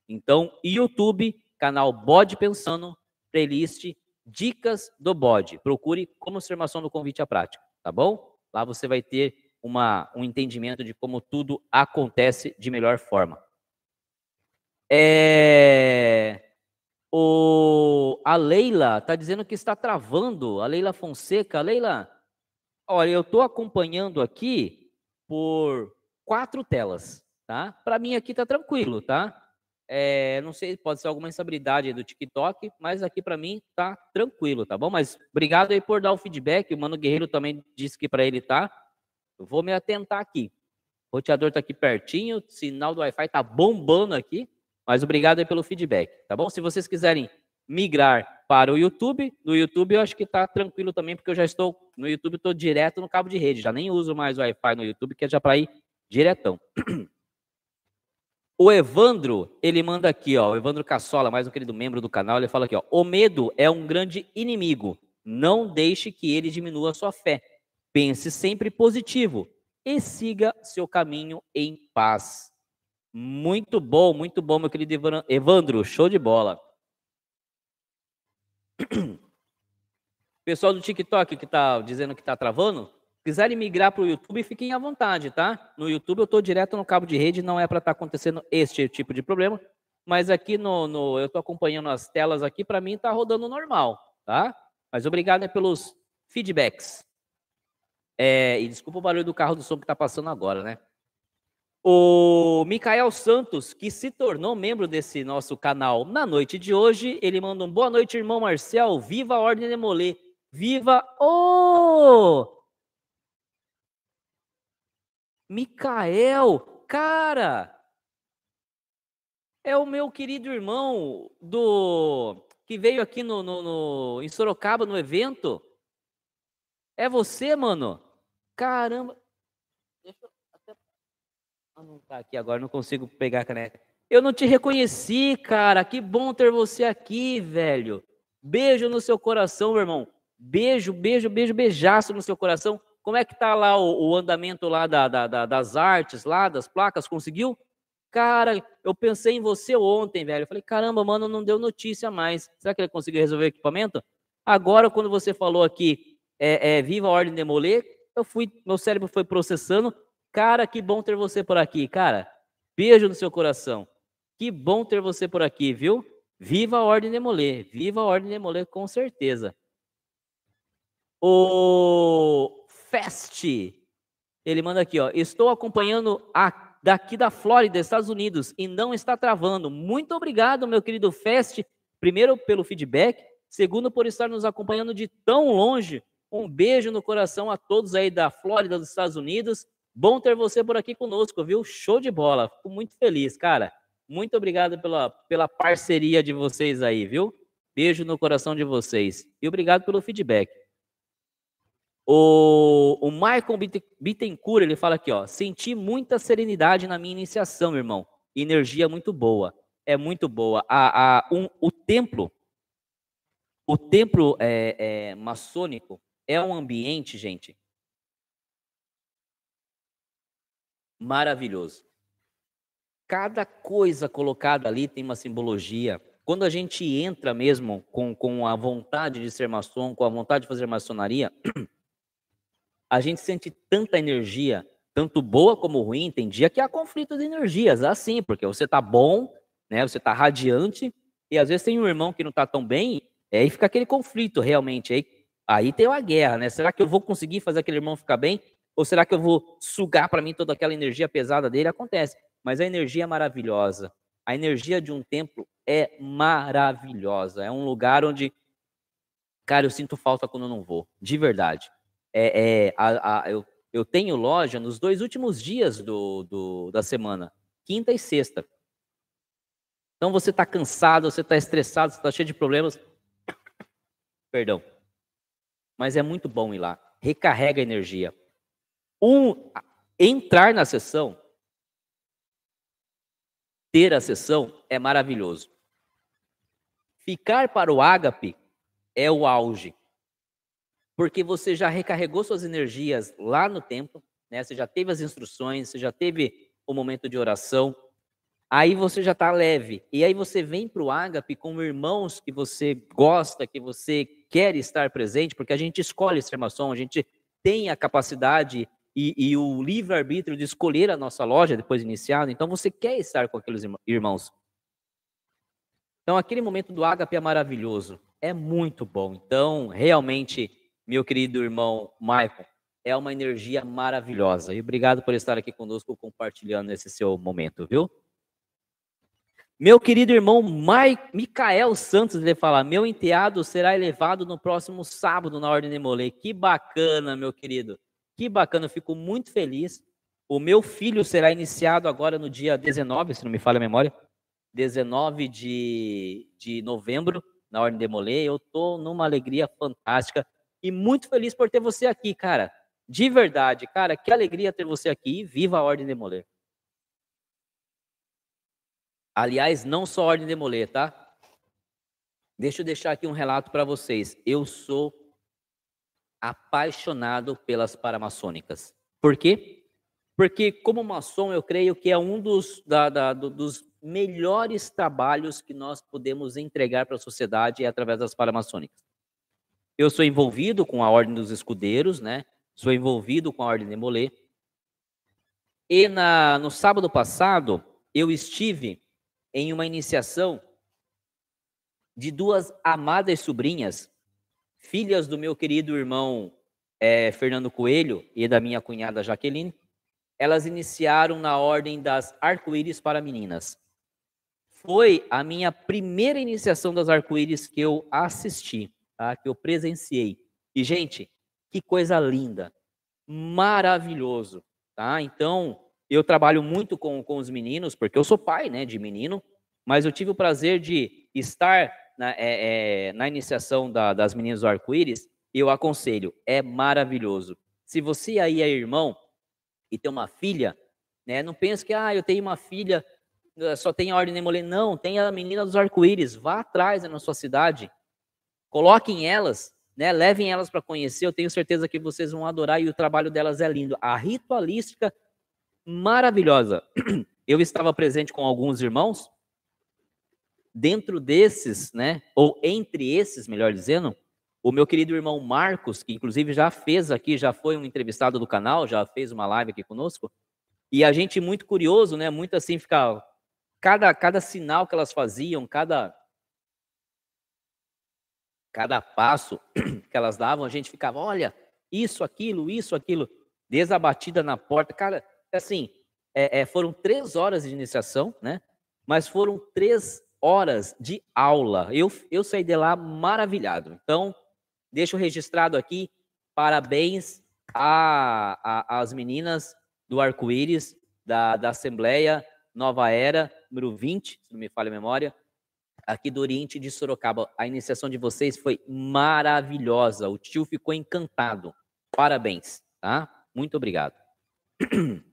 Então, YouTube, canal Bode Pensando, playlist Dicas do Bode. Procure Como ser maçom do convite à prática, tá bom? Lá você vai ter uma, um entendimento de como tudo acontece de melhor forma. É... O... A Leila está dizendo que está travando. A Leila Fonseca. Leila, olha, eu estou acompanhando aqui por quatro telas, tá? Para mim aqui está tranquilo, tá? É, não sei, pode ser alguma instabilidade do TikTok, mas aqui para mim tá tranquilo, tá bom? Mas obrigado aí por dar o feedback. O Mano Guerreiro também disse que para ele tá. Eu vou me atentar aqui. O roteador tá aqui pertinho, o sinal do Wi-Fi tá bombando aqui. Mas obrigado aí pelo feedback, tá bom? Se vocês quiserem migrar para o YouTube, no YouTube eu acho que tá tranquilo também, porque eu já estou no YouTube, estou direto no cabo de rede, já nem uso mais o Wi-Fi no YouTube, que é já para ir diretão. O Evandro, ele manda aqui, ó, o Evandro Cassola, mais um querido membro do canal, ele fala aqui, ó, o medo é um grande inimigo. Não deixe que ele diminua a sua fé. Pense sempre positivo e siga seu caminho em paz. Muito bom, muito bom, meu querido Evandro. Show de bola. Pessoal do TikTok que está dizendo que está travando, quiserem migrar para o YouTube, fiquem à vontade, tá? No YouTube eu estou direto no cabo de rede, não é para estar tá acontecendo este tipo de problema, mas aqui no, no eu estou acompanhando as telas aqui, para mim está rodando normal, tá? Mas obrigado né, pelos feedbacks. É, e desculpa o barulho do carro do som que está passando agora, né? O Micael Santos, que se tornou membro desse nosso canal na noite de hoje, ele manda um boa noite, irmão Marcel. Viva a Ordem de Molê. Viva o oh! Micael, cara, é o meu querido irmão do que veio aqui no, no, no em Sorocaba no evento. É você, mano? Caramba. Deixa eu ah, não tá aqui agora, não consigo pegar a caneta. Eu não te reconheci, cara. Que bom ter você aqui, velho. Beijo no seu coração, meu irmão. Beijo, beijo, beijo, beijaço no seu coração. Como é que tá lá o, o andamento lá da, da, da, das artes, lá das placas? Conseguiu? Cara, eu pensei em você ontem, velho. Eu falei, caramba, mano, não deu notícia mais. Será que ele conseguiu resolver o equipamento? Agora, quando você falou aqui, é, é, viva a ordem demoler, eu fui, meu cérebro foi processando. Cara, que bom ter você por aqui, cara. Beijo no seu coração. Que bom ter você por aqui, viu? Viva a Ordem Demoler. Viva a Ordem Demoler, com certeza. O Fest, ele manda aqui, ó. Estou acompanhando a, daqui da Flórida, Estados Unidos, e não está travando. Muito obrigado, meu querido Fest. Primeiro, pelo feedback. Segundo, por estar nos acompanhando de tão longe. Um beijo no coração a todos aí da Flórida, dos Estados Unidos. Bom ter você por aqui conosco, viu? Show de bola. Fico muito feliz, cara. Muito obrigado pela, pela parceria de vocês aí, viu? Beijo no coração de vocês. E obrigado pelo feedback. O, o Michael Bittencourt, ele fala aqui, ó. Senti muita serenidade na minha iniciação, irmão. Energia muito boa. É muito boa. A, a, um, o templo, o templo é, é, maçônico é um ambiente, gente, maravilhoso. Cada coisa colocada ali tem uma simbologia. Quando a gente entra mesmo com, com a vontade de ser maçom, com a vontade de fazer maçonaria, a gente sente tanta energia, tanto boa como ruim. Tem dia que há conflito de energias, assim, porque você tá bom, né? Você tá radiante, e às vezes tem um irmão que não tá tão bem, aí fica aquele conflito realmente. Aí, aí tem uma guerra, né? Será que eu vou conseguir fazer aquele irmão ficar bem? Ou será que eu vou sugar para mim toda aquela energia pesada dele? Acontece. Mas a energia é maravilhosa. A energia de um templo é maravilhosa. É um lugar onde, cara, eu sinto falta quando eu não vou, de verdade. É, é a, a, eu, eu tenho loja nos dois últimos dias do, do da semana, quinta e sexta. Então você está cansado, você está estressado, você está cheio de problemas. Perdão. Mas é muito bom ir lá. Recarrega a energia. Um, entrar na sessão, ter a sessão é maravilhoso. Ficar para o ágape é o auge. Porque você já recarregou suas energias lá no templo, né? Você já teve as instruções, você já teve o momento de oração, aí você já está leve. E aí você vem para o ágape com irmãos que você gosta, que você quer estar presente, porque a gente escolhe ser maçom, a gente tem a capacidade e, e o livre-arbítrio de escolher a nossa loja depois de iniciada, então você quer estar com aqueles irmãos. Então, aquele momento do ágape é maravilhoso, é muito bom. Então, realmente, meu querido irmão Michael, é uma energia maravilhosa. E obrigado por estar aqui conosco compartilhando esse seu momento, viu? Meu querido irmão Mike, Micael Santos, ele fala: Meu enteado será elevado no próximo sábado na Ordem de Molê. Que bacana, meu querido. Que bacana, eu fico muito feliz. O meu filho será iniciado agora no dia 19, se não me falha a memória, 19 de, de novembro, na Ordem de Molê. Eu estou numa alegria fantástica e muito feliz por ter você aqui, cara. De verdade, cara, que alegria ter você aqui. Viva a Ordem de Molê. Aliás, não só ordem de moler, tá? Deixa eu deixar aqui um relato para vocês. Eu sou apaixonado pelas paramaçônicas. Por quê? Porque, como maçom, eu creio que é um dos, da, da, dos melhores trabalhos que nós podemos entregar para a sociedade através das paramaçônicas. Eu sou envolvido com a Ordem dos Escudeiros, né? Sou envolvido com a Ordem de Molê. E na, no sábado passado, eu estive em uma iniciação de duas amadas sobrinhas, filhas do meu querido irmão é, Fernando Coelho e da minha cunhada Jaqueline. Elas iniciaram na ordem das arco-íris para meninas. Foi a minha primeira iniciação das arco-íris que eu assisti, tá? que eu presenciei. E, gente, que coisa linda, maravilhoso. Tá? Então, eu trabalho muito com, com os meninos, porque eu sou pai né, de menino, mas eu tive o prazer de estar na, é, é, na iniciação da, das meninas do arco-íris, eu aconselho, é maravilhoso. Se você aí é irmão e tem uma filha, né, não pense que, ah, eu tenho uma filha, só tem a ordem de molê. Não, tem a menina dos arco-íris, vá atrás né, na sua cidade, coloquem elas, né, levem elas para conhecer, eu tenho certeza que vocês vão adorar e o trabalho delas é lindo. A ritualística maravilhosa. Eu estava presente com alguns irmãos. Dentro desses, né, ou entre esses, melhor dizendo, o meu querido irmão Marcos, que inclusive já fez aqui, já foi um entrevistado do canal, já fez uma live aqui conosco. E a gente muito curioso, né, muito assim ficar cada cada sinal que elas faziam, cada cada passo que elas davam, a gente ficava, olha, isso, aquilo, isso, aquilo, desabatida na porta. Cara, assim, é, é, foram três horas de iniciação, né? Mas foram três horas de aula. Eu, eu saí de lá maravilhado. Então, deixo registrado aqui, parabéns às meninas do Arco-Íris, da, da Assembleia Nova Era, número 20, se não me falha a memória, aqui do Oriente de Sorocaba. A iniciação de vocês foi maravilhosa. O tio ficou encantado. Parabéns, tá? Muito obrigado.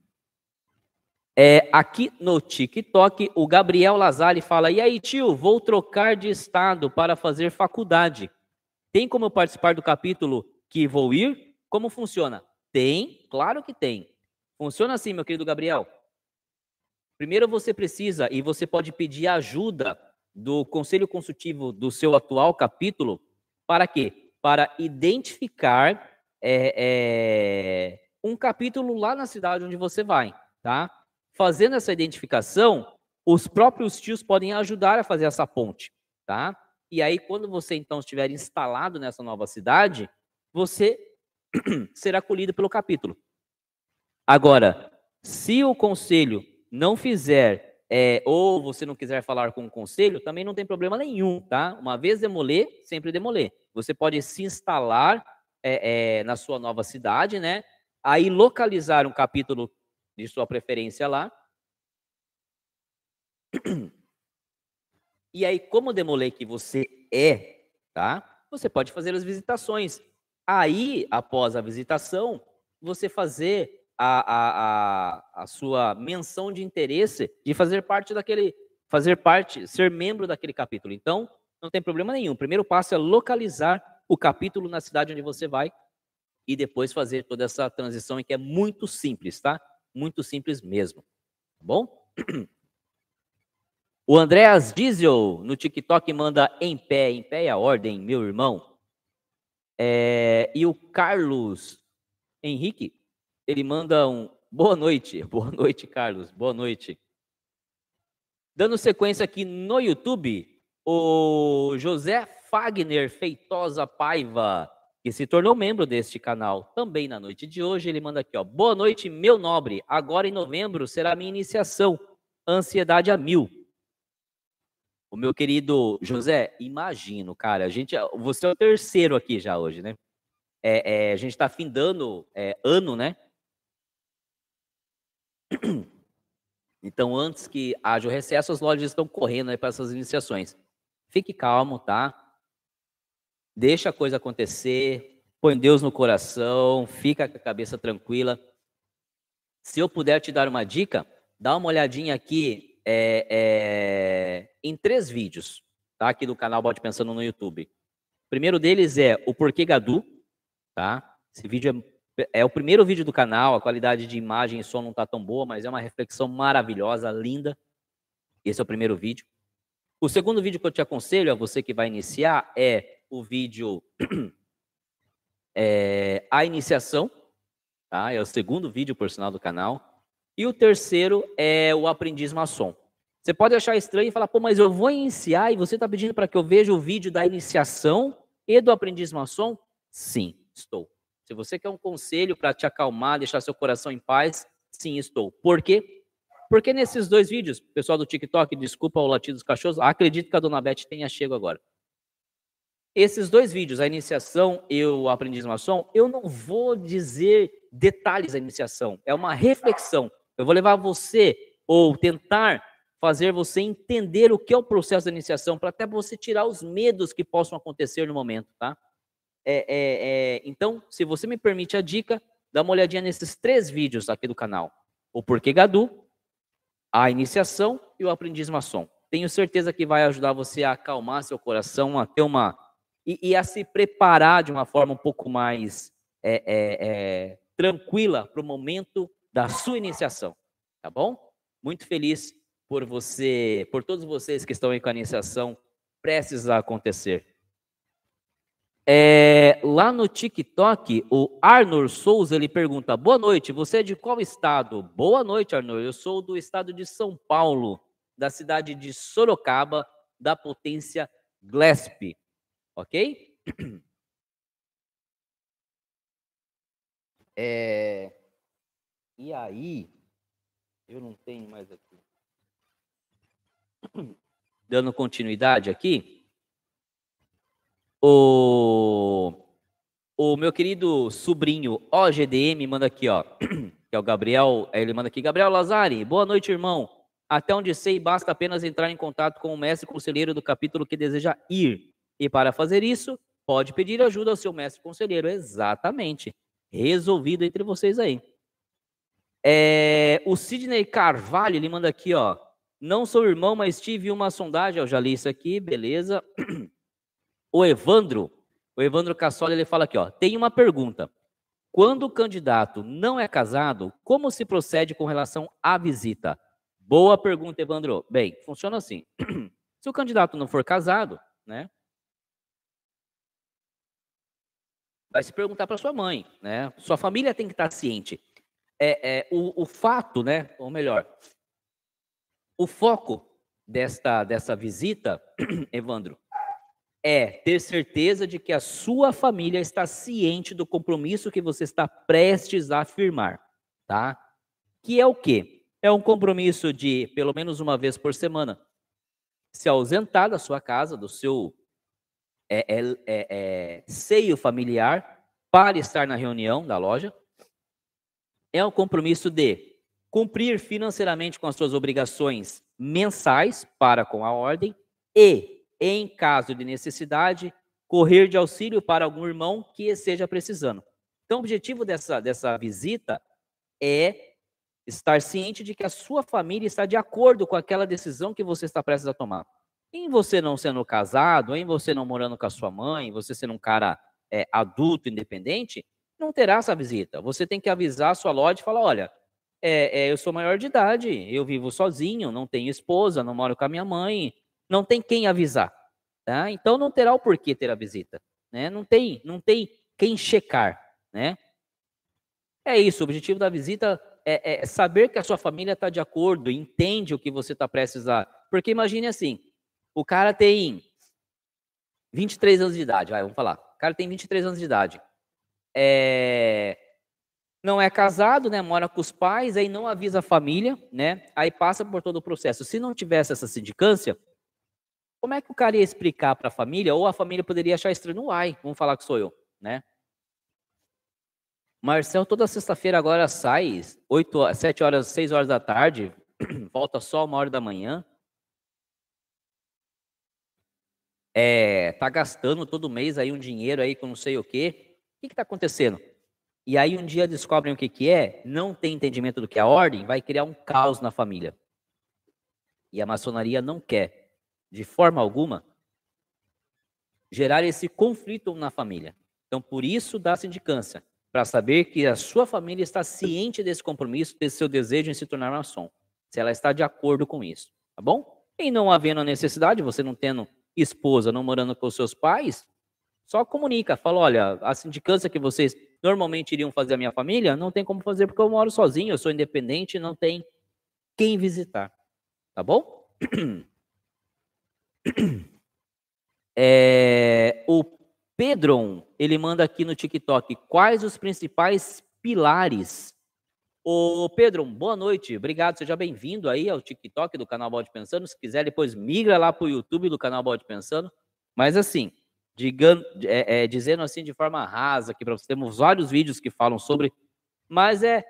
É, aqui no TikTok, o Gabriel Lazari fala: E aí, tio, vou trocar de estado para fazer faculdade. Tem como participar do capítulo que vou ir? Como funciona? Tem, claro que tem. Funciona assim, meu querido Gabriel. Primeiro você precisa e você pode pedir ajuda do conselho consultivo do seu atual capítulo. Para quê? Para identificar é, é, um capítulo lá na cidade onde você vai, tá? Fazendo essa identificação, os próprios tios podem ajudar a fazer essa ponte, tá? E aí, quando você então estiver instalado nessa nova cidade, você será acolhido pelo capítulo. Agora, se o conselho não fizer é, ou você não quiser falar com o conselho, também não tem problema nenhum, tá? Uma vez demoler, sempre demoler. Você pode se instalar é, é, na sua nova cidade, né? Aí localizar um capítulo de sua preferência lá. E aí, como demoler que você é, tá? Você pode fazer as visitações. Aí, após a visitação, você fazer a, a, a, a sua menção de interesse de fazer parte daquele, fazer parte, ser membro daquele capítulo. Então, não tem problema nenhum. O primeiro passo é localizar o capítulo na cidade onde você vai e depois fazer toda essa transição, que é muito simples, tá? Muito simples mesmo. Tá bom? O Andréas Diesel no TikTok manda em pé, em pé é a ordem, meu irmão. É, e o Carlos Henrique ele manda um boa noite, boa noite, Carlos, boa noite. Dando sequência aqui no YouTube, o José Fagner Feitosa Paiva, que se tornou membro deste canal também na noite de hoje, ele manda aqui, ó. Boa noite, meu nobre. Agora em novembro será minha iniciação. Ansiedade a mil. O meu querido José, imagino, cara, a gente, você é o terceiro aqui já hoje, né? É, é, a gente está findando é, ano, né? Então, antes que haja o recesso, as lojas estão correndo para essas iniciações. Fique calmo, tá? Deixa a coisa acontecer, põe Deus no coração, fica com a cabeça tranquila. Se eu puder te dar uma dica, dá uma olhadinha aqui é, é, em três vídeos, tá? Aqui do canal Bote Pensando no YouTube. O primeiro deles é o Porquê Gadu, tá? Esse vídeo é é o primeiro vídeo do canal, a qualidade de imagem e som não está tão boa, mas é uma reflexão maravilhosa, linda. Esse é o primeiro vídeo. O segundo vídeo que eu te aconselho a você que vai iniciar é o vídeo é, A Iniciação, tá? É o segundo vídeo, por sinal, do canal. E o terceiro é o Aprendiz Maçom. Você pode achar estranho e falar, pô, mas eu vou iniciar e você está pedindo para que eu veja o vídeo da iniciação e do Aprendiz Maçom? Sim, estou. Se você quer um conselho para te acalmar, deixar seu coração em paz, sim, estou. Por quê? Porque nesses dois vídeos, pessoal do TikTok, desculpa o latido dos cachorros, acredito que a dona Beth tenha chego agora. Esses dois vídeos, a iniciação e o aprendiz maçom, eu não vou dizer detalhes da iniciação, é uma reflexão. Eu vou levar você, ou tentar fazer você entender o que é o processo da iniciação, para até você tirar os medos que possam acontecer no momento, tá? É, é, é, então, se você me permite a dica, dá uma olhadinha nesses três vídeos aqui do canal. O Porquê Gadu, a iniciação e o aprendiz maçom. Tenho certeza que vai ajudar você a acalmar seu coração, a ter uma. E, e a se preparar de uma forma um pouco mais é, é, é tranquila para o momento da sua iniciação. Tá bom? Muito feliz por você, por todos vocês que estão com a iniciação prestes a acontecer. É, lá no TikTok, o Arnor Souza ele pergunta: Boa noite, você é de qual estado? Boa noite, Arnor. Eu sou do estado de São Paulo, da cidade de Sorocaba, da potência Glesp. Ok? É, e aí, eu não tenho mais aqui. Dando continuidade aqui. O, o meu querido sobrinho OGDM manda aqui, ó. Que é o Gabriel. Ele manda aqui, Gabriel Lazari, boa noite, irmão. Até onde sei, basta apenas entrar em contato com o mestre conselheiro do capítulo que deseja ir. E para fazer isso, pode pedir ajuda ao seu mestre conselheiro. Exatamente. Resolvido entre vocês aí. É, o Sidney Carvalho, ele manda aqui, ó. Não sou irmão, mas tive uma sondagem. Eu já li isso aqui, beleza. o Evandro, o Evandro Cassola, ele fala aqui, ó, tem uma pergunta. Quando o candidato não é casado, como se procede com relação à visita? Boa pergunta, Evandro. Bem, funciona assim. Se o candidato não for casado, né? Vai se perguntar para sua mãe, né? Sua família tem que estar ciente. É, é o, o fato, né? Ou melhor, o foco desta, dessa visita, Evandro, é ter certeza de que a sua família está ciente do compromisso que você está prestes a afirmar, tá? Que é o quê? é um compromisso de, pelo menos uma vez por semana, se ausentar da sua casa, do seu é, é, é, é, seio familiar, para estar na reunião da loja. É um compromisso de cumprir financeiramente com as suas obrigações mensais para com a ordem e, em caso de necessidade, correr de auxílio para algum irmão que esteja precisando. Então, o objetivo dessa, dessa visita é estar ciente de que a sua família está de acordo com aquela decisão que você está prestes a tomar. Em você não sendo casado, em você não morando com a sua mãe, você sendo um cara é, adulto, independente, não terá essa visita. Você tem que avisar a sua loja e falar: olha, é, é, eu sou maior de idade, eu vivo sozinho, não tenho esposa, não moro com a minha mãe, não tem quem avisar. Tá? Então não terá o porquê ter a visita. Né? Não tem, não tem quem checar. Né? É isso, o objetivo da visita é, é saber que a sua família está de acordo, entende o que você está prestes a. Porque imagine assim: o cara tem 23 anos de idade, vai, vamos falar. O cara tem 23 anos de idade. É, não é casado, né? Mora com os pais, aí não avisa a família, né? Aí passa por todo o processo. Se não tivesse essa sindicância, como é que o cara ia explicar para a família? Ou a família poderia achar estranho, uai, vamos falar que sou eu, né? Marcel toda sexta-feira agora sai, 8, 7 horas, 6 horas da tarde, volta só uma hora da manhã. É, tá gastando todo mês aí um dinheiro aí com não sei o quê. O que está acontecendo? E aí um dia descobrem o que, que é, não tem entendimento do que é a ordem, vai criar um caos na família. E a maçonaria não quer, de forma alguma, gerar esse conflito na família. Então, por isso dá sindicância para saber que a sua família está ciente desse compromisso, desse seu desejo em se tornar maçom, se ela está de acordo com isso, tá bom? E não havendo a necessidade, você não tendo esposa, não morando com seus pais, só comunica, fala, olha, a sindicância que vocês normalmente iriam fazer a minha família, não tem como fazer porque eu moro sozinho, eu sou independente, não tem quem visitar, tá bom? É, o Pedron, ele manda aqui no TikTok, quais os principais pilares? Ô, Pedro, boa noite, obrigado, seja bem-vindo aí ao TikTok do canal Bode Pensando, se quiser depois migra lá para o YouTube do canal Bode Pensando, mas assim, digando, é, é, dizendo assim de forma rasa, que para temos vários vídeos que falam sobre, mas é,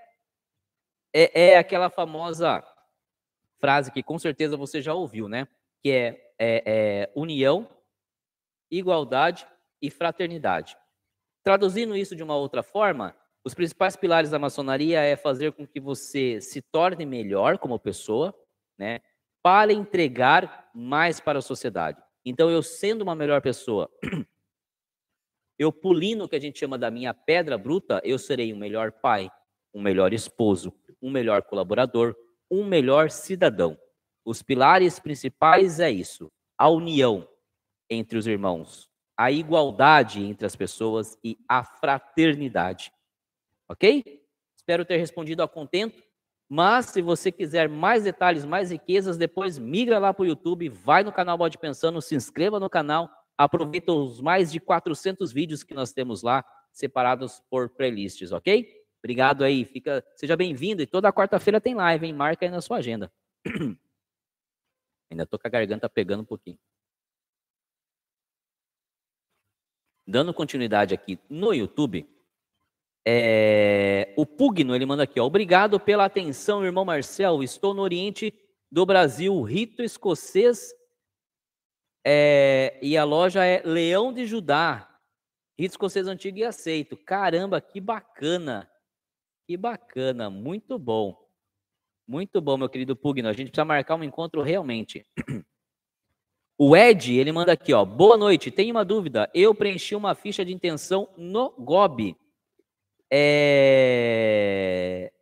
é, é, aquela famosa frase que com certeza você já ouviu, né? Que é, é, é união, igualdade e fraternidade. Traduzindo isso de uma outra forma, os principais pilares da maçonaria é fazer com que você se torne melhor como pessoa, né? Para entregar mais para a sociedade. Então, eu sendo uma melhor pessoa, eu pulindo o que a gente chama da minha pedra bruta, eu serei um melhor pai, um melhor esposo, um melhor colaborador, um melhor cidadão. Os pilares principais é isso: a união entre os irmãos, a igualdade entre as pessoas e a fraternidade. Ok? Espero ter respondido a contento. Mas se você quiser mais detalhes, mais riquezas, depois migra lá para o YouTube, vai no canal Bode Pensando, se inscreva no canal, aproveita os mais de 400 vídeos que nós temos lá, separados por playlists, ok? Obrigado aí, fica, seja bem-vindo. E toda quarta-feira tem live, hein? Marca aí na sua agenda. Ainda tô com a garganta pegando um pouquinho. Dando continuidade aqui no YouTube, é, o Pugno, ele manda aqui, ó, obrigado pela atenção, irmão Marcel, estou no Oriente do Brasil, rito escocês, é, e a loja é Leão de Judá, rito escocês antigo e aceito. Caramba, que bacana, que bacana, muito bom. Muito bom, meu querido Pugno, a gente precisa marcar um encontro realmente. O Ed, ele manda aqui, ó. Boa noite. Tenho uma dúvida. Eu preenchi uma ficha de intenção no GOB. É...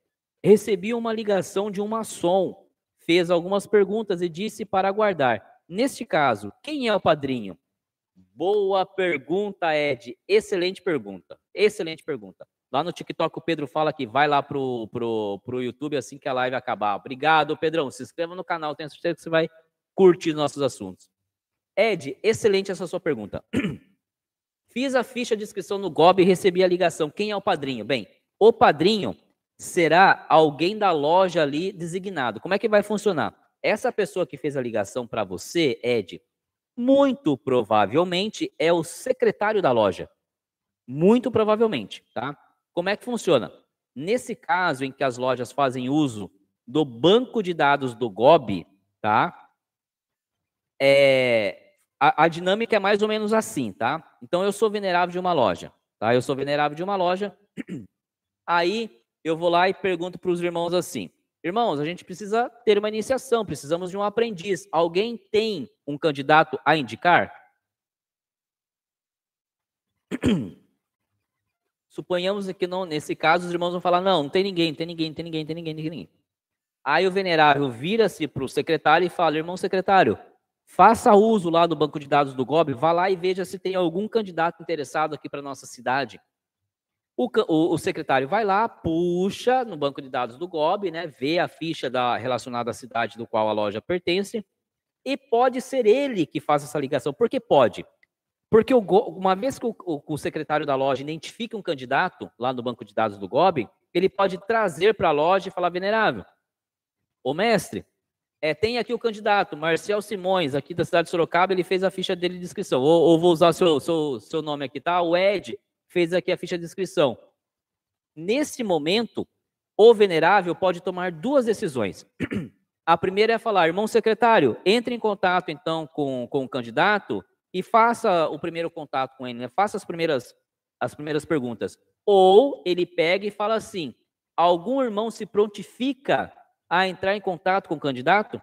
Recebi uma ligação de um maçom. Fez algumas perguntas e disse para aguardar. Neste caso, quem é o padrinho? Boa pergunta, Ed. Excelente pergunta. Excelente pergunta. Lá no TikTok o Pedro fala que vai lá pro, pro, pro YouTube assim que a live acabar. Obrigado, Pedrão. Se inscreva no canal, tenho certeza que você vai curtir nossos assuntos. Ed, excelente essa sua pergunta. Fiz a ficha de inscrição no GOB e recebi a ligação. Quem é o padrinho? Bem, o padrinho será alguém da loja ali designado. Como é que vai funcionar? Essa pessoa que fez a ligação para você, Ed, muito provavelmente é o secretário da loja. Muito provavelmente, tá? Como é que funciona? Nesse caso em que as lojas fazem uso do banco de dados do GOB, tá? É, a, a, dinâmica é mais ou menos assim, tá? Então eu sou venerável de uma loja, tá? Eu sou venerável de uma loja. Aí eu vou lá e pergunto para os irmãos assim: Irmãos, a gente precisa ter uma iniciação, precisamos de um aprendiz. Alguém tem um candidato a indicar? Suponhamos que não, nesse caso os irmãos vão falar: não, não tem ninguém, não tem ninguém, não tem ninguém, não tem ninguém, não tem ninguém. Aí o venerável vira-se para o secretário e fala: irmão secretário, faça uso lá do banco de dados do GOB, vá lá e veja se tem algum candidato interessado aqui para nossa cidade. O, o, o, secretário vai lá, puxa no banco de dados do GOB, né, vê a ficha da, relacionada à cidade do qual a loja pertence, e pode ser ele que faz essa ligação. Por que pode? Porque o, uma vez que o, o, secretário da loja identifique um candidato lá no banco de dados do GOB, ele pode trazer para a loja e falar, venerável, ô mestre, é, tem aqui o candidato, Marcel Simões, aqui da cidade de Sorocaba, ele fez a ficha dele de inscrição. Ou, ou vou usar seu, seu, seu nome aqui, tá? O Ed, fez aqui a ficha de inscrição. Nesse momento, o venerável pode tomar duas decisões. A primeira é falar, irmão secretário, entre em contato então com, com o candidato e faça o primeiro contato com ele, né? faça as primeiras, as primeiras perguntas. Ou ele pega e fala assim: algum irmão se prontifica a entrar em contato com o candidato?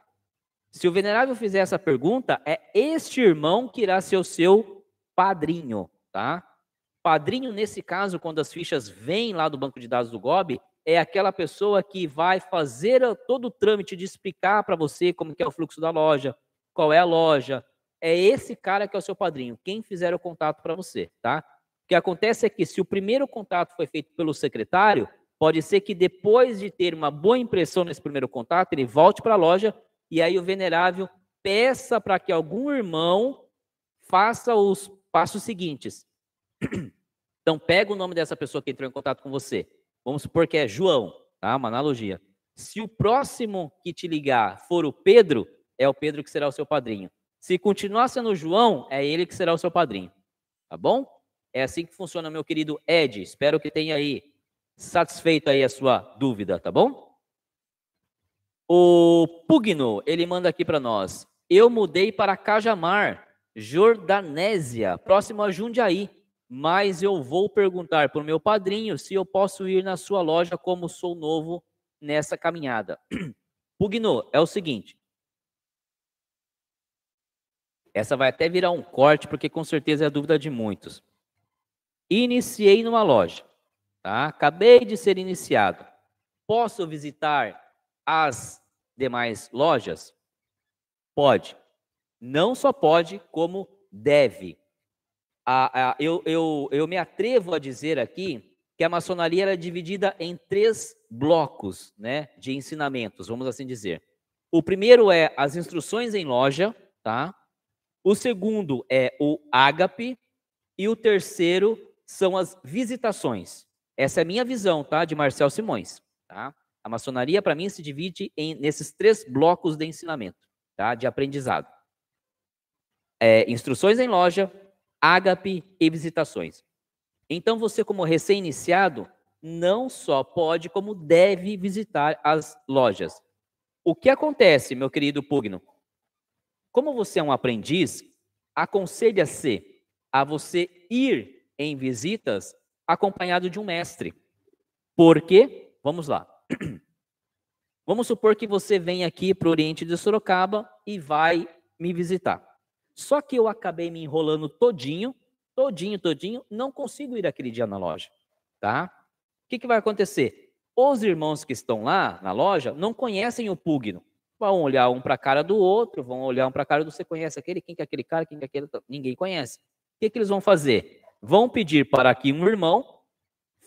Se o venerável fizer essa pergunta, é este irmão que irá ser o seu padrinho, tá? Padrinho, nesse caso, quando as fichas vêm lá do banco de dados do GOB, é aquela pessoa que vai fazer todo o trâmite de explicar para você como que é o fluxo da loja, qual é a loja. É esse cara que é o seu padrinho, quem fizer o contato para você, tá? O que acontece é que se o primeiro contato foi feito pelo secretário, pode ser que depois de ter uma boa impressão nesse primeiro contato, ele volte para a loja e aí o venerável peça para que algum irmão faça os passos seguintes. Então, pega o nome dessa pessoa que entrou em contato com você. Vamos supor que é João, tá? Uma analogia. Se o próximo que te ligar for o Pedro, é o Pedro que será o seu padrinho. Se continuar sendo João, é ele que será o seu padrinho. Tá bom? É assim que funciona, meu querido Ed. Espero que tenha aí satisfeito aí a sua dúvida, tá bom? O Pugno, ele manda aqui para nós. Eu mudei para Cajamar, Jordanésia, próximo a Jundiaí mas eu vou perguntar para o meu padrinho se eu posso ir na sua loja como sou novo nessa caminhada. Pugno, é o seguinte. Essa vai até virar um corte, porque com certeza é a dúvida de muitos. Iniciei numa loja, tá? Acabei de ser iniciado. Posso visitar as demais lojas? Pode. Não só pode, como deve a, a, eu, eu, eu me atrevo a dizer aqui que a maçonaria era dividida em três blocos né, de ensinamentos, vamos assim dizer. O primeiro é as instruções em loja, tá? O segundo é o ágape e o terceiro são as visitações. Essa é a minha visão, tá, de Marcel Simões, tá? A maçonaria para mim se divide em nesses três blocos de ensinamento, tá, de aprendizado. É, instruções em loja, ágape e visitações. Então você, como recém-iniciado, não só pode, como deve visitar as lojas. O que acontece, meu querido Pugno? Como você é um aprendiz, aconselha-se a você ir em visitas acompanhado de um mestre. Por quê? Vamos lá. Vamos supor que você vem aqui para o Oriente de Sorocaba e vai me visitar. Só que eu acabei me enrolando todinho, todinho, todinho, não consigo ir aquele dia na loja, tá? O que, que vai acontecer? Os irmãos que estão lá na loja não conhecem o pugno. Vão olhar um para a cara do outro, vão olhar um para a cara do você conhece aquele, quem que é aquele cara, quem que é aquele, ninguém conhece. O que, que eles vão fazer? Vão pedir para que um irmão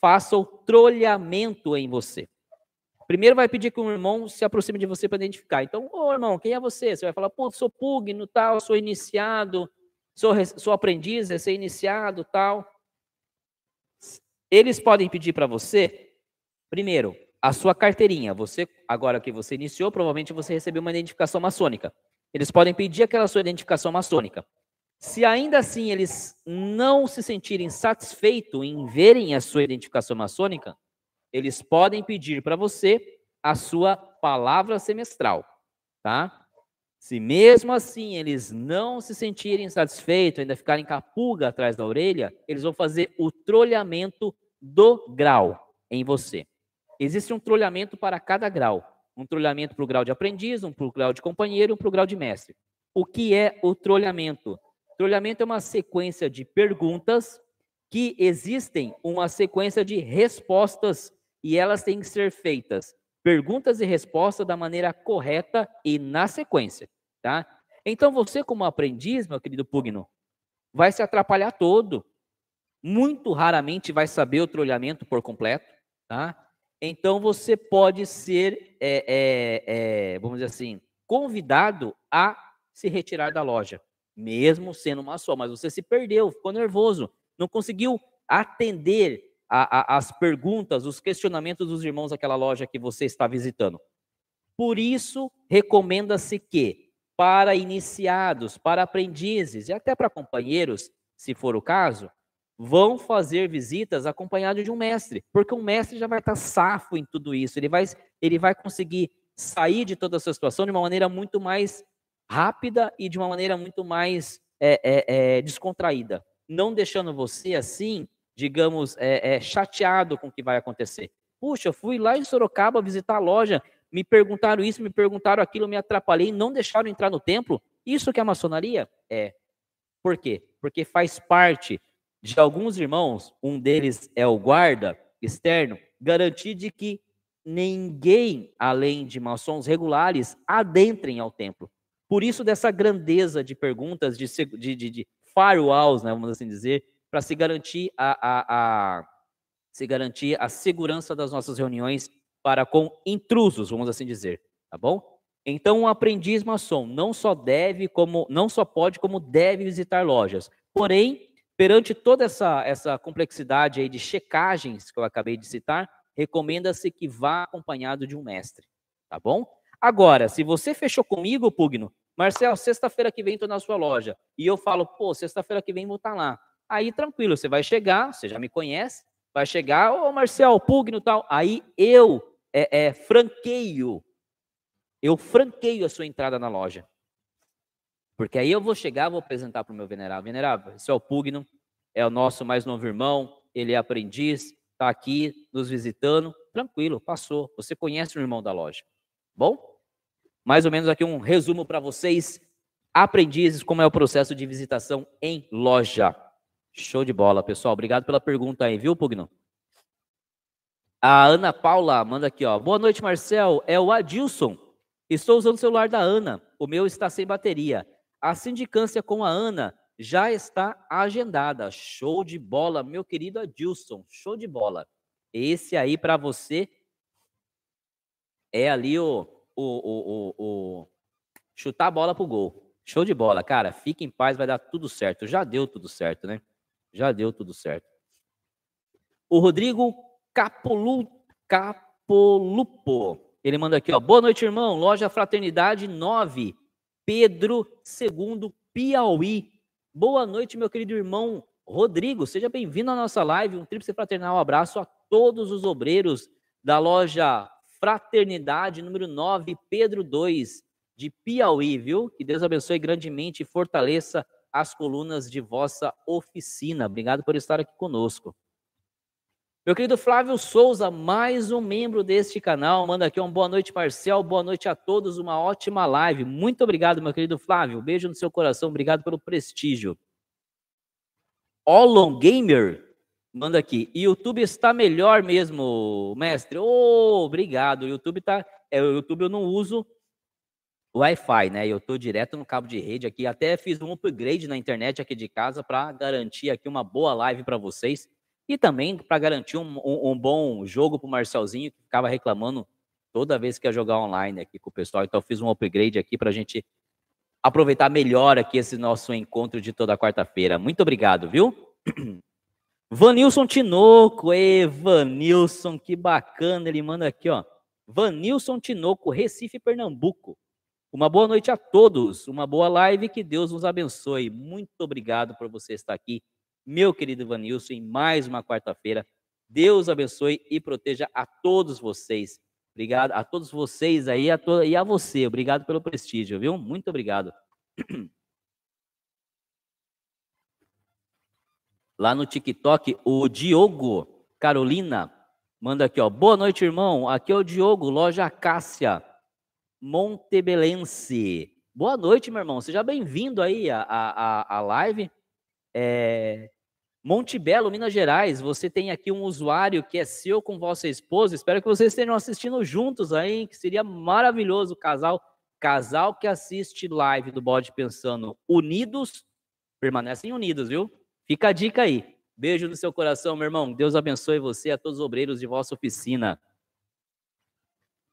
faça o trolhamento em você. Primeiro vai pedir que um irmão se aproxime de você para identificar. Então, ô irmão, quem é você? Você vai falar, pô, sou pugno, tal, sou iniciado, sou, sou aprendiz, é ser iniciado, tal. Eles podem pedir para você, primeiro, a sua carteirinha. Você, agora que você iniciou, provavelmente você recebeu uma identificação maçônica. Eles podem pedir aquela sua identificação maçônica. Se ainda assim eles não se sentirem satisfeitos em verem a sua identificação maçônica, eles podem pedir para você a sua palavra semestral, tá? Se mesmo assim eles não se sentirem satisfeitos, ainda ficarem com a pulga atrás da orelha, eles vão fazer o trolhamento do grau em você. Existe um trolhamento para cada grau. Um trolhamento para o grau de aprendiz, um para o grau de companheiro, um para o grau de mestre. O que é o trolhamento? Trolhamento é uma sequência de perguntas que existem uma sequência de respostas e elas têm que ser feitas perguntas e respostas da maneira correta e na sequência, tá? Então você como aprendiz, meu querido Pugno, vai se atrapalhar todo. Muito raramente vai saber o trolhamento por completo, tá? Então você pode ser, é, é, é, vamos dizer assim, convidado a se retirar da loja, mesmo sendo uma só, mas você se perdeu, ficou nervoso, não conseguiu atender a, a, as perguntas, os questionamentos dos irmãos daquela loja que você está visitando. Por isso, recomenda-se que, para iniciados, para aprendizes e até para companheiros, se for o caso, vão fazer visitas acompanhados de um mestre, porque um mestre já vai estar safo em tudo isso, ele vai, ele vai conseguir sair de toda essa situação de uma maneira muito mais rápida e de uma maneira muito mais é, é, é, descontraída, não deixando você assim digamos, é, é, chateado com o que vai acontecer. Puxa, eu fui lá em Sorocaba visitar a loja, me perguntaram isso, me perguntaram aquilo, me atrapalhei, não deixaram entrar no templo. Isso que é maçonaria? É. Por quê? Porque faz parte de alguns irmãos, um deles é o guarda externo, garantir de que ninguém, além de maçons regulares, adentrem ao templo. Por isso, dessa grandeza de perguntas, de, de, de, de firewalls, né, vamos assim dizer, para se garantir a, a, a, se garantir a segurança das nossas reuniões para com intrusos, vamos assim dizer, tá bom? Então, um aprendiz maçom não só deve, como não só pode, como deve visitar lojas. Porém, perante toda essa, essa complexidade aí de checagens que eu acabei de citar, recomenda-se que vá acompanhado de um mestre, tá bom? Agora, se você fechou comigo, Pugno, Marcel, sexta-feira que vem estou na sua loja, e eu falo, pô, sexta-feira que vem vou estar tá lá. Aí tranquilo, você vai chegar, você já me conhece, vai chegar, ô Marcel, Pugno tal. Aí eu é, é, franqueio, eu franqueio a sua entrada na loja. Porque aí eu vou chegar, vou apresentar para o meu venerável. Venerável, esse é o Pugno, é o nosso mais novo irmão, ele é aprendiz, está aqui nos visitando. Tranquilo, passou. Você conhece o irmão da loja. Bom? Mais ou menos aqui um resumo para vocês, aprendizes, como é o processo de visitação em loja. Show de bola, pessoal. Obrigado pela pergunta aí, viu, Pugno? A Ana Paula manda aqui, ó. Boa noite, Marcel. É o Adilson. Estou usando o celular da Ana. O meu está sem bateria. A sindicância com a Ana já está agendada. Show de bola, meu querido Adilson. Show de bola. Esse aí para você é ali o, o, o, o, chutar a bola pro gol. Show de bola, cara. Fique em paz, vai dar tudo certo. Já deu tudo certo, né? Já deu tudo certo. O Rodrigo Capolu, Capolupo. Ele manda aqui, ó. Boa noite, irmão. Loja Fraternidade 9, Pedro II, Piauí. Boa noite, meu querido irmão Rodrigo. Seja bem-vindo à nossa live. Um tríplice fraternal abraço a todos os obreiros da loja Fraternidade número 9, Pedro 2, de Piauí, viu? Que Deus abençoe grandemente e fortaleça as colunas de vossa oficina. Obrigado por estar aqui conosco. Meu querido Flávio Souza, mais um membro deste canal, manda aqui uma boa noite, Marcel, boa noite a todos, uma ótima live. Muito obrigado, meu querido Flávio, beijo no seu coração, obrigado pelo prestígio. Olon Gamer, manda aqui, YouTube está melhor mesmo, mestre? Oh, obrigado, YouTube tá, é, o YouTube eu não uso, Wi-Fi, né? Eu estou direto no cabo de rede aqui. Até fiz um upgrade na internet aqui de casa para garantir aqui uma boa live para vocês e também para garantir um, um, um, bom jogo para o Marcelzinho que ficava reclamando toda vez que ia jogar online aqui com o pessoal. Então fiz um upgrade aqui para a gente aproveitar melhor aqui esse nosso encontro de toda quarta-feira. Muito obrigado, viu? Vanilson Tinoco, e Vanilson, que bacana, ele manda aqui, ó. Vanilson Tinoco, Recife, Pernambuco. Uma boa noite a todos, uma boa live, que Deus nos abençoe. Muito obrigado por você estar aqui, meu querido Vanilson, em mais uma quarta-feira. Deus abençoe e proteja a todos vocês. Obrigado a todos vocês aí a to e a você. Obrigado pelo prestígio, viu? Muito obrigado. Lá no TikTok, o Diogo Carolina manda aqui, ó. Boa noite, irmão. Aqui é o Diogo, loja Cássia, Montebelense. Boa noite, meu irmão. Seja bem-vindo aí à, à, à live. É, Monte Belo, Minas Gerais, você tem aqui um usuário que é seu com vossa esposa. Espero que vocês estejam assistindo juntos aí, que seria maravilhoso casal. Casal que assiste live do Bode Pensando unidos, permanecem unidos, viu? Fica a dica aí. Beijo no seu coração, meu irmão. Deus abençoe você e a todos os obreiros de vossa oficina.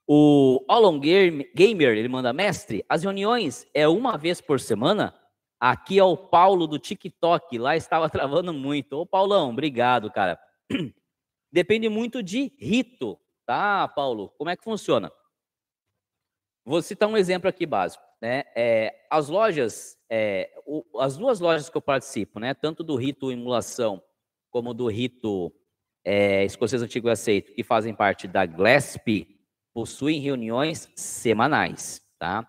O Olon Gamer, ele manda, mestre, as reuniões é uma vez por semana? Aqui é o Paulo do TikTok, lá estava travando muito. Ô, Paulão, obrigado, cara. Depende muito de rito, tá, Paulo? Como é que funciona? Vou citar um exemplo aqui básico. Né? É, as lojas, é, o, as duas lojas que eu participo, né, tanto do rito emulação como do rito é, escocês antigo e aceito, que fazem parte da GLASP, possuem reuniões semanais. Tá?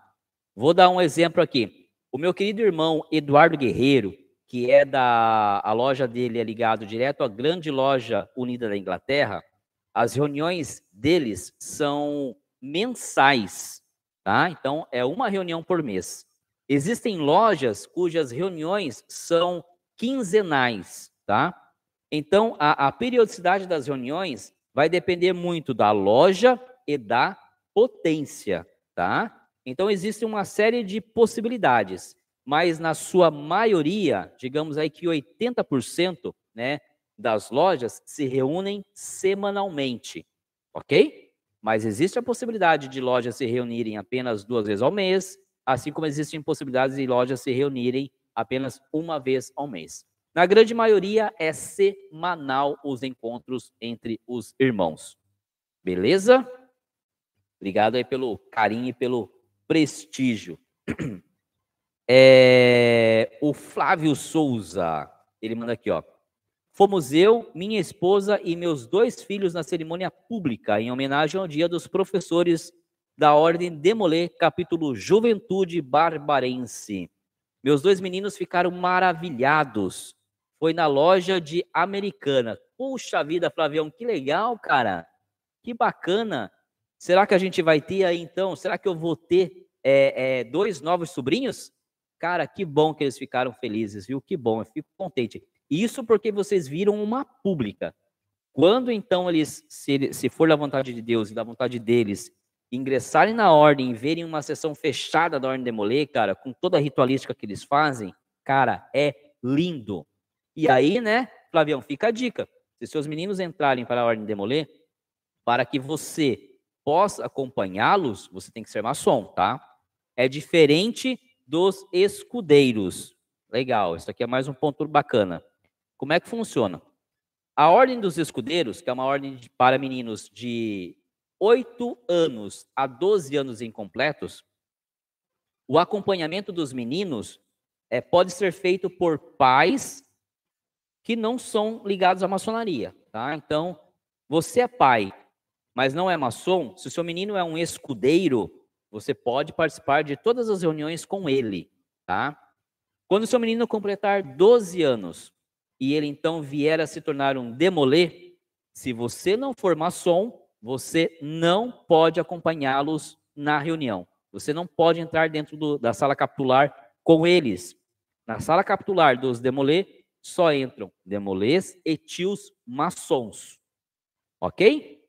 Vou dar um exemplo aqui. O meu querido irmão Eduardo Guerreiro, que é da a loja dele é ligado direto à grande loja unida da Inglaterra, as reuniões deles são mensais, tá? Então é uma reunião por mês. Existem lojas cujas reuniões são quinzenais, tá? Então a, a periodicidade das reuniões vai depender muito da loja e da potência, tá? Então, existe uma série de possibilidades, mas na sua maioria, digamos aí que 80% né, das lojas se reúnem semanalmente, ok? Mas existe a possibilidade de lojas se reunirem apenas duas vezes ao mês, assim como existem possibilidades de lojas se reunirem apenas uma vez ao mês. Na grande maioria, é semanal os encontros entre os irmãos. Beleza? Obrigado aí pelo carinho e pelo prestígio. É, o Flávio Souza, ele manda aqui, ó. Fomos eu, minha esposa e meus dois filhos na cerimônia pública, em homenagem ao Dia dos Professores da Ordem Demolê, capítulo Juventude Barbarense. Meus dois meninos ficaram maravilhados. Foi na loja de Americana. Puxa vida, Flavião, que legal, cara. Que bacana. Será que a gente vai ter aí então? Será que eu vou ter é, é, dois novos sobrinhos? Cara, que bom que eles ficaram felizes, viu? Que bom, eu fico contente. Isso porque vocês viram uma pública. Quando então eles, se, se for da vontade de Deus e da vontade deles, ingressarem na ordem e verem uma sessão fechada da ordem de Molê, cara, com toda a ritualística que eles fazem, cara, é lindo. E aí, né, Flavião, fica a dica. Se seus meninos entrarem para a ordem de Molê, para que você possa acompanhá-los, você tem que ser maçom, tá? É diferente dos escudeiros. Legal, isso aqui é mais um ponto bacana. Como é que funciona? A ordem dos escudeiros, que é uma ordem para meninos de 8 anos a 12 anos incompletos, o acompanhamento dos meninos é, pode ser feito por pais que não são ligados à maçonaria, tá? Então, você é pai mas não é maçom, se o seu menino é um escudeiro, você pode participar de todas as reuniões com ele, tá? Quando o seu menino completar 12 anos e ele então vier a se tornar um demolê, se você não for maçom, você não pode acompanhá-los na reunião. Você não pode entrar dentro do, da sala capitular com eles. Na sala capitular dos demolê, só entram demolês e tios maçons. Ok?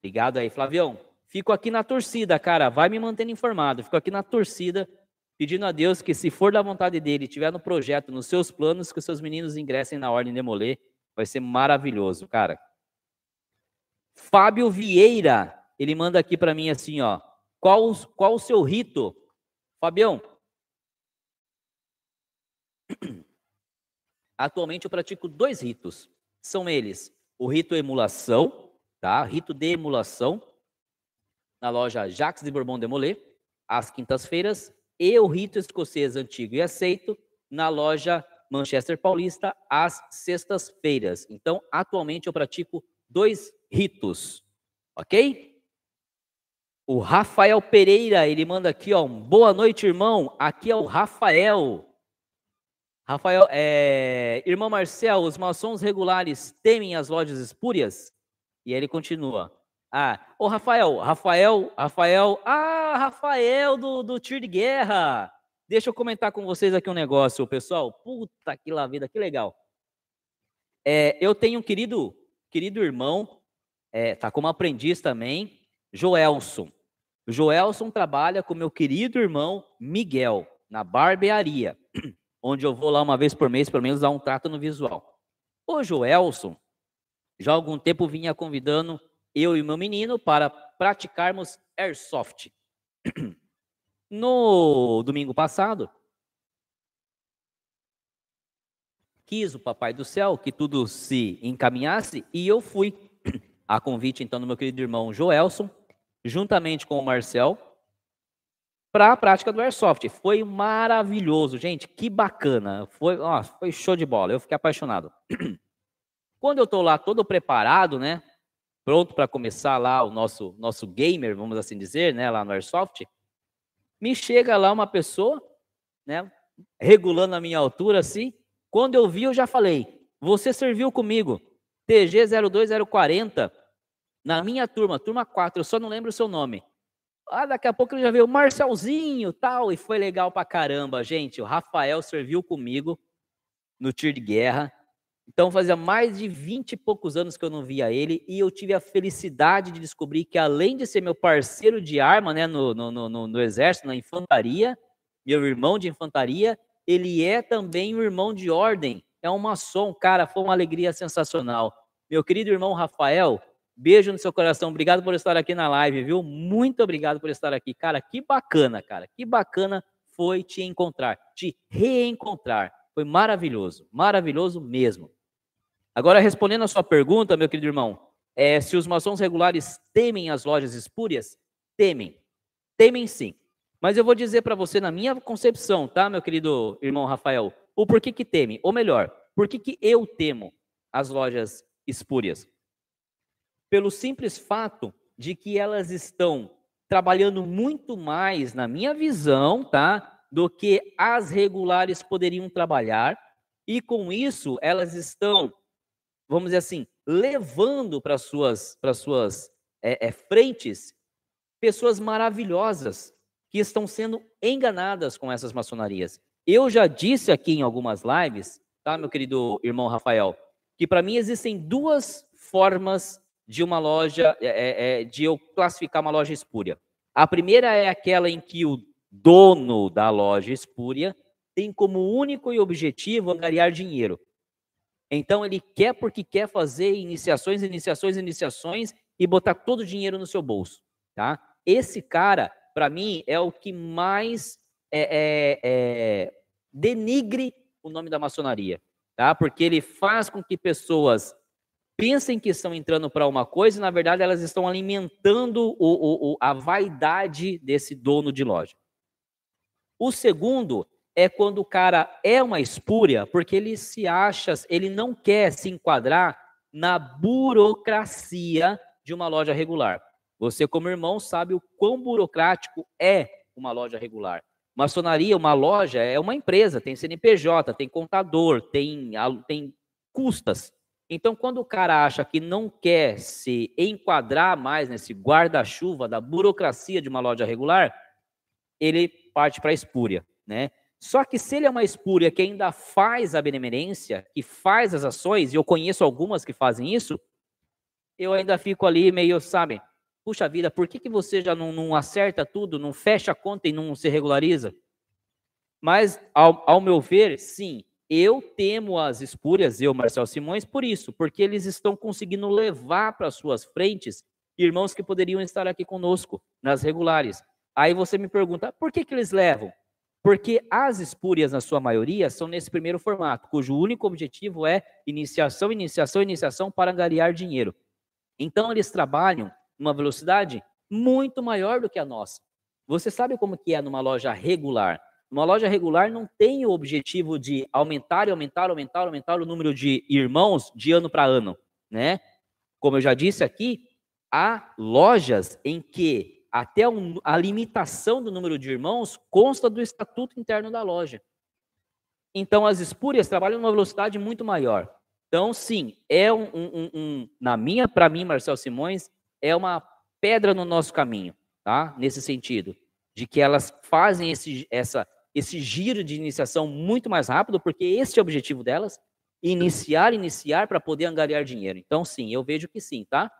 Obrigado aí, Flavião. Fico aqui na torcida, cara. Vai me mantendo informado. Fico aqui na torcida, pedindo a Deus que, se for da vontade dele, tiver no projeto, nos seus planos, que os seus meninos ingressem na ordem de Molê. Vai ser maravilhoso, cara. Fábio Vieira, ele manda aqui para mim assim, ó. Qual, qual o seu rito? Fabião. Atualmente eu pratico dois ritos. são eles: o rito emulação, tá? Rito de emulação, na loja Jacques de Bourbon de Molay, às quintas-feiras, e o rito escocês antigo e aceito, na loja Manchester Paulista, às sextas-feiras. Então, atualmente eu pratico dois ritos, ok? O Rafael Pereira, ele manda aqui, ó, boa noite, irmão. Aqui é o Rafael. Rafael, é, irmão Marcel, os maçons regulares temem as lojas espúrias? E aí ele continua. Ah, ô Rafael, Rafael, Rafael, ah, Rafael do, do tiro de guerra. Deixa eu comentar com vocês aqui um negócio, pessoal. Puta que lá vida, que legal. É, eu tenho um querido, querido irmão, é, tá como aprendiz também, Joelson. Joelson trabalha com meu querido irmão Miguel, na barbearia, onde eu vou lá uma vez por mês, pelo menos, dar um trato no visual. O Joelson, já há algum tempo, vinha convidando eu e meu menino para praticarmos airsoft. No domingo passado, quis o Papai do Céu que tudo se encaminhasse e eu fui. A convite, então, do meu querido irmão Joelson, juntamente com o Marcel, para a prática do Airsoft. Foi maravilhoso, gente, que bacana. Foi, ó, foi show de bola, eu fiquei apaixonado. Quando eu estou lá todo preparado, né, pronto para começar lá o nosso, nosso gamer, vamos assim dizer, né, lá no Airsoft, me chega lá uma pessoa, né, regulando a minha altura assim, quando eu vi eu já falei, você serviu comigo, TG 02040, na minha turma, turma 4, eu só não lembro o seu nome. Ah, daqui a pouco ele já veio Marcelzinho tal, e foi legal pra caramba, gente. O Rafael serviu comigo no tiro de guerra. Então fazia mais de 20 e poucos anos que eu não via ele, e eu tive a felicidade de descobrir que, além de ser meu parceiro de arma né, no, no, no, no exército, na infantaria, meu irmão de infantaria, ele é também um irmão de ordem. É um maçom, cara, foi uma alegria sensacional. Meu querido irmão Rafael, Beijo no seu coração. Obrigado por estar aqui na live, viu? Muito obrigado por estar aqui. Cara, que bacana, cara. Que bacana foi te encontrar, te reencontrar. Foi maravilhoso, maravilhoso mesmo. Agora, respondendo a sua pergunta, meu querido irmão, é, se os maçons regulares temem as lojas espúrias, temem. Temem sim. Mas eu vou dizer para você, na minha concepção, tá, meu querido irmão Rafael, o porquê que teme. Ou melhor, por que, que eu temo as lojas espúrias? pelo simples fato de que elas estão trabalhando muito mais, na minha visão, tá, do que as regulares poderiam trabalhar, e com isso elas estão, vamos dizer assim, levando para suas, para suas é, é, frentes pessoas maravilhosas que estão sendo enganadas com essas maçonarias. Eu já disse aqui em algumas lives, tá, meu querido irmão Rafael, que para mim existem duas formas de uma loja, é, é, é, de eu classificar uma loja espúria. A primeira é aquela em que o dono da loja espúria tem como único e objetivo angariar dinheiro. Então ele quer porque quer fazer iniciações, iniciações, iniciações e botar todo o dinheiro no seu bolso, tá? Esse cara, para mim, é o que mais é, é, é, denigre o nome da maçonaria, tá? Porque ele faz com que pessoas pensem que estão entrando para uma coisa e, na verdade, elas estão alimentando o, o, a vaidade desse dono de loja. O segundo é quando o cara é uma espúria, porque ele se acha, ele não quer se enquadrar na burocracia de uma loja regular. Você, como irmão, sabe o quão burocrático é uma loja regular. Maçonaria, uma loja, é uma empresa, tem CNPJ, tem contador, tem, tem custas. Então, quando o cara acha que não quer se enquadrar mais nesse guarda-chuva da burocracia de uma loja regular, ele parte para a espúria, né? Só que se ele é uma espúria que ainda faz a benemerência, que faz as ações, e eu conheço algumas que fazem isso, eu ainda fico ali meio, sabe, puxa vida, por que, que você já não, não acerta tudo, não fecha a conta e não se regulariza? Mas, ao, ao meu ver, sim, eu temo as espúrias, eu, Marcel Simões, por isso, porque eles estão conseguindo levar para suas frentes irmãos que poderiam estar aqui conosco, nas regulares. Aí você me pergunta, por que, que eles levam? Porque as espúrias, na sua maioria, são nesse primeiro formato, cujo único objetivo é iniciação, iniciação, iniciação para angariar dinheiro. Então, eles trabalham numa velocidade muito maior do que a nossa. Você sabe como que é numa loja regular? Uma loja regular não tem o objetivo de aumentar e aumentar, aumentar, aumentar o número de irmãos de ano para ano, né? Como eu já disse aqui, há lojas em que até a limitação do número de irmãos consta do estatuto interno da loja. Então, as espúrias trabalham numa velocidade muito maior. Então, sim, é um, um, um na minha, para mim, Marcel Simões, é uma pedra no nosso caminho, tá? Nesse sentido, de que elas fazem esse, essa, esse giro de iniciação muito mais rápido, porque esse é o objetivo delas, iniciar, iniciar para poder angariar dinheiro. Então, sim, eu vejo que sim, tá?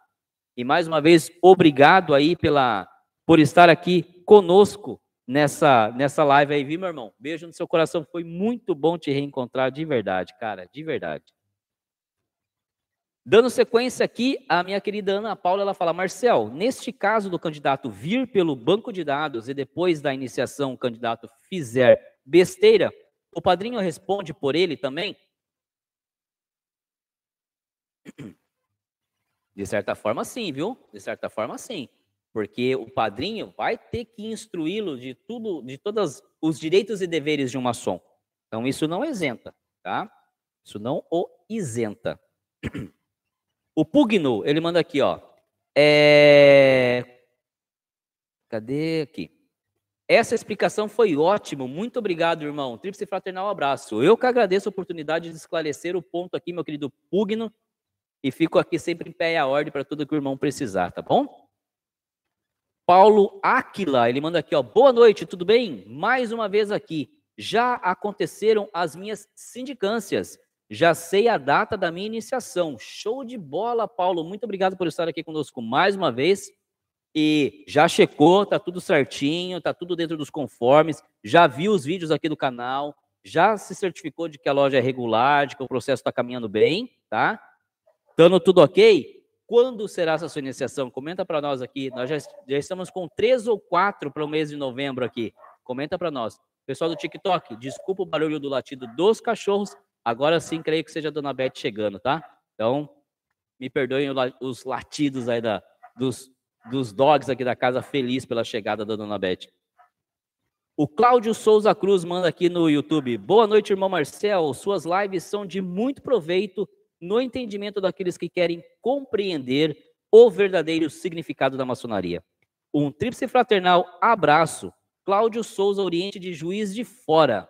E mais uma vez, obrigado aí pela por estar aqui conosco nessa nessa live aí, viu, meu irmão? Beijo no seu coração, foi muito bom te reencontrar de verdade, cara, de verdade. Dando sequência aqui, a minha querida Ana Paula, ela fala, Marcel, neste caso do candidato vir pelo banco de dados e depois da iniciação o candidato fizer besteira, o padrinho responde por ele também? De certa forma, sim, viu? De certa forma, sim. Porque o padrinho vai ter que instruí-lo de tudo, de todos os direitos e deveres de um maçom. Então, isso não isenta, tá? Isso não o isenta. O Pugno, ele manda aqui, ó. É... Cadê aqui? Essa explicação foi ótima. Muito obrigado, irmão. Tríplice fraternal abraço. Eu que agradeço a oportunidade de esclarecer o ponto aqui, meu querido Pugno. E fico aqui sempre em pé e a ordem para tudo que o irmão precisar, tá bom? Paulo Aquila, ele manda aqui, ó. Boa noite, tudo bem? Mais uma vez aqui. Já aconteceram as minhas sindicâncias. Já sei a data da minha iniciação. Show de bola, Paulo. Muito obrigado por estar aqui conosco mais uma vez. E já checou, tá tudo certinho, tá tudo dentro dos conformes. Já viu os vídeos aqui do canal. Já se certificou de que a loja é regular, de que o processo está caminhando bem, tá? Estando tudo ok? Quando será essa sua iniciação? Comenta para nós aqui. Nós já, já, estamos com três ou quatro para o mês de novembro aqui. Comenta para nós. Pessoal do TikTok, desculpa o barulho do latido dos cachorros. Agora sim, creio que seja a Dona Beth chegando, tá? Então, me perdoem os latidos aí da, dos, dos dogs aqui da casa, feliz pela chegada da Dona Beth. O Cláudio Souza Cruz manda aqui no YouTube. Boa noite, irmão Marcel. Suas lives são de muito proveito no entendimento daqueles que querem compreender o verdadeiro significado da maçonaria. Um tríplice fraternal abraço. Cláudio Souza, Oriente de Juiz de Fora.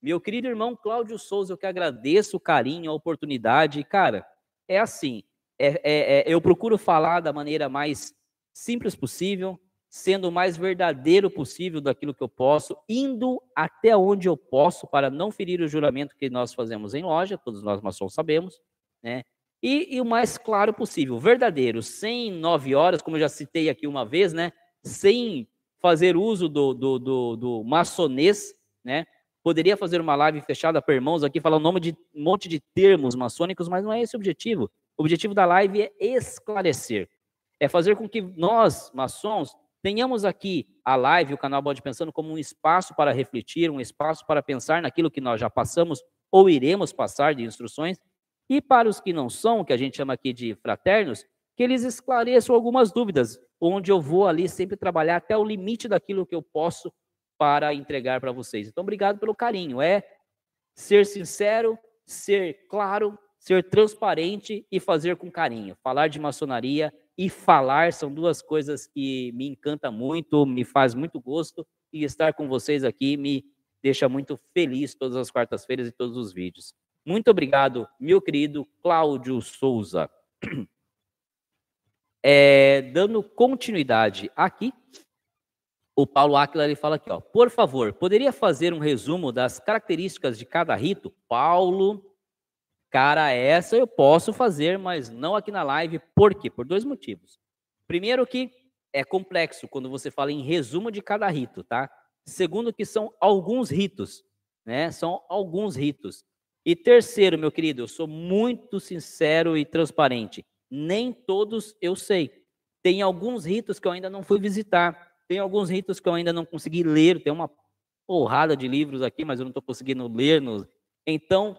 Meu querido irmão Cláudio Souza, eu que agradeço o carinho, a oportunidade. Cara, é assim, é, é, é, eu procuro falar da maneira mais simples possível, sendo o mais verdadeiro possível daquilo que eu posso, indo até onde eu posso para não ferir o juramento que nós fazemos em loja, todos nós maçons sabemos, né? E, e, o mais claro possível, verdadeiro, sem nove horas, como eu já citei aqui uma vez, né? Sem fazer uso do, do, do, do maçonês, né? Poderia fazer uma live fechada para irmãos aqui, falar um nome de um monte de termos maçônicos, mas não é esse o objetivo. O objetivo da live é esclarecer. É fazer com que nós, maçons, tenhamos aqui a live, o canal Bode Pensando, como um espaço para refletir, um espaço para pensar naquilo que nós já passamos ou iremos passar de instruções e para os que não são, que a gente chama aqui de fraternos, que eles esclareçam algumas dúvidas, onde eu vou ali sempre trabalhar até o limite daquilo que eu posso para entregar para vocês. Então, obrigado pelo carinho. É ser sincero, ser claro, ser transparente e fazer com carinho. Falar de maçonaria e falar são duas coisas que me encanta muito, me faz muito gosto e estar com vocês aqui me deixa muito feliz todas as quartas-feiras e todos os vídeos. Muito obrigado, meu querido Cláudio Souza. É, dando continuidade aqui, o Paulo Aquila ele fala aqui, ó, por favor, poderia fazer um resumo das características de cada rito? Paulo, cara, essa eu posso fazer, mas não aqui na live. Por quê? Por dois motivos. Primeiro que é complexo quando você fala em resumo de cada rito, tá? Segundo que são alguns ritos, né? São alguns ritos. E terceiro, meu querido, eu sou muito sincero e transparente. Nem todos eu sei. Tem alguns ritos que eu ainda não fui visitar. Tem alguns ritos que eu ainda não consegui ler. Tem uma porrada de livros aqui, mas eu não estou conseguindo ler. Então,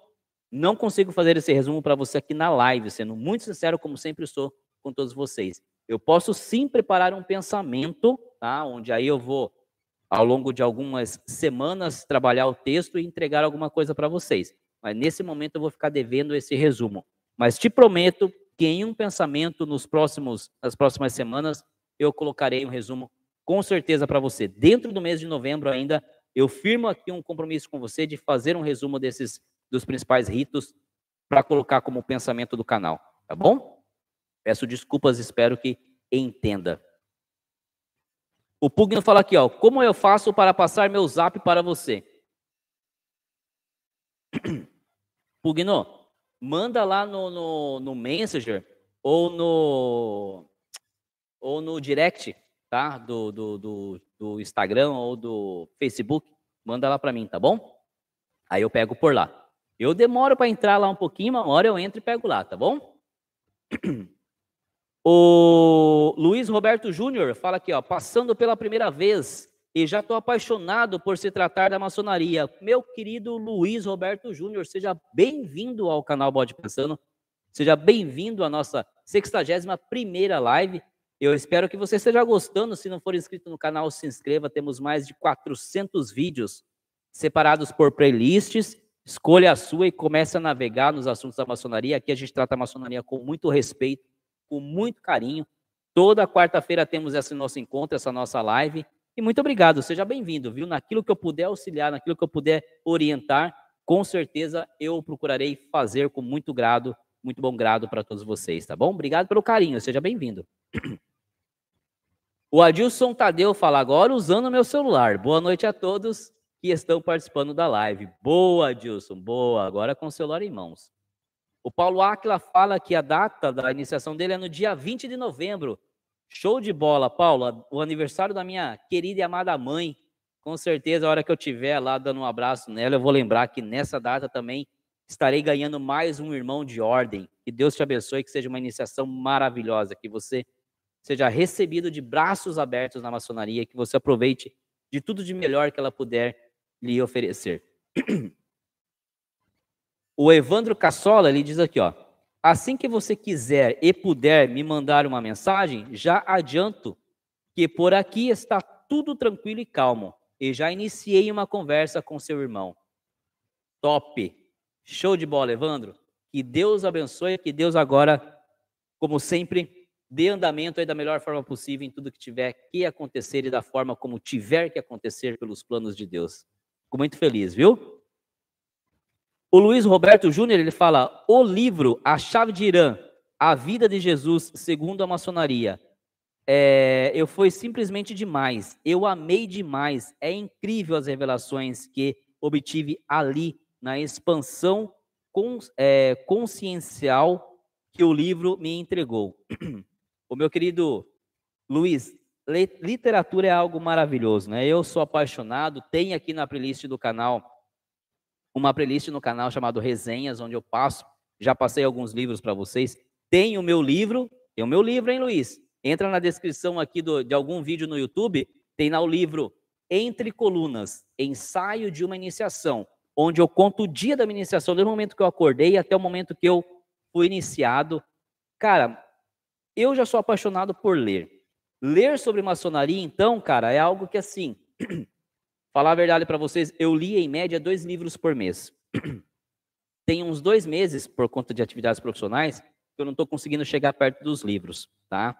não consigo fazer esse resumo para você aqui na live, sendo muito sincero, como sempre sou com todos vocês. Eu posso sim preparar um pensamento, tá? Onde aí eu vou, ao longo de algumas semanas, trabalhar o texto e entregar alguma coisa para vocês. Mas nesse momento eu vou ficar devendo esse resumo. Mas te prometo que em um pensamento nos próximos, nas próximas semanas, eu colocarei um resumo com certeza para você. Dentro do mês de novembro ainda, eu firmo aqui um compromisso com você de fazer um resumo desses dos principais ritos para colocar como pensamento do canal, tá bom? Peço desculpas, espero que entenda. O Pugno fala aqui, ó, como eu faço para passar meu zap para você? Pugno, manda lá no, no, no Messenger ou no, ou no direct, tá? Do, do, do, do Instagram ou do Facebook. Manda lá para mim, tá bom? Aí eu pego por lá. Eu demoro para entrar lá um pouquinho, uma hora eu entro e pego lá, tá bom? O Luiz Roberto Júnior fala aqui, ó, passando pela primeira vez e já estou apaixonado por se tratar da maçonaria. Meu querido Luiz Roberto Júnior, seja bem-vindo ao canal Bode Pensando. Seja bem-vindo à nossa 61 primeira live. Eu espero que você esteja gostando. Se não for inscrito no canal, se inscreva. Temos mais de 400 vídeos separados por playlists. Escolha a sua e comece a navegar nos assuntos da maçonaria. Aqui a gente trata a maçonaria com muito respeito, com muito carinho. Toda quarta-feira temos esse nosso encontro, essa nossa live. E muito obrigado, seja bem-vindo, viu? Naquilo que eu puder auxiliar, naquilo que eu puder orientar, com certeza eu procurarei fazer com muito grado, muito bom grado para todos vocês, tá bom? Obrigado pelo carinho, seja bem-vindo. O Adilson Tadeu fala agora usando meu celular. Boa noite a todos que estão participando da live. Boa, Adilson, boa. Agora com o celular em mãos. O Paulo Aquila fala que a data da iniciação dele é no dia 20 de novembro. Show de bola, Paulo. O aniversário da minha querida e amada mãe. Com certeza, a hora que eu estiver lá dando um abraço nela, eu vou lembrar que nessa data também estarei ganhando mais um irmão de ordem. Que Deus te abençoe, que seja uma iniciação maravilhosa, que você seja recebido de braços abertos na maçonaria, que você aproveite de tudo de melhor que ela puder lhe oferecer. O Evandro Cassola, ele diz aqui, ó, assim que você quiser e puder me mandar uma mensagem, já adianto que por aqui está tudo tranquilo e calmo e já iniciei uma conversa com seu irmão. Top! Show de bola, Evandro. Que Deus abençoe, que Deus agora, como sempre, dê andamento aí da melhor forma possível em tudo que tiver que acontecer e da forma como tiver que acontecer pelos planos de Deus. Fico muito feliz, viu? O Luiz Roberto Júnior, ele fala: "O livro A Chave de Irã, a vida de Jesus segundo a maçonaria. É, eu foi simplesmente demais. Eu amei demais. É incrível as revelações que obtive ali na expansão cons, é, consciencial que o livro me entregou. o meu querido Luiz, literatura é algo maravilhoso, né? Eu sou apaixonado, tem aqui na playlist do canal uma playlist no canal chamado Resenhas, onde eu passo, já passei alguns livros para vocês. Tem o meu livro, tem o meu livro, hein, Luiz? Entra na descrição aqui do, de algum vídeo no YouTube, tem lá o livro Entre Colunas, Ensaio de uma Iniciação, onde eu conto o dia da minha iniciação, desde o momento que eu acordei até o momento que eu fui iniciado. Cara, eu já sou apaixonado por ler. Ler sobre maçonaria, então, cara, é algo que assim. falar a verdade para vocês, eu li em média dois livros por mês. Tem uns dois meses, por conta de atividades profissionais, que eu não estou conseguindo chegar perto dos livros, tá?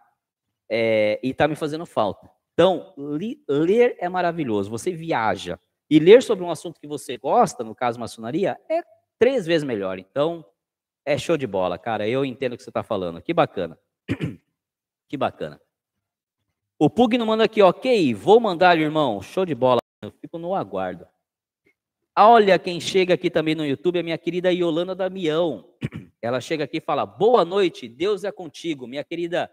É, e está me fazendo falta. Então, li, ler é maravilhoso. Você viaja. E ler sobre um assunto que você gosta, no caso maçonaria, é três vezes melhor. Então, é show de bola, cara. Eu entendo o que você está falando. Que bacana. que bacana. O Pugno manda aqui, ok, vou mandar, irmão. Show de bola. Eu fico no aguardo. Olha quem chega aqui também no YouTube, a minha querida Yolanda Damião. Ela chega aqui e fala: Boa noite, Deus é contigo, minha querida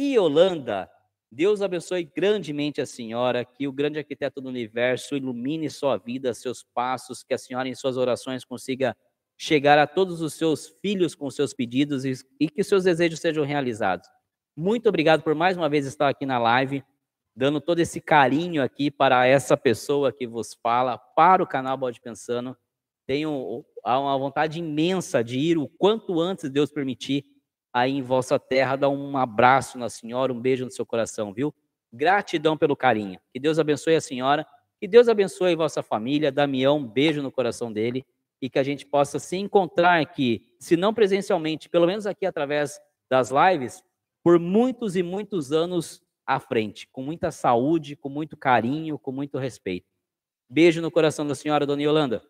Yolanda. Deus abençoe grandemente a senhora, que o grande arquiteto do universo ilumine sua vida, seus passos, que a senhora em suas orações consiga chegar a todos os seus filhos com seus pedidos e, e que seus desejos sejam realizados. Muito obrigado por mais uma vez estar aqui na live. Dando todo esse carinho aqui para essa pessoa que vos fala, para o canal Bode Pensando. Tenho uma vontade imensa de ir o quanto antes Deus permitir aí em vossa terra, dar um abraço na senhora, um beijo no seu coração, viu? Gratidão pelo carinho. Que Deus abençoe a senhora, que Deus abençoe a vossa família. Damião, um beijo no coração dele e que a gente possa se encontrar aqui, se não presencialmente, pelo menos aqui através das lives, por muitos e muitos anos à frente, com muita saúde, com muito carinho, com muito respeito. Beijo no coração da senhora, dona Yolanda.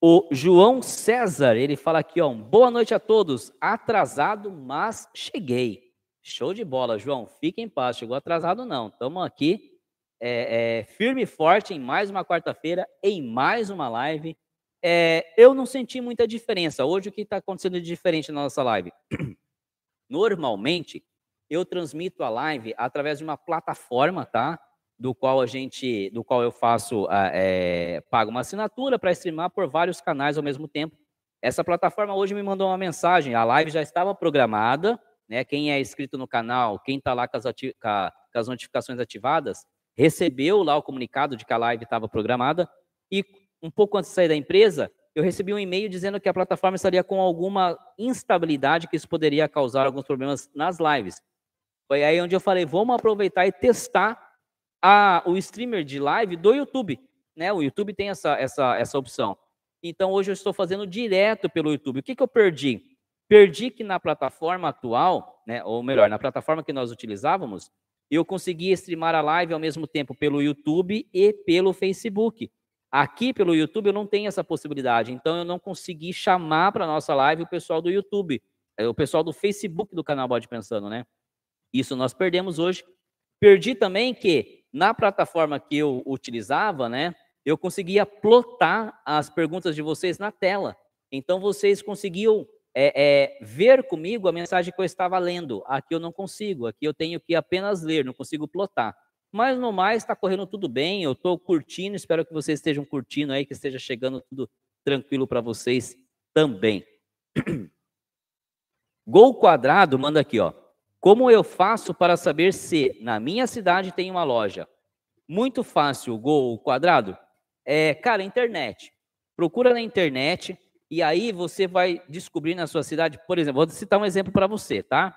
O João César, ele fala aqui, ó, boa noite a todos. Atrasado, mas cheguei. Show de bola, João. Fique em paz. Chegou atrasado, não. Estamos aqui é, é, firme e forte em mais uma quarta-feira, em mais uma live. É, eu não senti muita diferença. Hoje, o que está acontecendo de diferente na nossa live? Normalmente, eu transmito a live através de uma plataforma, tá? Do qual a gente, do qual eu faço, é, pago uma assinatura para streamar por vários canais ao mesmo tempo. Essa plataforma hoje me mandou uma mensagem. A live já estava programada, né? Quem é inscrito no canal, quem está lá com as, com as notificações ativadas, recebeu lá o comunicado de que a live estava programada e um pouco antes de sair da empresa, eu recebi um e-mail dizendo que a plataforma estaria com alguma instabilidade que isso poderia causar alguns problemas nas lives. Foi aí onde eu falei, vamos aproveitar e testar a, o streamer de live do YouTube. Né? O YouTube tem essa, essa, essa opção. Então, hoje eu estou fazendo direto pelo YouTube. O que, que eu perdi? Perdi que na plataforma atual, né, ou melhor, na plataforma que nós utilizávamos, eu consegui streamar a live ao mesmo tempo pelo YouTube e pelo Facebook. Aqui pelo YouTube eu não tenho essa possibilidade, então eu não consegui chamar para nossa live o pessoal do YouTube, é, o pessoal do Facebook do canal Bode Pensando, né? Isso nós perdemos hoje. Perdi também que na plataforma que eu utilizava, né, eu conseguia plotar as perguntas de vocês na tela. Então vocês conseguiam é, é, ver comigo a mensagem que eu estava lendo. Aqui eu não consigo, aqui eu tenho que apenas ler, não consigo plotar. Mas no mais está correndo tudo bem, eu estou curtindo, espero que vocês estejam curtindo aí, que esteja chegando tudo tranquilo para vocês também. Gol quadrado manda aqui, ó. Como eu faço para saber se na minha cidade tem uma loja? Muito fácil, Gol quadrado. É, cara, internet. Procura na internet, e aí você vai descobrir na sua cidade, por exemplo, vou citar um exemplo para você, tá?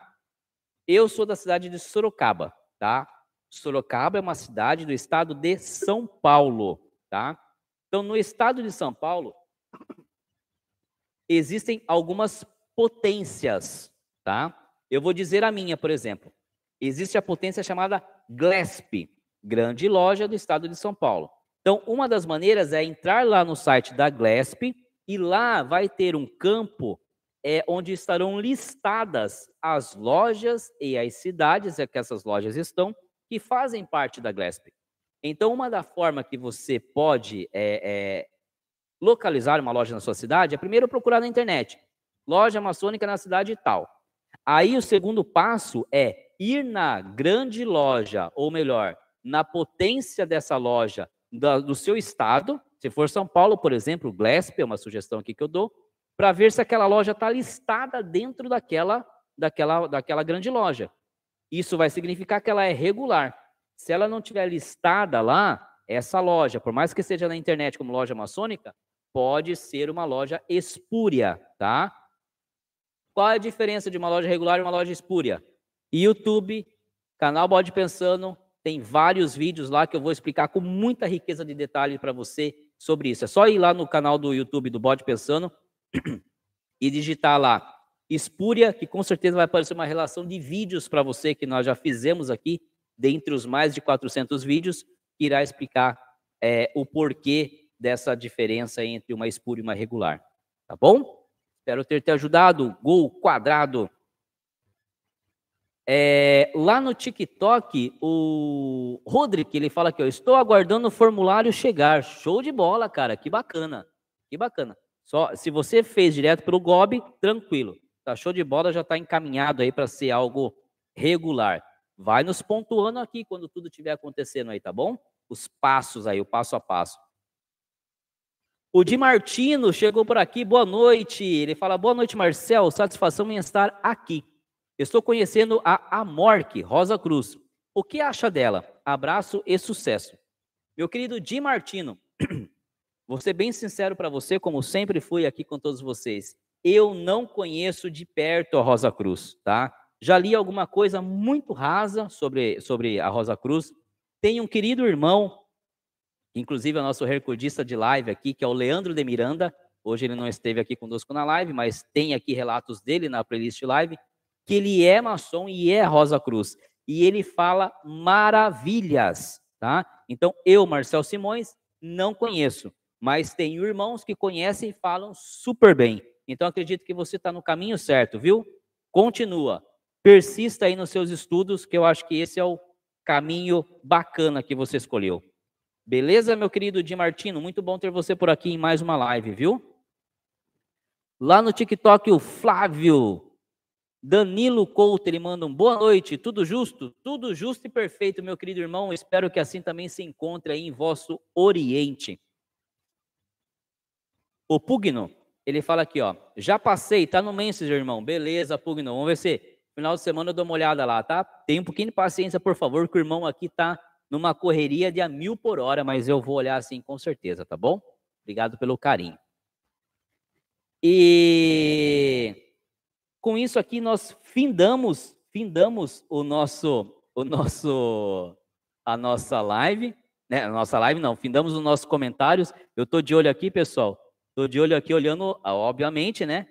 Eu sou da cidade de Sorocaba, tá? Sorocaba é uma cidade do estado de São Paulo, tá? Então, no estado de São Paulo, existem algumas potências, tá? Eu vou dizer a minha, por exemplo. Existe a potência chamada GLESP, Grande Loja do Estado de São Paulo. Então, uma das maneiras é entrar lá no site da GLESP e lá vai ter um campo é, onde estarão listadas as lojas e as cidades que essas lojas estão, que fazem parte da GLESP. Então, uma da forma que você pode é, é, localizar uma loja na sua cidade é primeiro procurar na internet. Loja maçônica na cidade tal. Aí o segundo passo é ir na grande loja, ou melhor, na potência dessa loja do seu estado, se for São Paulo, por exemplo, Glesp é uma sugestão aqui que eu dou, para ver se aquela loja está listada dentro daquela, daquela, daquela grande loja. Isso vai significar que ela é regular. Se ela não tiver listada lá, essa loja, por mais que seja na internet como loja maçônica, pode ser uma loja espúria, tá? Qual é a diferença de uma loja regular e uma loja espúria? YouTube, canal Bode Pensando, tem vários vídeos lá que eu vou explicar com muita riqueza de detalhes para você sobre isso. É só ir lá no canal do YouTube do Bode Pensando e digitar lá Espúria, que com certeza vai aparecer uma relação de vídeos para você que nós já fizemos aqui, dentre os mais de 400 vídeos, que irá explicar é, o porquê dessa diferença entre uma espúria e uma regular. Tá bom? Espero ter te ajudado. Gol quadrado. É, lá no TikTok, o Rodrigo, ele fala aqui, ó, estou aguardando o formulário chegar. Show de bola, cara, que bacana. Que bacana. Só se você fez direto pelo GOB, tranquilo. Tá show de bola, já está encaminhado aí para ser algo regular. Vai nos pontuando aqui quando tudo estiver acontecendo aí, tá bom? Os passos aí, o passo a passo. O Di Martino chegou por aqui, boa noite. Ele fala: boa noite, Marcel. Satisfação em estar aqui. Estou conhecendo a Amorque Rosa Cruz, O que acha dela? Abraço e sucesso. Meu querido Di Martino, vou ser bem sincero para você, como sempre fui aqui com todos vocês. Eu não conheço de perto a Rosa Cruz, tá? Já li alguma coisa muito rasa sobre, sobre a Rosa Cruz. Tem um querido irmão, inclusive o nosso recordista de live aqui, que é o Leandro de Miranda. Hoje ele não esteve aqui conosco na live, mas tem aqui relatos dele na playlist live, que ele é maçom e é Rosa Cruz. E ele fala maravilhas, tá? Então, eu, Marcel Simões, não conheço, mas tenho irmãos que conhecem e falam super bem. Então, acredito que você está no caminho certo, viu? Continua, persista aí nos seus estudos, que eu acho que esse é o caminho bacana que você escolheu. Beleza, meu querido Di Martino? Muito bom ter você por aqui em mais uma live, viu? Lá no TikTok, o Flávio Danilo Couto, ele manda um boa noite, tudo justo? Tudo justo e perfeito, meu querido irmão. Espero que assim também se encontre aí em vosso Oriente. O Pugno, ele fala aqui, ó. Já passei, tá no Messenger, irmão. Beleza, Pugno. Vamos ver se final de semana eu dou uma olhada lá, tá? Tem um pouquinho de paciência, por favor, que o irmão aqui tá numa correria de a mil por hora, mas eu vou olhar assim com certeza, tá bom? Obrigado pelo carinho. E com isso aqui nós findamos, findamos o nosso, o nosso, a nossa live, né? A nossa live não, findamos os nossos comentários. Eu tô de olho aqui, pessoal. Tô de olho aqui olhando, obviamente, né?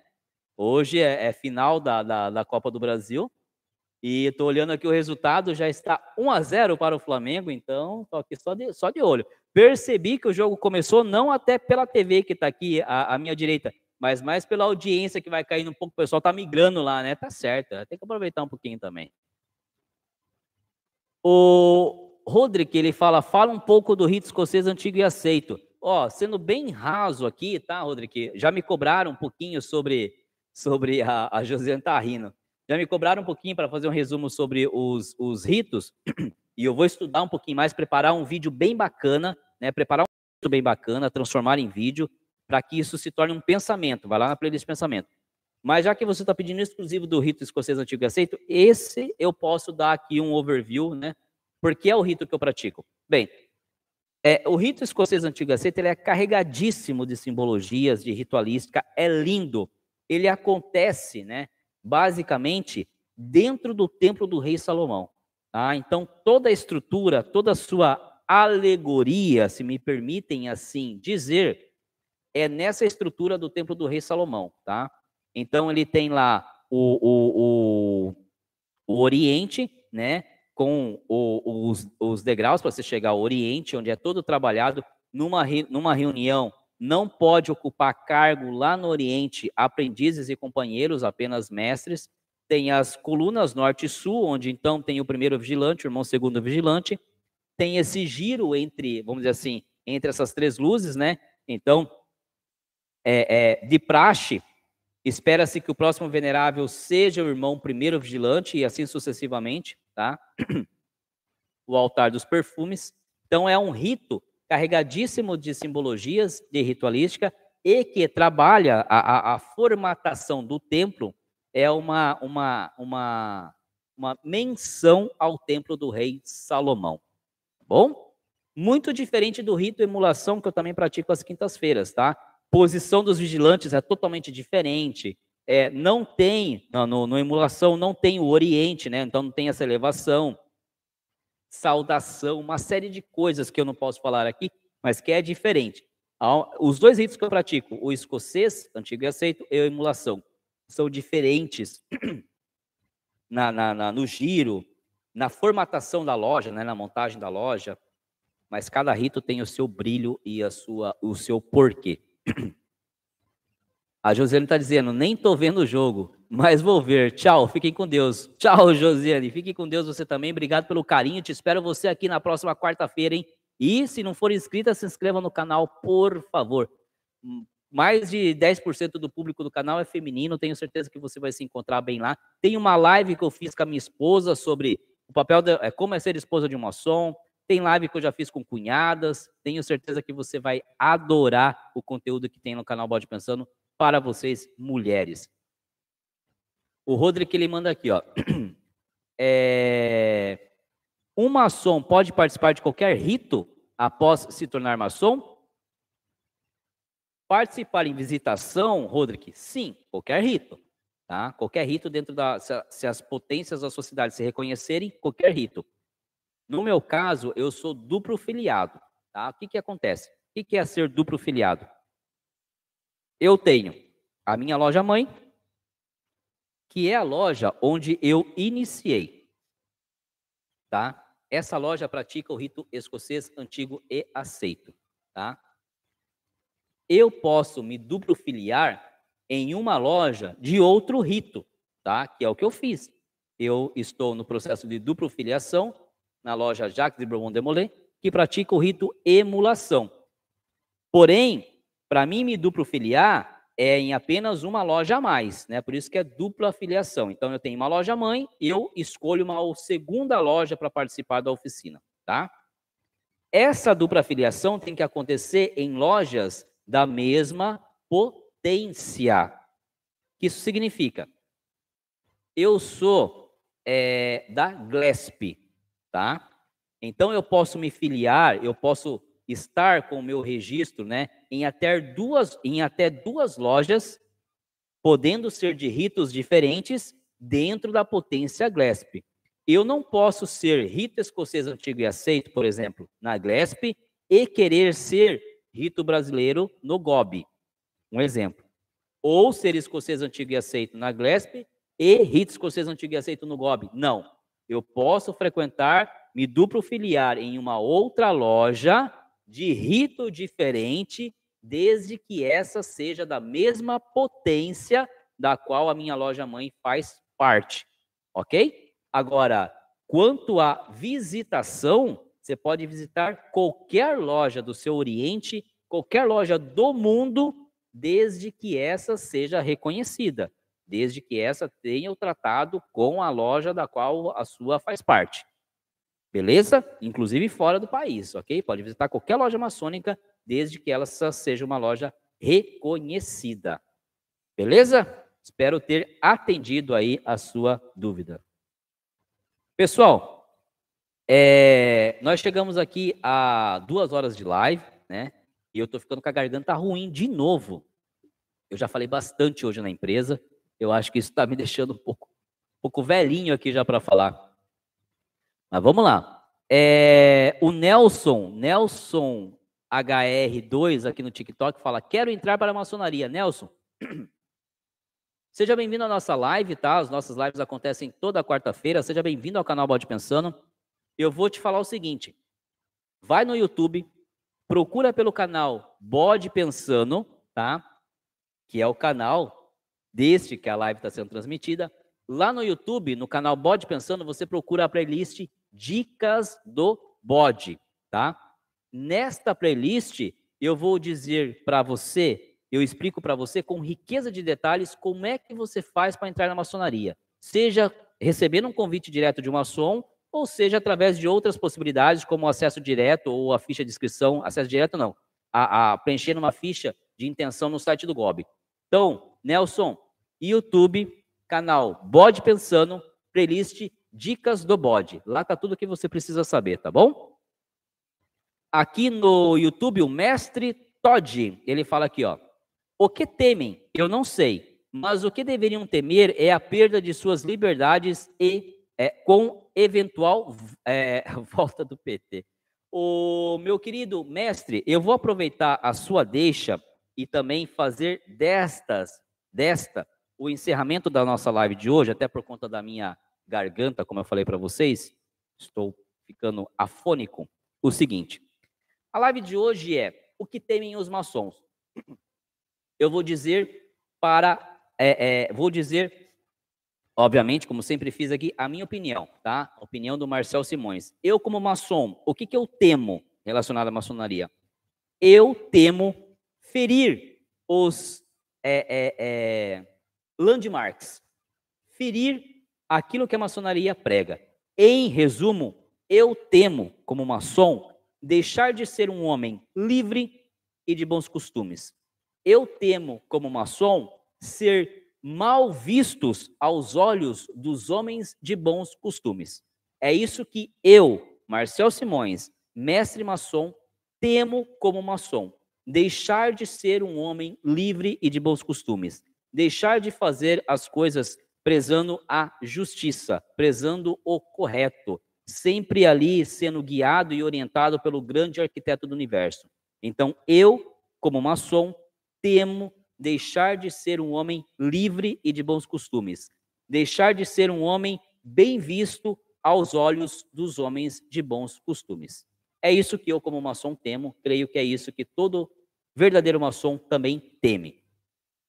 Hoje é, é final da, da, da Copa do Brasil. E estou olhando aqui o resultado, já está 1 a 0 para o Flamengo, então estou aqui só de, só de olho. Percebi que o jogo começou não até pela TV que está aqui à, à, minha direita, mas mais pela audiência que vai caindo um pouco. O pessoal está migrando lá, né? Tá certo, tem que aproveitar um pouquinho também. O Rodrigo, ele fala, fala um pouco do rito escocês antigo e aceito. Ó, sendo bem raso aqui, tá, Rodrigo? Já me cobraram um pouquinho sobre, sobre a, a Josiane Tarrino. Já me cobraram um pouquinho para fazer um resumo sobre os, os ritos, e eu vou estudar um pouquinho mais, preparar um vídeo bem bacana, né? Preparar um vídeo bem bacana, transformar em vídeo, para que isso se torne um pensamento. Vai lá na playlist pensamento. Mas já que você está pedindo exclusivo do rito escocês antigo e aceito, esse eu posso dar aqui um overview, né? Porque é o rito que eu pratico. Bem, é, o rito escocês antigo e aceito ele é carregadíssimo de simbologias, de ritualística, é lindo. Ele acontece, né? Basicamente dentro do templo do rei Salomão. Tá? Então, toda a estrutura, toda a sua alegoria, se me permitem assim dizer, é nessa estrutura do templo do rei Salomão. Tá? Então, ele tem lá o, o, o, o Oriente, né? com o, os, os degraus para você chegar ao Oriente, onde é todo trabalhado numa, numa reunião não pode ocupar cargo lá no Oriente aprendizes e companheiros, apenas mestres. Tem as colunas norte e sul, onde então tem o primeiro vigilante, o irmão segundo vigilante. Tem esse giro entre, vamos dizer assim, entre essas três luzes, né? Então, é, é, de praxe, espera-se que o próximo venerável seja o irmão primeiro vigilante e assim sucessivamente, tá? O altar dos perfumes. Então, é um rito carregadíssimo de simbologias, de ritualística, e que trabalha a, a, a formatação do templo, é uma, uma, uma, uma menção ao templo do rei Salomão. Bom? Muito diferente do rito emulação que eu também pratico às quintas-feiras, tá? Posição dos vigilantes é totalmente diferente. É, não tem, no, no emulação, não tem o Oriente, né? Então não tem essa elevação saudação, uma série de coisas que eu não posso falar aqui, mas que é diferente. Os dois ritos que eu pratico, o escocês, antigo e aceito, e a emulação, são diferentes na, na, na, no giro, na formatação da loja, né, na montagem da loja, mas cada rito tem o seu brilho e a sua, o seu porquê. A Josiane está dizendo, nem estou vendo o jogo, mas vou ver. Tchau, fiquem com Deus. Tchau, Josiane. Fiquem com Deus você também. Obrigado pelo carinho. Te espero você aqui na próxima quarta-feira, hein? E se não for inscrita, se inscreva no canal, por favor. Mais de 10% do público do canal é feminino. Tenho certeza que você vai se encontrar bem lá. Tem uma live que eu fiz com a minha esposa sobre o papel de é, como é ser esposa de uma som. Tem live que eu já fiz com cunhadas. Tenho certeza que você vai adorar o conteúdo que tem no canal Bode Pensando para vocês, mulheres. O Rodrigo ele manda aqui, ó. É... Um maçom pode participar de qualquer rito após se tornar maçom? Participar em visitação, Roderick? Sim, qualquer rito. Tá? Qualquer rito dentro da. Se, se as potências da sociedade se reconhecerem, qualquer rito. No meu caso, eu sou duplo filiado. Tá? O que, que acontece? O que, que é ser duplo filiado? Eu tenho a minha loja mãe, que é a loja onde eu iniciei. Tá? Essa loja pratica o rito escocês antigo e aceito. Tá? Eu posso me duplo filiar em uma loja de outro rito, tá? Que é o que eu fiz. Eu estou no processo de duplo filiação na loja Jacques de Bourbon Demolé, que pratica o rito emulação. Porém, para mim me duplo filiar é em apenas uma loja a mais, né? Por isso que é dupla filiação. Então eu tenho uma loja mãe eu escolho uma segunda loja para participar da oficina, tá? Essa dupla filiação tem que acontecer em lojas da mesma potência. O que isso significa? Eu sou é, da GLESP, tá? Então eu posso me filiar, eu posso estar com o meu registro, né, em até duas, em até duas lojas, podendo ser de ritos diferentes dentro da potência GLESP. Eu não posso ser rito escocês antigo e aceito, por exemplo, na GLESP, e querer ser rito brasileiro no GOB. Um exemplo. Ou ser escocês antigo e aceito na GLESP e rito escocês antigo e aceito no GOB. Não. Eu posso frequentar, me duplo filiar em uma outra loja de rito diferente, desde que essa seja da mesma potência da qual a minha loja mãe faz parte, ok? Agora, quanto à visitação, você pode visitar qualquer loja do seu Oriente, qualquer loja do mundo, desde que essa seja reconhecida, desde que essa tenha o tratado com a loja da qual a sua faz parte. Beleza? Inclusive fora do país, ok? Pode visitar qualquer loja maçônica, desde que ela seja uma loja reconhecida. Beleza? Espero ter atendido aí a sua dúvida. Pessoal, é, nós chegamos aqui a duas horas de live, né? E eu tô ficando com a garganta ruim de novo. Eu já falei bastante hoje na empresa. Eu acho que isso está me deixando um pouco, um pouco velhinho aqui já para falar. Mas vamos lá. É, o Nelson, Nelson HR2 aqui no TikTok fala: Quero entrar para a maçonaria. Nelson, seja bem-vindo à nossa live, tá? As nossas lives acontecem toda quarta-feira. Seja bem-vindo ao canal Bode Pensando. Eu vou te falar o seguinte: vai no YouTube, procura pelo canal Bode Pensando, tá? Que é o canal deste que a live está sendo transmitida. Lá no YouTube, no canal Bode Pensando, você procura a playlist Dicas do Bode, tá? Nesta playlist, eu vou dizer para você, eu explico para você com riqueza de detalhes como é que você faz para entrar na maçonaria. Seja recebendo um convite direto de uma maçom, ou seja através de outras possibilidades, como acesso direto ou a ficha de inscrição, acesso direto não, a, a preencher uma ficha de intenção no site do GOB. Então, Nelson, YouTube, canal Bode Pensando, playlist Dicas do Bode. Lá tá tudo o que você precisa saber, tá bom? Aqui no YouTube, o mestre Todd, ele fala aqui, ó. O que temem? Eu não sei, mas o que deveriam temer é a perda de suas liberdades e é, com eventual é, volta do PT. O meu querido mestre, eu vou aproveitar a sua deixa e também fazer destas, desta o encerramento da nossa live de hoje, até por conta da minha garganta, como eu falei para vocês, estou ficando afônico. O seguinte: a live de hoje é o que temem os maçons. Eu vou dizer para, é, é, vou dizer, obviamente, como sempre fiz aqui, a minha opinião, tá? A opinião do Marcel Simões. Eu como maçom, o que, que eu temo relacionado à maçonaria? Eu temo ferir os é, é, é landmarks, ferir aquilo que a maçonaria prega. Em resumo, eu temo, como maçom, deixar de ser um homem livre e de bons costumes. Eu temo, como maçom, ser mal vistos aos olhos dos homens de bons costumes. É isso que eu, Marcel Simões, mestre maçom, temo como maçom. Deixar de ser um homem livre e de bons costumes. Deixar de fazer as coisas prezando a justiça, prezando o correto, sempre ali sendo guiado e orientado pelo grande arquiteto do universo. Então, eu, como maçom, temo deixar de ser um homem livre e de bons costumes, deixar de ser um homem bem visto aos olhos dos homens de bons costumes. É isso que eu, como maçom, temo, creio que é isso que todo verdadeiro maçom também teme.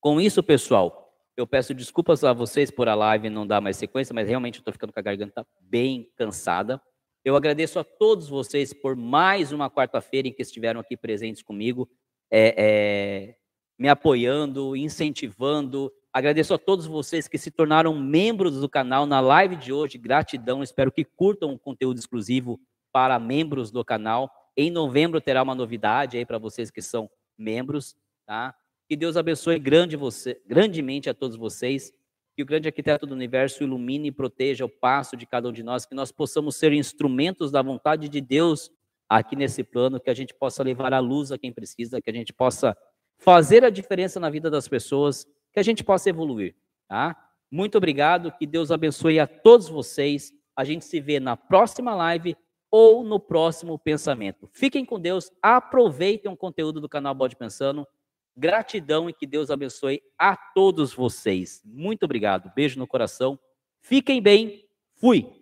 Com isso, pessoal, eu peço desculpas a vocês por a live não dar mais sequência, mas realmente eu estou ficando com a garganta bem cansada. Eu agradeço a todos vocês por mais uma quarta-feira em que estiveram aqui presentes comigo, é, é, me apoiando, incentivando. Agradeço a todos vocês que se tornaram membros do canal na live de hoje. Gratidão. Espero que curtam o conteúdo exclusivo para membros do canal. Em novembro terá uma novidade aí para vocês que são membros, tá? Que Deus abençoe grande você, grandemente a todos vocês. Que o grande arquiteto do universo ilumine e proteja o passo de cada um de nós, que nós possamos ser instrumentos da vontade de Deus aqui nesse plano, que a gente possa levar a luz a quem precisa, que a gente possa fazer a diferença na vida das pessoas, que a gente possa evoluir, tá? Muito obrigado, que Deus abençoe a todos vocês. A gente se vê na próxima live ou no próximo pensamento. Fiquem com Deus, aproveitem o conteúdo do canal Bode Pensando. Gratidão e que Deus abençoe a todos vocês. Muito obrigado. Beijo no coração. Fiquem bem. Fui.